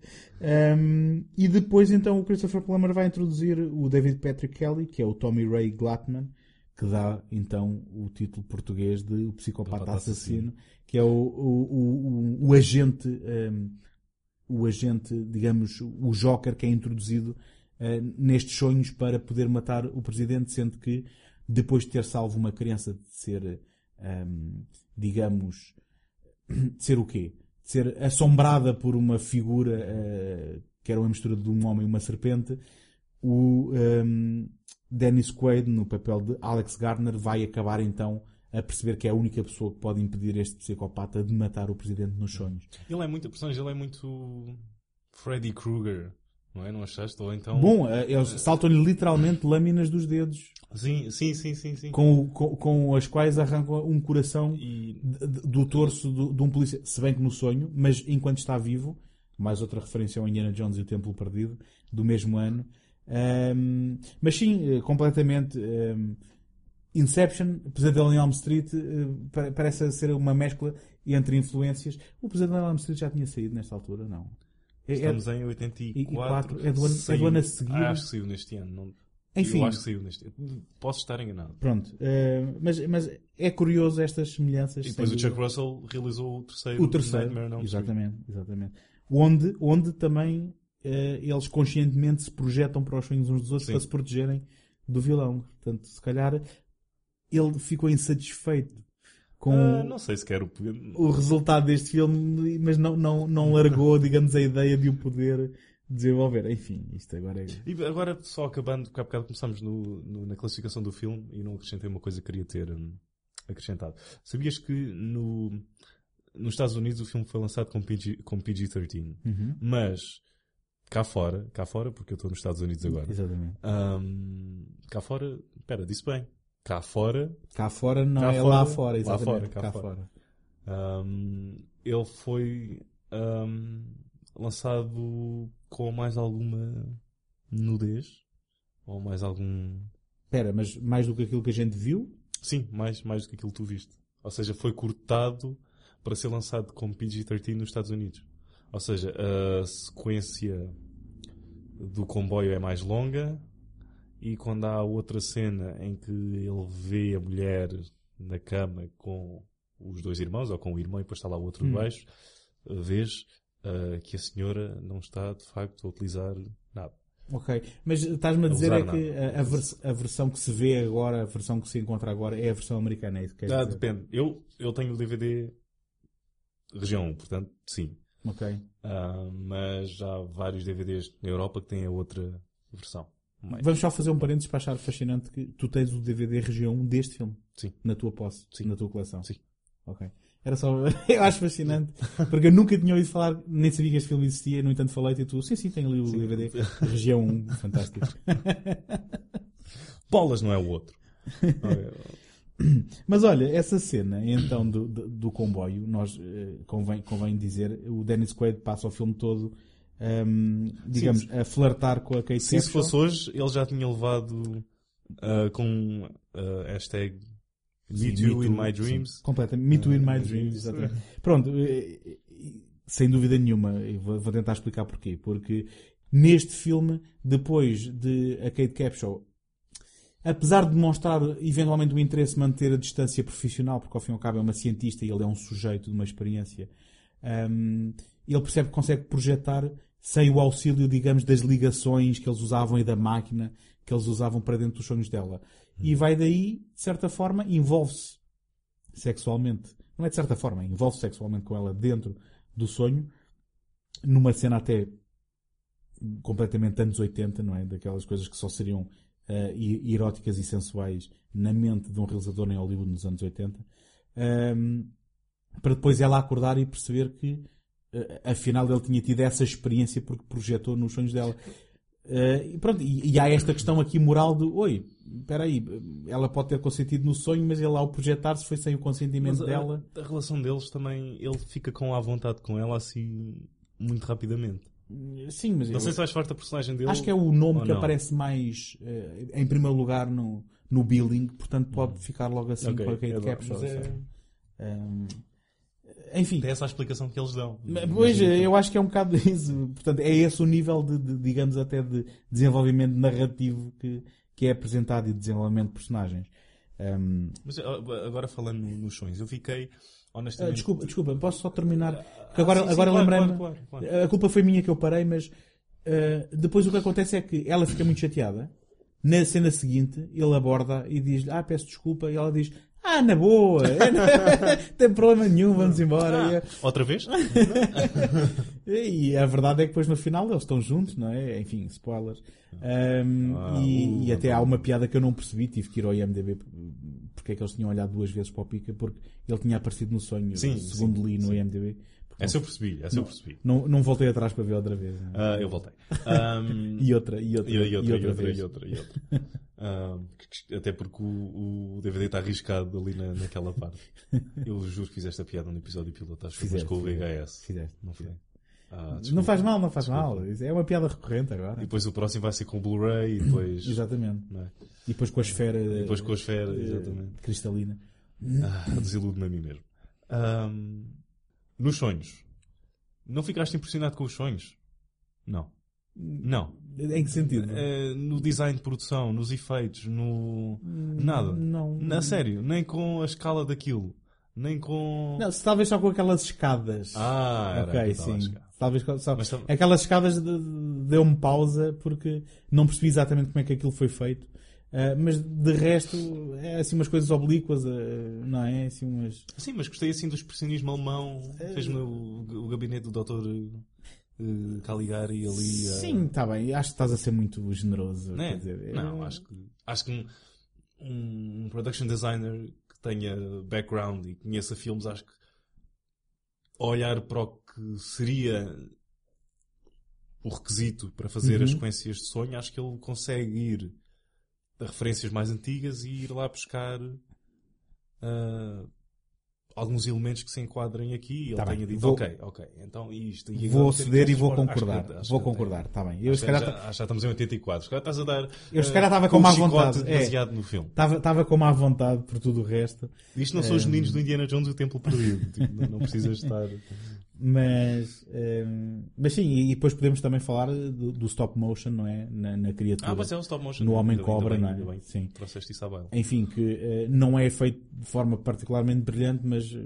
Um, e depois então o Christopher Plummer vai introduzir o David Patrick Kelly, que é o Tommy Ray Glatman, que dá então o título português de O Psicopata Assassino, que é o, o, o, o, o agente, um, o agente, digamos, o Joker que é introduzido uh, nestes sonhos para poder matar o presidente, sendo que depois de ter salvo uma criança de ser, um, digamos, de ser o quê? De ser assombrada por uma figura uh, que era uma mistura de um homem e uma serpente, o um, Dennis Quaid, no papel de Alex Gardner, vai acabar então a perceber que é a única pessoa que pode impedir este psicopata de matar o presidente nos sonhos. Ele é muito, a personagem ele é muito Freddy Krueger, não é? Não achaste? Ou então... Bom, eh, eles saltam-lhe literalmente lâminas dos dedos. Sim, sim, sim, sim. sim. Com, com, com as quais arrancam um coração E- de- de- do torso do- de um polícia, se bem que no sonho, mas enquanto está vivo, mais outra referência ao Indiana Jones e o Templo Perdido, do mesmo ano. Ahm, mas sim, eh, completamente. ahm, Inception, Pesadelo em Elm Street, eh, pa- parece ser uma mescla entre influências. O Pesadelo em Elm Street já tinha saído nesta altura, não? É- é- Estamos em 84. É do ano, é Saiu- do ano a seguir. Ah, acho que saiu neste ano. Não... Enfim. Eu acho que saiu neste ano. Posso estar enganado. Pronto, eh, mas, mas é curioso estas semelhanças. E depois o Chuck. Russell realizou o terceiro, O terceiro, Nightmare exatamente, exatamente. Onde, onde também eh, eles conscientemente se projetam para os sonhos uns dos outros Sim. para se protegerem do vilão. Portanto, se calhar ele ficou insatisfeito com Ah, não sei se quer o o resultado deste filme, mas não, não, não largou, digamos, a ideia de o poder desenvolver. Enfim, isto agora é. E agora, só acabando, porque há bocado começámos no, no- na classificação do filme e não acrescentei uma coisa que queria ter hum, acrescentado. Sabias que no, nos Estados Unidos o filme foi lançado com, PG, com PG-13, Uhum. mas cá fora, cá fora, porque eu estou nos Estados Unidos agora, Exatamente. hum, cá fora, espera, disse bem, cá fora, Cá fora não Cá é fora, lá fora, lá exatamente. fora, cá, cá fora. fora. hum, ele foi hum, lançado com mais alguma nudez ou mais algum Espera, mas mais do que aquilo que a gente viu? Sim, mais, mais do que aquilo que tu viste. Ou seja, foi cortado para ser lançado como PG-13 nos Estados Unidos. Ou seja, a sequência do comboio é mais longa e quando há outra cena em que ele vê a mulher na cama com os dois irmãos, ou com o irmão e depois está lá o outro Hum. baixo, vês ah, que a senhora não está de facto a utilizar nada. Ok, mas estás-me a A dizer usar é que a, a vers- a versão que se vê agora, a versão que se encontra agora, é a versão americana, é isso que Ah, dizer? depende. Eu, eu tenho o DVD região 1, portanto, sim. Ok. Ah, mas há vários DVDs na Europa que têm a outra versão. Mais. Vamos só fazer um parênteses para achar fascinante que tu tens o DVD região 1 deste filme. Sim. Na tua posse, na tua coleção. Sim. Ok. Era só, eu acho fascinante, porque eu nunca tinha ouvido falar, nem sabia que este filme existia, no entanto falei-te e tu, sim, sim, tenho ali o DVD, região 1, fantástico. Bolas não é o outro. Mas olha, essa cena então do, do, do comboio, nós eh, convém, convém dizer, o Dennis Quaid passa o filme todo, ehm, digamos, Sim, a flertar com a Kate Se isso fosse hoje, ele já tinha levado ah, com ah, hashtag Sim, Me Too Me in Too, My sim, Dreams. completamente. Me Too in My Ah, Dreams, exatamente. Pronto, eh, eh, sem dúvida nenhuma, eu vou, tentar explicar porquê. Porque neste filme, depois de a Kate Capshaw, apesar de demonstrar eventualmente o interesse de manter a distância profissional, porque ao fim e ao cabo é uma cientista e ele é um sujeito de uma experiência, hum, ele percebe que consegue projetar sem o auxílio, digamos, das ligações que eles usavam e da máquina que eles usavam para dentro dos sonhos dela. E vai daí, de certa forma, envolve-se sexualmente. Não é de certa forma, envolve-se sexualmente com ela dentro do sonho, numa cena até completamente anos 80, não é? Daquelas coisas que só seriam e- eróticas e sensuais na mente de um realizador em Hollywood nos anos 80. Ahm, para depois ela acordar e perceber que afinal ele tinha tido essa experiência porque projetou nos sonhos dela. Eh, e pronto, e, e há esta questão aqui moral de oi, espera aí, ela pode ter consentido no sonho, mas ele ao projetar-se foi sem o consentimento Mas a- dela. A, relação deles também, ele fica com à vontade com ela assim muito rapidamente. Sim, mas Não eu- sei se vais forte a personagem dele. Acho que é o nome que não. aparece mais eh, em primeiro lugar no, no billing, portanto pode ficar logo assim Ok, com a Kate é Capshaw. É- enfim. Tem essa a explicação que eles dão. Pois, eu acho que é um bocado isso. Portanto, é esse o nível de, de, digamos, até de desenvolvimento narrativo que, que é apresentado e de desenvolvimento de personagens. Um, Mas ah, agora falando nos sonhos, eu fiquei ah, honestamente. desculpa, desculpa, posso só terminar? Porque agora, sim, sim, agora claro, lembrei-me. claro, claro. A culpa foi minha que eu parei, mas ah, depois o que acontece é que ela fica muito chateada. Na cena seguinte, ele aborda e diz Ah, peço desculpa. E ela diz Ah, na boa, não tem problema nenhum, vamos embora. Ah, outra vez? e a verdade é que depois no final eles estão juntos, não é? Enfim, spoilers. Um, Ah, e, uh, e até há uma piada que eu não percebi, tive que ir ao IMDB porque é que eles tinham olhado duas vezes para o Pica, porque ele tinha aparecido no sonho, Sim, segundo sim, li no sim. IMDB. Essa eu percebi, essa eu não, percebi. Não, não voltei atrás para ver outra vez. Ah, eu voltei. Ahm, E outra, e outra, e, outra, e outra e outra, e outra, e outra. Que- até porque o, o DVD está arriscado ali na, naquela parte. Eu juro que fiz esta piada no episódio piloto, acho que Fizeste, com o VHS. fizeste, não foi? Ah, não faz mal, não faz Desculpa. mal. É uma piada recorrente agora. E depois o próximo vai ser com o Blu-ray e depois. Exatamente. é? E depois com a esfera. E depois com a esfera, eh, exatamente. Cristalina. Ah, Desiludo-me a mim mesmo. Ahm, nos sonhos. Não ficaste impressionado com os sonhos? Não. Não. Em que sentido? Eh, no design de produção, nos efeitos, no. Nada. Não. Na sério, nem com a escala daquilo. Nem com. Não, se talvez só com aquelas escadas. Ah, ok, sim. Talvez só... Mas Aquelas escadas de- deu-me pausa porque não percebi exatamente como é que aquilo foi feito. Ah, mas de resto, é assim umas coisas oblíquas, ah, não é? Assim umas. Sim, mas gostei assim do expressionismo alemão. Eh, Fez-me o, o gabinete do Dr. eh, Caligari ali. Sim, está bem. Acho que estás a ser muito generoso. Né? quer dizer, Não, é- acho que, acho que um, um production designer que tenha background e conheça filmes, acho que olhar para o que seria o requisito para fazer Uhum. as sequências de sonho, acho que ele consegue ir referências mais antigas e ir lá buscar ah, alguns elementos que se enquadrem aqui e ele Tá bem, tenha dito, vou- ok, ok, então isto. E Vou ceder e vou que- acho que- concordar. acho Vou concordar, tá bem. Eu, acho se calhar, já, já estamos em 84. Se calhar estás a dar. Eu se calhar estava com com má vontade. É. demasiado no filme. Estava, com má vontade por tudo o resto. Isto não são os Eh, meninos do Indiana Jones e o Templo Perdido. Tipo, não, não precisas estar. Mas, ehm, mas sim, e depois podemos também falar do, do stop motion, não é? Na, na criatura. Ah, mas é o stop motion. No Ainda Homem bem, Cobra, ainda não é? bem. Sim. Trouxeste isso à baila. Enfim, que eh, não é feito de forma particularmente brilhante, mas eh,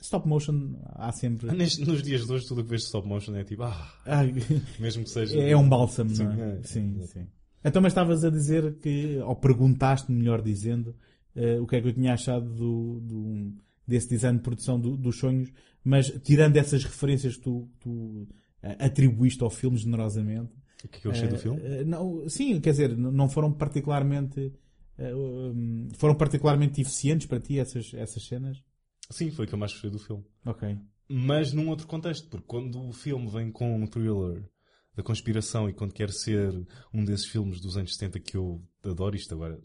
stop motion há sempre. Neste- nos dias de hoje, tudo o que vejo de stop motion é tipo, ah, Ah, mesmo que seja. É um bálsamo, Sim, não é? é, sim, é. sim. Então, mas estavas a dizer que, ou perguntaste, melhor dizendo, eh, o que é que eu tinha achado do, do- desse design de produção do- dos sonhos, mas tirando essas referências que tu, tu, eh, atribuíste ao filme generosamente. O que é eu achei do eh, filme? eh, não, sim, quer dizer, não foram particularmente. um, foram particularmente eficientes para ti essas, essas cenas? Sim, foi o que eu mais gostei do filme. Ok. Mas num outro contexto, porque quando o filme vem com um thriller da conspiração e quando quer ser um desses filmes dos anos 70 que eu adoro, isto agora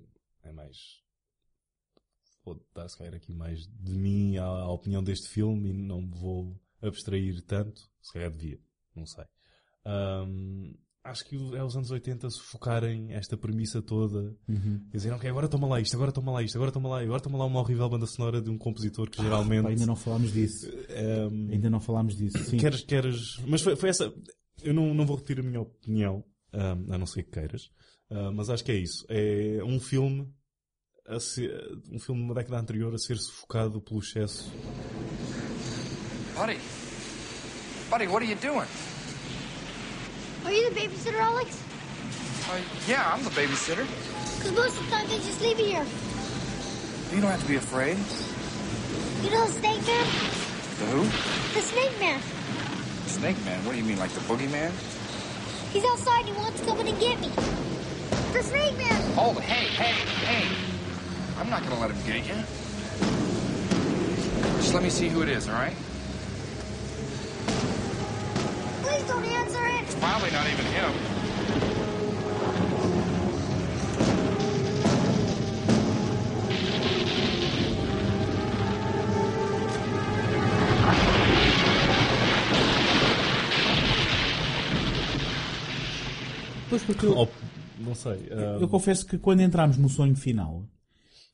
é mais. Vou dar se calhar aqui mais de mim à, à opinião deste filme e não vou abstrair tanto. Se calhar devia, não sei. Ahm, acho que é os anos 80 se focarem esta premissa toda. Uhum. E dizer, ok, agora toma lá isto, agora toma lá isto, agora toma lá, agora toma lá uma horrível banda sonora de um compositor que geralmente. Ah, pá, ainda não falámos disso. Ehm, Ainda não falámos disso. Sim. Queres, queres. Mas foi, foi essa. Eu não, não vou repetir a minha opinião, ahm, a não ser que queiras. Ah, mas acho que é isso. É um filme. A ser, um filme de uma década anterior a ser sufocado pelo excesso. Buddy. Buddy, what are you doing? Are you the babysitter, Alex? Uh, yeah, I'm the babysitter. Because most of the time they just leave you here. You don't have to be afraid. You know the snake man? The who? The snake man. Snake Man. What do you mean, like the boogeyman? He's outside. He wants to come in and get me. The snake man. Oh, hey, hey, hey. I'm not gonna let him get you. Just let me see who it is, all right? Please don't answer it. It's probably not even him. Pois porque eu, Oh, não sei. ahm, eu confesso que quando entramos no sonho final,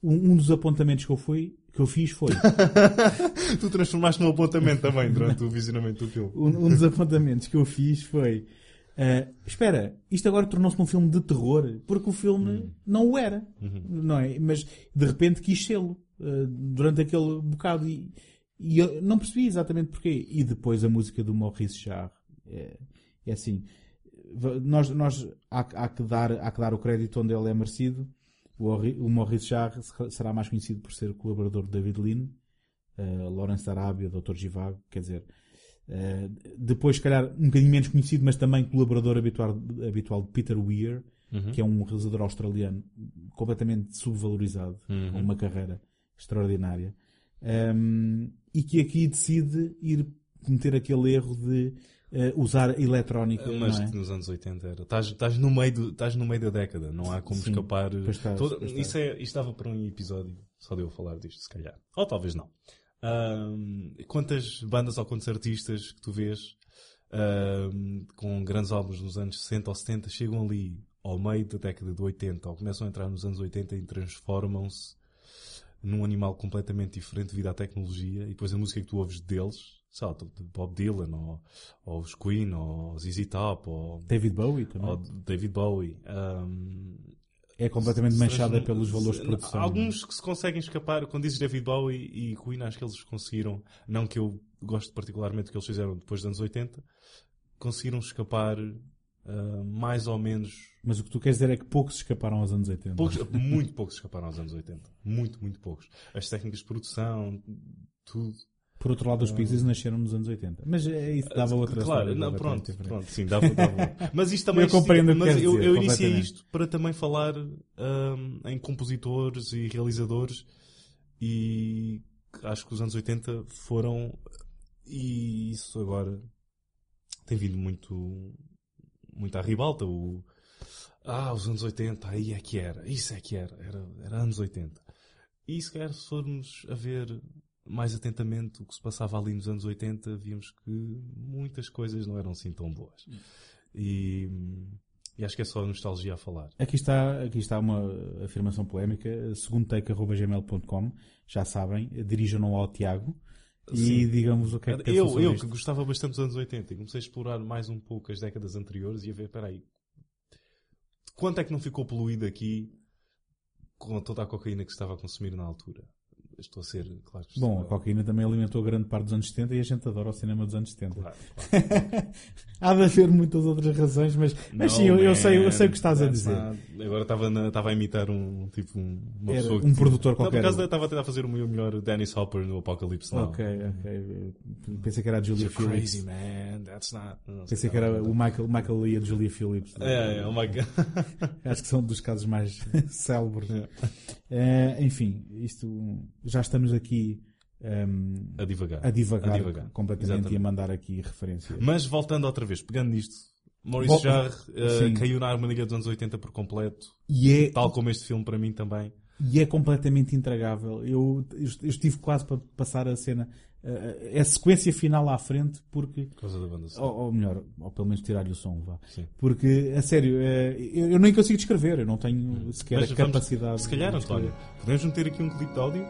um, um dos apontamentos que eu, fui, que eu fiz foi. tu transformaste num apontamento também durante o visionamento do filme. um, um dos apontamentos que eu fiz foi. Uh, espera, isto agora tornou-se um filme de terror, porque o filme Hum. não o era, Uhum. não é? Mas de repente quis sê-lo uh, durante aquele bocado e, e eu não percebi exatamente porquê. E depois a música do Maurice Jarre é, é assim. Nós, nós há, há que dar, há que dar o crédito onde ele é merecido. O, Maurice Jarre se- será mais conhecido por ser colaborador de David Lean, uh, Lawrence Arabia, Dr. Givago, quer dizer, Uh, depois, se calhar, um bocadinho menos conhecido, mas também colaborador habitual, habitual de Peter Weir, Uhum. que é um realizador australiano completamente subvalorizado, Uhum. com uma carreira extraordinária, Um, e que aqui decide ir cometer aquele erro de usar eletrónica. Mas é? nos anos 80 era. Estás, estás, no meio do, estás no meio da década, não há como Sim, escapar. estás, isso, é, isto dava para um episódio só de eu falar disto, se calhar. Ou talvez não. Ahm, quantas bandas ou quantos artistas que tu vês ahm, com grandes álbuns nos anos 60 ou 70 chegam ali ao meio da década de 80 ou começam a entrar nos anos 80 e transformam-se num animal completamente diferente devido à tecnologia e depois a música que tu ouves deles, de Bob Dylan ou, ou os Queen ou ZZ Top ou David Bowie também. ou David Bowie ahm, É completamente se- manchada se- pelos valores de produção. Alguns que se conseguem escapar, quando dizes David Bowie e Queen, acho que eles conseguiram, não que eu gosto particularmente do que eles fizeram depois dos anos 80, conseguiram escapar ah, mais ou menos. Mas o que tu queres dizer é que poucos escaparam aos anos 80. Poucos, muito poucos escaparam aos anos 80. Muito, muito poucos. As técnicas de produção, tudo. Por outro lado, os Ah. Pixies nasceram nos anos 80. Mas é isso, dava outra Claro, não, pronto, pronto, sim, dava, dava. Mas isto também Eu compreendo que mas eu, dizer, eu iniciei isto para também falar hum, em compositores e realizadores e acho que os anos 80 foram e isso agora tem vindo muito muito à ribalta o ah, os anos 80, aí é que era, isso é que era, era, era anos 80. E se calhar se formos a ver mais atentamente o que se passava ali nos anos 80, vimos que muitas coisas não eram assim tão boas. E, e acho que é só nostalgia a falar. Aqui está, aqui está uma afirmação polémica. Segundo take.gmail.com, já sabem, dirijam-no ao Tiago e Sim. digamos o que é que Eu, eu que gostava bastante dos anos 80 e comecei a explorar mais um pouco as décadas anteriores e a ver, peraí, quanto é que não ficou poluído aqui com toda a cocaína que se estava a consumir na altura? Estou a ser, claro. que Bom, a cocaína também alimentou grande parte dos anos 70 e a gente adora o cinema dos anos 70. Claro, Há de haver muitas outras razões, mas, mas sim, eu, eu sei, eu sei o que estás a man, dizer. Agora estava, na- estava a imitar um tipo um, uma Era pessoa um produtor Não, qualquer. Por acaso estava a tentar fazer o meu melhor Dennis Hopper no Apocalipse Now. Ok, ok. Pensei que era a Julia You're Phillips. crazy, man. That's not. não sei, Pensei que era o Michael, Michael Lee e a Julia Phillips. É, é, oh my God. Acho que são dos casos mais célebres. Eh, enfim, isto já estamos aqui ehm, A divagar. a divagar, A divagar. completamente Exatamente. e a mandar aqui referências. Mas voltando outra vez, pegando nisto, Maurice Vol- Jarre Sim. caiu na harmonia dos anos 80 por completo. É- Tal como este filme para mim também. E é completamente intragável. Eu, eu estive quase para passar a cena, eh, a sequência final à frente, porque. Por causa da banda. Ou, ou melhor, ou pelo menos tirar-lhe o som, vá. Sim. Porque, a sério, eu, eu nem consigo descrever, eu não tenho sequer Mas a vamos- capacidade. se calhar, António, podemos meter aqui um clipe de áudio?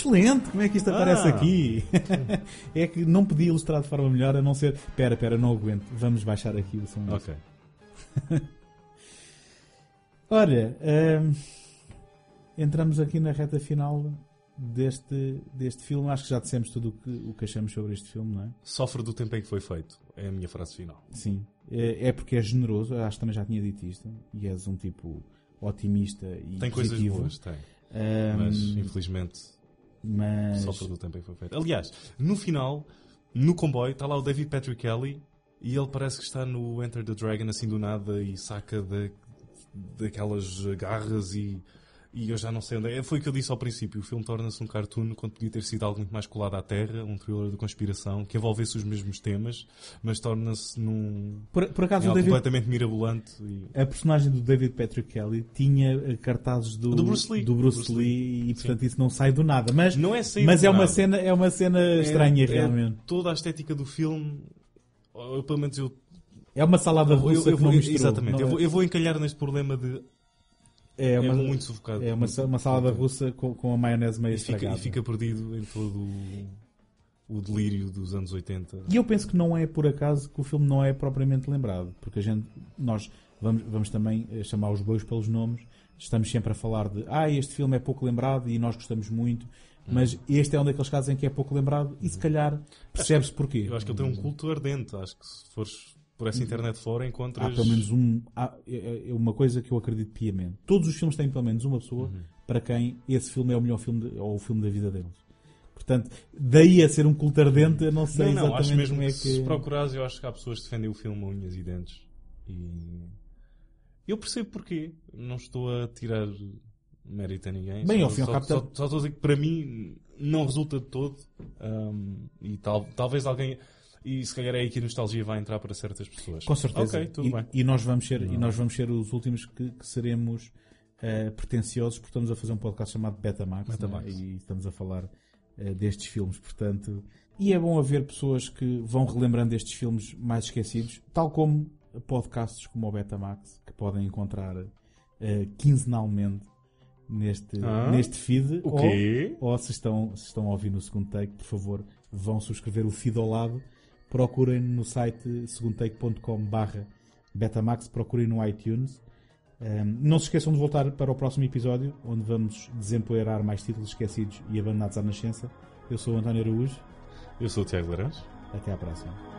Excelente! Como é que isto aparece Ah. aqui? é que não podia ilustrar de forma melhor a não ser. Pera, pera, não aguento. Vamos baixar aqui o som. Ok. Ora, hum, entramos aqui na reta final deste, deste filme. Acho que já dissemos tudo o que, o que achamos sobre este filme, não é? Sofre do tempo em que foi feito. É a minha frase final. Sim. É, é porque é generoso. Acho que também já tinha dito isto. E és um tipo otimista e Tem coisas positivo. boas, tem. Hum, Mas, infelizmente, mas- sofre do tempo em que foi feito. Aliás, no final, no comboio, está lá o David Patrick Kelly e ele parece que está no Enter the Dragon assim do nada e saca da daquelas garras e, E eu já não sei onde é. Foi o que eu disse ao princípio. O filme torna-se um cartoon quando podia ter sido algo muito mais colado à terra, um thriller de conspiração, que envolvesse os mesmos temas, mas torna-se num. Por, por acaso, algo David- completamente mirabolante. E... A personagem do David Patrick Kelly tinha eh, cartazes do, Do Bruce Lee. do Bruce Bruce Lee, Lee. e portanto isso não sai do nada. Mas, Não é sair mas é uma nada. cena, é uma cena estranha É- é realmente. toda a estética do filme, ou pelo menos eu. É uma salada eu- russa eu que vou- não misturou. Exatamente. Não eu, é- vou, eu vou encalhar neste problema de. É, uma, muito sufocado. É uma, uma salada russa com, com a maionese meio E fica, estragada. e fica perdido em todo o, o delírio dos anos 80. E eu penso que não é por acaso que o filme não é propriamente lembrado, porque a gente, nós vamos, vamos também eh, chamar os bois pelos nomes, estamos sempre a falar de ah, este filme é pouco lembrado e nós gostamos muito, mas este é um daqueles casos em que é pouco lembrado e se calhar percebe-se porquê. Eu acho que ele tem um culto ardente. Acho que se fores por essa internet fora encontras. Há pelo menos um. há- é é uma coisa que eu acredito piamente. Todos os filmes têm pelo menos uma pessoa Uhum. para quem esse filme é o melhor filme de- ou o filme da vida deles. Portanto, daí a ser um culto ardente, eu não sei Não, não, exatamente acho mesmo é que, se procurares, eu acho que há pessoas que defendem o filme a unhas e dentes. E eu percebo porquê. Não estou a tirar mérito a ninguém. Bem, só, ao fim e ao só, cabo, só, tá- só estou a dizer que para mim não resulta de todo. Um, e tal, talvez alguém. E se calhar é aí que a nostalgia vai entrar para certas pessoas. Com certeza. Ok, tudo e, bem. e nós vamos ser, e nós vamos ser os últimos que, que seremos eh, pretenciosos porque estamos a fazer um podcast chamado Betamax, Betamax. não é? e estamos a falar eh, destes filmes, portanto. E é bom haver pessoas que vão relembrando estes filmes mais esquecidos, tal como podcasts como o Betamax, que podem encontrar eh, quinzenalmente neste, Ah? neste feed. O quê? Ou, ou se, estão, se estão a ouvir no segundo take, por favor, vão subscrever o feed ao lado. Procurem no site segundotake.com barra Betamax, procurem no iTunes. Um, não se esqueçam de voltar para o próximo episódio, onde vamos desempoeirar mais títulos esquecidos e abandonados à nascença. Eu sou o António Araújo. Eu sou o Tiago Laranjo. Até à próxima.